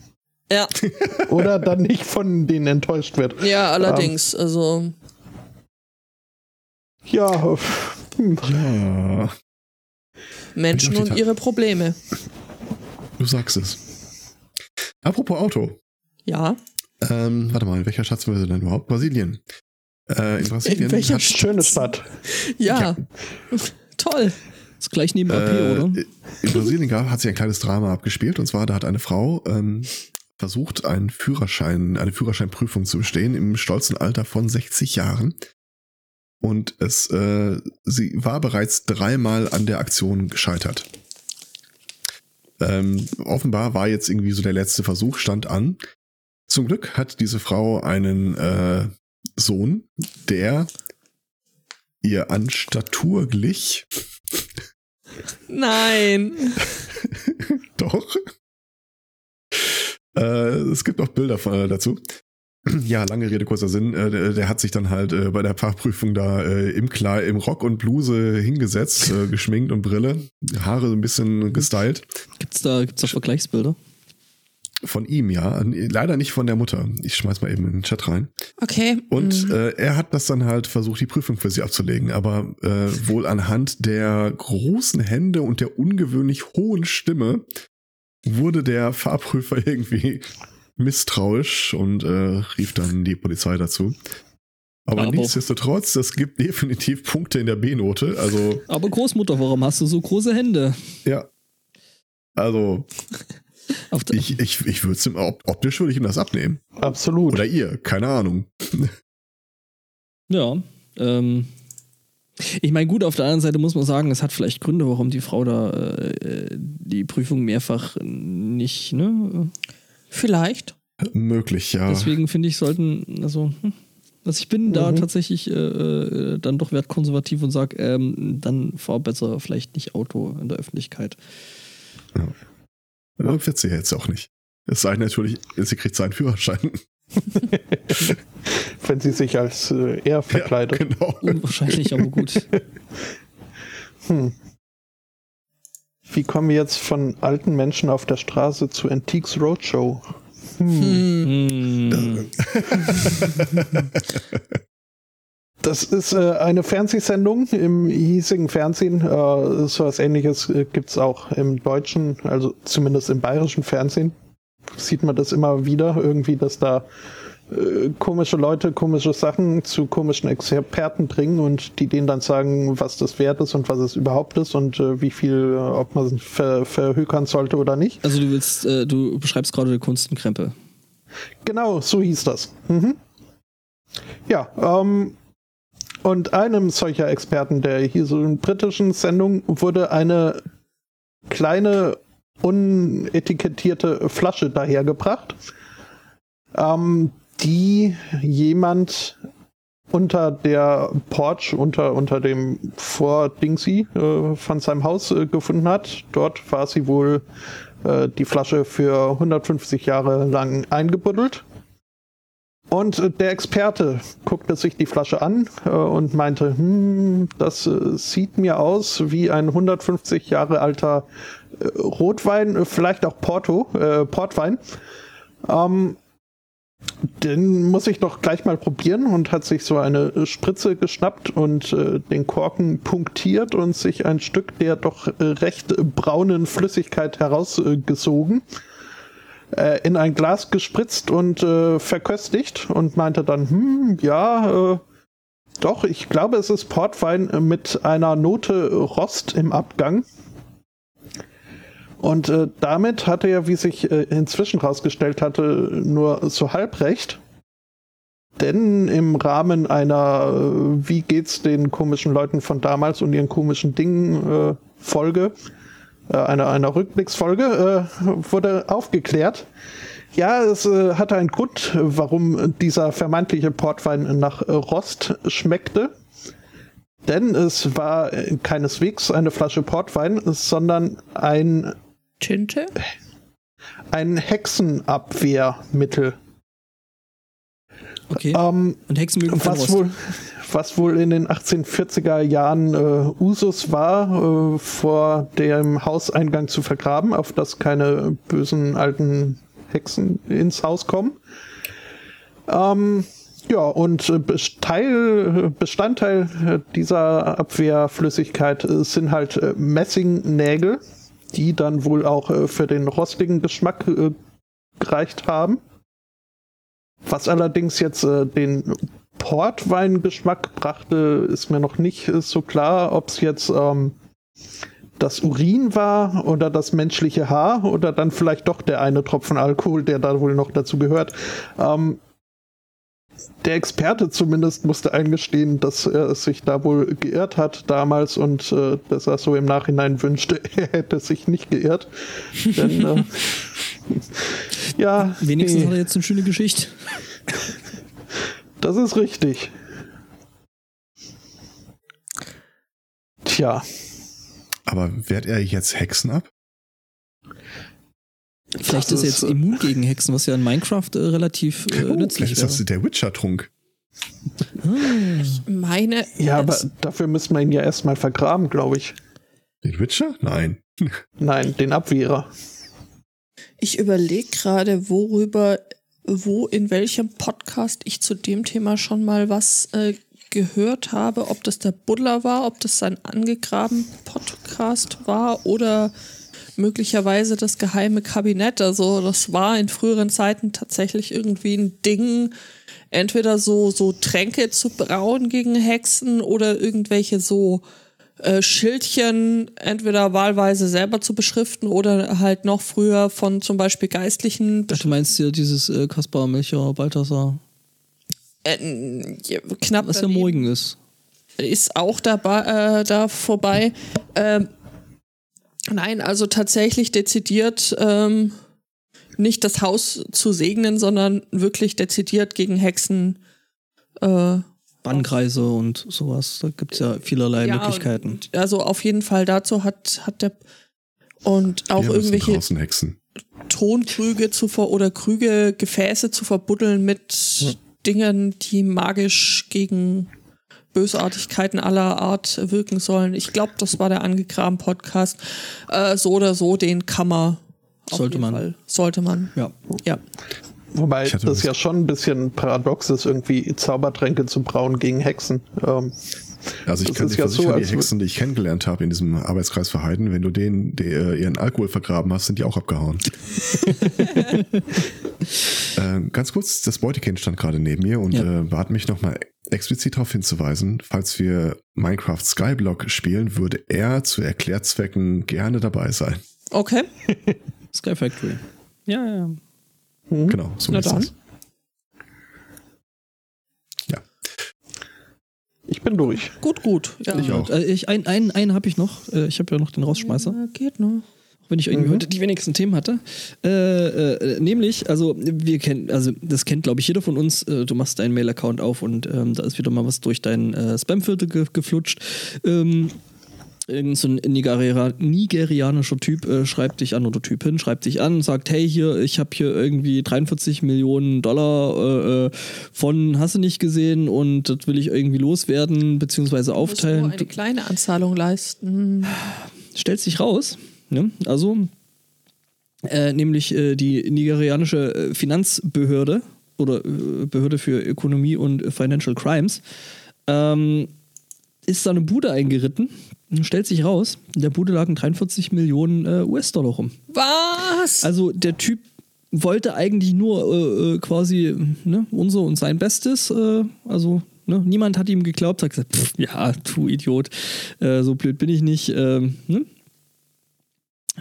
ja, Oder dann nicht von denen enttäuscht wird. ja, allerdings. Also, Ja, hm, Ja, Menschen und ihre Probleme. du sagst es. Apropos Auto. Ja. Ähm, warte mal, in welcher Stadt sind wir denn überhaupt? Brasilien. Äh, in Brasilien. In welcher hat, schöne Stadt. Ja. Toll. Ist gleich neben AP, äh, oder? In Brasilien gab- hat sich ein kleines Drama abgespielt. Und zwar, da hat eine Frau ähm, versucht, einen Führerschein, eine Führerscheinprüfung zu bestehen im stolzen Alter von 60 Jahren. Und es, äh, sie war bereits dreimal an der Aktion gescheitert. Ähm, offenbar war jetzt irgendwie so der letzte Versuch, stand an. Zum Glück hat diese Frau einen äh, Sohn, der ihr an Statur glich. Nein. Doch. Äh, es gibt auch Bilder von, äh, dazu. Ja, lange Rede, kurzer Sinn. Äh, der, der hat sich dann halt äh, bei der Fachprüfung da äh, im, Kle im Rock und Bluse hingesetzt, äh, geschminkt und Brille, Haare so ein bisschen gestylt. Gibt's da, gibt's da Vergleichsbilder? Von ihm, ja. Leider nicht von der Mutter. Ich schmeiß mal eben in den Chat rein. Okay. Und mhm. äh, er hat das dann halt versucht, die Prüfung für sie abzulegen, aber äh, wohl anhand der großen Hände und der ungewöhnlich hohen Stimme wurde der Fahrprüfer irgendwie misstrauisch und äh, rief dann die Polizei dazu. Aber Aber- nichtsdestotrotz, es gibt definitiv Punkte in der B-Note. Also, Aber Großmutter, warum hast du so große Hände? ja. Also, ich, ich, ich würde es ihm, op- optisch würde ich ihm das abnehmen. absolut. Oder ihr, keine Ahnung. ja. Ähm, ich meine, gut, auf der anderen Seite muss man sagen, es hat vielleicht Gründe, warum die Frau da äh, die Prüfung mehrfach nicht, ne? Vielleicht. Möglich, ja. Deswegen finde ich, sollten, also, also ich bin da Mhm. tatsächlich äh, äh, dann doch wertkonservativ und sage, ähm, dann fahr besser vielleicht nicht Auto in der Öffentlichkeit. Ja, wird sie jetzt auch nicht. Es sei denn natürlich, sie kriegt seinen Führerschein. Wenn sie sich als äh, er verkleidet. Ja, genau. Unwahrscheinlich, aber gut. Hm. Wie kommen wir jetzt von alten Menschen auf der Straße zu Antiques Roadshow? Hm. Hm. Das ist äh, eine Fernsehsendung im hiesigen Fernsehen. Äh, so was ähnliches äh, gibt es auch im deutschen, also zumindest im bayerischen Fernsehen. Sieht man das immer wieder, irgendwie, dass da äh, komische Leute komische Sachen zu komischen Experten bringen und die denen dann sagen, was das wert ist und was es überhaupt ist und äh, wie viel, äh, ob man es ver verhökern sollte oder nicht. Also du willst, äh, du beschreibst gerade Kunst und Krempel. Genau, so hieß das. Mhm. Ja, ähm, und einem solcher Experten der hier so in britischen Sendung wurde eine kleine unetikettierte Flasche dahergebracht, ähm, die jemand unter der Porch, unter, unter dem Vordingsy äh, von seinem Haus äh, gefunden hat. Dort war sie wohl äh, die Flasche für 150 Jahre lang eingebuddelt. Und äh, der Experte guckte sich die Flasche an äh, und meinte, hm, das äh, sieht mir aus wie ein 150 Jahre alter Rotwein, vielleicht auch Porto, Portwein. Ähm, den muss ich doch gleich mal probieren und hat sich so eine Spritze geschnappt und äh, den Korken punktiert und sich ein Stück der doch äh, recht braunen Flüssigkeit herausgesogen, äh, in ein Glas gespritzt und äh, verköstigt und meinte dann, hm, ja, äh, doch, ich glaube, es ist Portwein mit einer Note Rost im Abgang. Und äh, damit hatte er, wie sich äh, inzwischen rausgestellt hatte, nur so halb recht. Denn im Rahmen einer äh, Wie geht's den komischen Leuten von damals und ihren komischen Dingen äh, Folge, äh, einer, einer Rückblicksfolge, äh, wurde aufgeklärt. Ja, es hatte einen Grund, warum dieser vermeintliche Portwein nach Rost schmeckte. Denn es war keineswegs eine Flasche Portwein, sondern ein Tinte? ein Hexenabwehrmittel. Okay. Ähm, Und Hexen mögen was, Rost. wohl, was wohl in den 1840er Jahren äh, Usus war, äh, vor dem Hauseingang zu vergraben, auf dass keine bösen alten Hexen ins Haus kommen. Ähm, ja, und äh, Besteil, Bestandteil dieser Abwehrflüssigkeit äh, sind halt äh, Messingnägel, die dann wohl auch äh, für den rostigen Geschmack äh, gereicht haben. Was allerdings jetzt äh, den Portweingeschmack brachte, ist mir noch nicht äh, so klar, ob es jetzt ähm, das Urin war oder das menschliche Haar oder dann vielleicht doch der eine Tropfen Alkohol, der da wohl noch dazu gehört. Ähm, der Experte zumindest musste eingestehen, dass er sich da wohl geirrt hat damals und äh, dass er so im Nachhinein wünschte, er hätte sich nicht geirrt. Denn, äh, ja, Wenigstens nee, hat er jetzt eine schöne Geschichte. das ist richtig. Tja, Aber wehrt er jetzt Hexen ab? Vielleicht Das ist er jetzt äh, immun gegen Hexen, was ja in Minecraft äh, relativ äh, Oh, nützlich vielleicht ist das der Witcher-Trunk. Meine. ja, aber dafür müssen wir ihn ja erstmal vergraben, glaube ich. Den Witcher? Nein. Nein, den Abwehrer. Ich überlege gerade, worüber, wo, in welchem Podcast ich zu dem Thema schon mal was äh, gehört habe. Ob das der Buddler war, ob das sein angegraben Podcast war oder möglicherweise das geheime Kabinett. Also das war in früheren Zeiten tatsächlich irgendwie ein Ding, entweder so, so Tränke zu brauen gegen Hexen oder irgendwelche so äh, Schildchen entweder wahlweise selber zu beschriften oder halt noch früher von zum Beispiel Geistlichen Ach, Du meinst hier dieses äh, Kaspar, Melchior, Balthasar, äh, knapp was ja. Morgen ist. ist auch dabei, äh, da vorbei. Ähm, nein, also tatsächlich dezidiert ähm, nicht das Haus zu segnen, sondern wirklich dezidiert gegen Hexen. Äh, Bannkreise und sowas. Da gibt es ja vielerlei ja, Möglichkeiten. und- Also auf jeden Fall dazu hat, hat der und auch Wir müssen irgendwelche draußen Hexen. Tonkrüge zu ver oder Krüge, Gefäße zu verbuddeln mit Dingen, die magisch gegen Bösartigkeiten aller Art wirken sollen. Ich glaube, das war der angegraben Podcast. Äh, so oder so, den kann man. auf Sollte jeden man. Fall. Sollte man. Ja. Ja. Wobei das ja schon ein bisschen paradox ist, irgendwie Zaubertränke zu brauen gegen Hexen. Ähm, Also ich kann dir ja so, versichern, die als- Hexen, die ich kennengelernt habe in diesem Arbeitskreis für Heiden, wenn du denen die, äh, ihren Alkohol vergraben hast, sind die auch abgehauen. äh, ganz kurz, das Beutekind stand gerade neben mir und Ja. äh, bat mich nochmal explizit darauf hinzuweisen, falls wir Minecraft Skyblock spielen, würde er zu Erklärzwecken gerne dabei sein. Okay. Sky Factory. Ja, ja. Genau, so Na ist dann. das. Ja, ich bin durch. Gut, gut. Ja. Ich auch. Äh, ich, ein, einen einen habe ich noch. Äh, ich habe ja noch den Rausschmeißer. Ja, geht noch. Auch wenn ich irgendwie Mhm. heute die wenigsten Themen hatte. Äh, äh, nämlich, also wir kennen, also das kennt glaube ich jeder von uns. Äh, du machst deinen Mail-Account auf und ähm, da ist wieder mal was durch deinen äh, Spamfilter ge geflutscht. Ähm, Irgend so ein Nigeria nigerianischer Typ äh, schreibt dich an oder Typin schreibt dich an, sagt, hey hier, ich habe hier irgendwie 43 Millionen Dollar äh, äh, von hast du nicht gesehen und das will ich irgendwie loswerden beziehungsweise Muss nur aufteilen. eine kleine Anzahlung leisten. stellt sich raus, ne? also äh, nämlich äh, die nigerianische äh, Finanzbehörde oder Behörde für Ökonomie und Financial Crimes ähm, ist da eine Bude eingeritten. Stellt sich raus, in der Bude lagen 43 Millionen äh, US-Dollar rum. Was? Also der Typ wollte eigentlich nur äh, äh, quasi ne, unser und sein Bestes. Äh, also ne, niemand hat ihm geglaubt, hat gesagt, pff, ja, du Idiot, äh, so blöd bin ich nicht. Ähm, ne?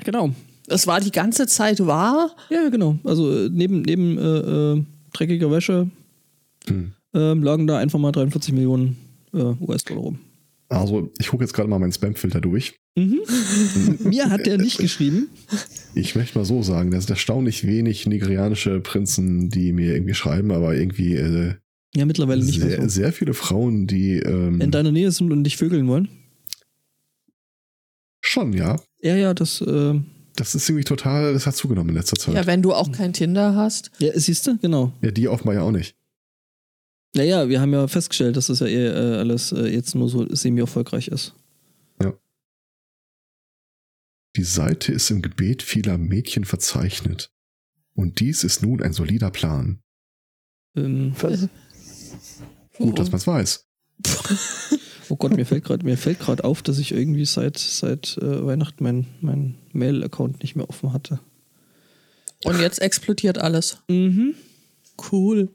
Genau. Das war die ganze Zeit wahr? Ja, genau. Also äh, neben, neben äh, äh, dreckiger Wäsche Hm. ähm, lagen da einfach mal 43 Millionen äh, US-Dollar rum. Also ich gucke jetzt gerade mal meinen Spamfilter durch. Mhm. Mir hat der nicht geschrieben. Ich möchte mal so sagen, das sind erstaunlich wenig nigerianische Prinzen, die mir irgendwie schreiben, aber irgendwie äh, Ja, mittlerweile nicht mehr sehr, so. sehr viele Frauen, die ähm, In deiner Nähe sind und dich vögeln wollen. schon, ja. Ja, ja, das, äh, Das ist irgendwie total, das hat zugenommen in letzter Zeit. Ja, wenn du auch kein Tinder hast. ja, siehst du, genau. Ja, die offenbar ja auch nicht. Naja, wir haben ja festgestellt, dass das ja eh äh, alles äh, jetzt nur so semi-erfolgreich ist. Die Seite ist im Gebet vieler Mädchen verzeichnet. Und dies ist nun ein solider Plan. Ähm, Was? Gut, dass man es weiß. oh Gott, mir fällt gerade mir fällt gerade auf, dass ich irgendwie seit seit äh, Weihnachten mein mein Mail-Account nicht mehr offen hatte. Und jetzt explodiert alles. Mhm. Cool.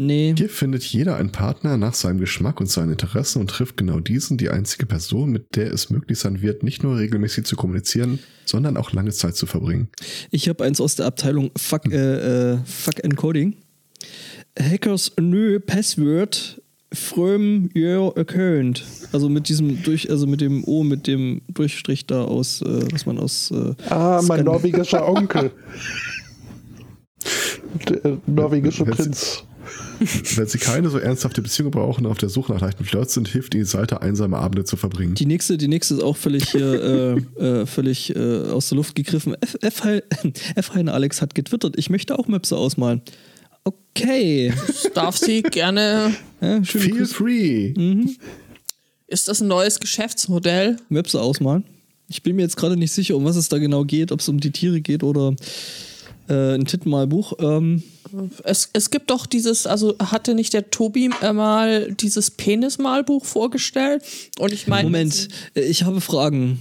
Nee. Hier findet jeder einen Partner nach seinem Geschmack und seinen Interessen und trifft genau diesen, die einzige Person, mit der es möglich sein wird, nicht nur regelmäßig zu kommunizieren, sondern auch lange Zeit zu verbringen. Ich habe eins aus der Abteilung Fuck, äh, äh, Fuck Encoding. Hackers new Password from your account. Also mit diesem durch, also mit dem O, mit dem Durchstrich da aus, äh, was man aus. Äh, Ah, mein norwegischer Onkel. Der äh, norwegische Jetzt- Prinz. Wenn Sie keine so ernsthafte Beziehung brauchen und auf der Suche nach leichten Flirts sind, hilft Ihnen die Seite, einsame Abende zu verbringen. Die nächste, die nächste ist auch völlig hier, äh, äh, völlig äh, aus der Luft gegriffen. F, F, F Heine Alex hat getwittert, ich möchte auch Möpse ausmalen. Okay. Das darf sie gerne. Ja, Feel Grüße. free! Ist das ein neues Geschäftsmodell? Möpse ausmalen. Ich bin mir jetzt gerade nicht sicher, um was es da genau geht, ob es um die Tiere geht oder äh, ein Tittenmalbuch. Ähm, Es, es gibt doch dieses, also hatte nicht der Tobi äh, mal dieses Penismalbuch vorgestellt? Und ich meine. Moment, äh, ich habe Fragen.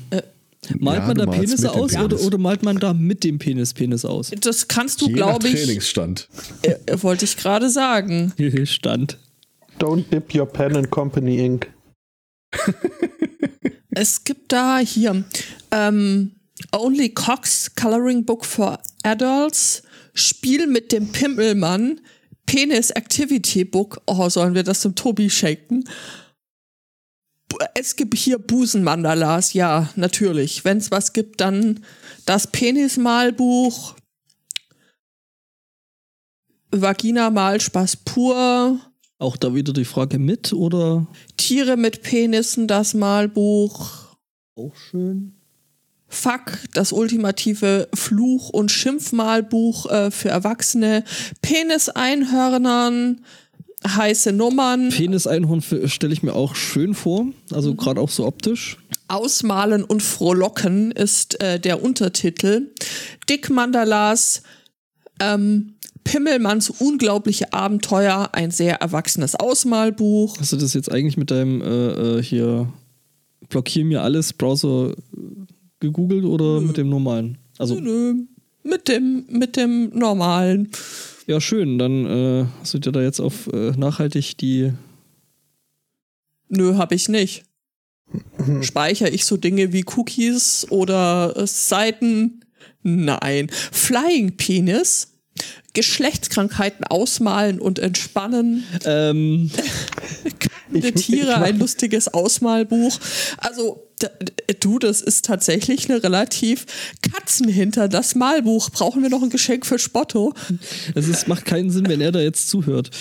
malt Ja, man da Penisse aus oder, Penis. oder malt man da mit dem Penis Penis aus? Das kannst du, glaube ich, Trainingsstand. äh, äh, wollte ich gerade sagen. Stand. Don't dip your pen in Company Ink. Es gibt da hier ähm, Only Cox Coloring Book for Adults, Spiel mit dem Pimmelmann, Penis Activity Book. Oh, sollen wir das dem Tobi schenken? Es gibt hier Busenmandalas, ja, natürlich. Wenn es was gibt, dann das Penismalbuch, Vagina-Malspaß pur, Auch da wieder die Frage mit oder? Tiere mit Penissen, das Malbuch. Auch schön. Fuck, das ultimative Fluch- und Schimpfmalbuch äh, für Erwachsene, Penis-Einhörnern, heiße Nummern, Penis-Einhorn stelle ich mir auch schön vor. Also Mhm. gerade auch so optisch. Ausmalen und Frohlocken ist äh, der Untertitel. Dick-Mandalas, ähm, Pimmelmanns unglaubliche Abenteuer, ein sehr erwachsenes Ausmalbuch. Hast du das jetzt eigentlich mit deinem äh, äh, hier blockier mir alles Browser gegoogelt oder mit dem normalen? Also Nö, mit dem, mit dem normalen. ja schön, dann äh, hast du dir da jetzt auf äh, nachhaltig die Nö, hab ich nicht. Speichere ich so Dinge wie Cookies oder äh, Seiten? Nein. Flying Penis. Geschlechtskrankheiten ausmalen und entspannen. ähm, Ich- Tiere, ich mach- ein lustiges Ausmalbuch. Also, du, das ist tatsächlich eine relativ Katzen hinter das Malbuch. Brauchen wir noch ein Geschenk für Spotto? es ist, macht keinen Sinn, wenn er da jetzt zuhört.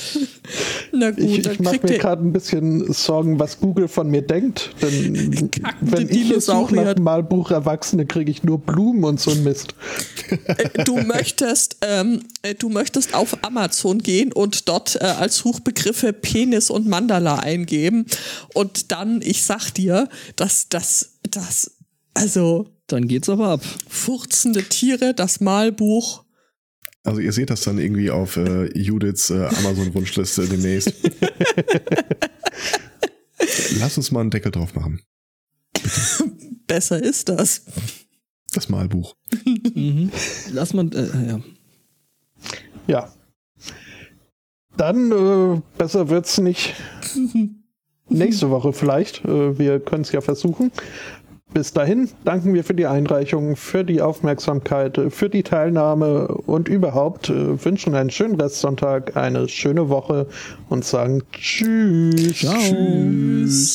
Na gut, Ich, dann ich mache mir gerade ein bisschen Sorgen, was Google von mir denkt. Denn Kackende wenn ich jetzt suche nach Malbuch Erwachsene, kriege ich nur Blumen und so ein Mist. Äh, du möchtest, ähm, äh, du möchtest auf Amazon gehen und dort äh, als Suchbegriffe Penis und Mandala eingeben und dann, ich sag dir, dass das, das, also Dann geht's aber ab. furzende Tiere, das Malbuch. Also ihr seht das dann irgendwie auf äh, Judiths äh, Amazon-Wunschliste demnächst. Lass uns mal einen Deckel drauf machen. Besser ist das. Das Malbuch. Mhm. Lass mal, äh, ja. Ja. Dann äh, besser wird's nicht. Nächste Woche vielleicht. Äh, wir können es ja versuchen. Bis dahin danken wir für die Einreichung, für die Aufmerksamkeit, für die Teilnahme und überhaupt äh, wünschen einen schönen Restsonntag, eine schöne Woche und sagen Tschüss. Ciao. Tschüss.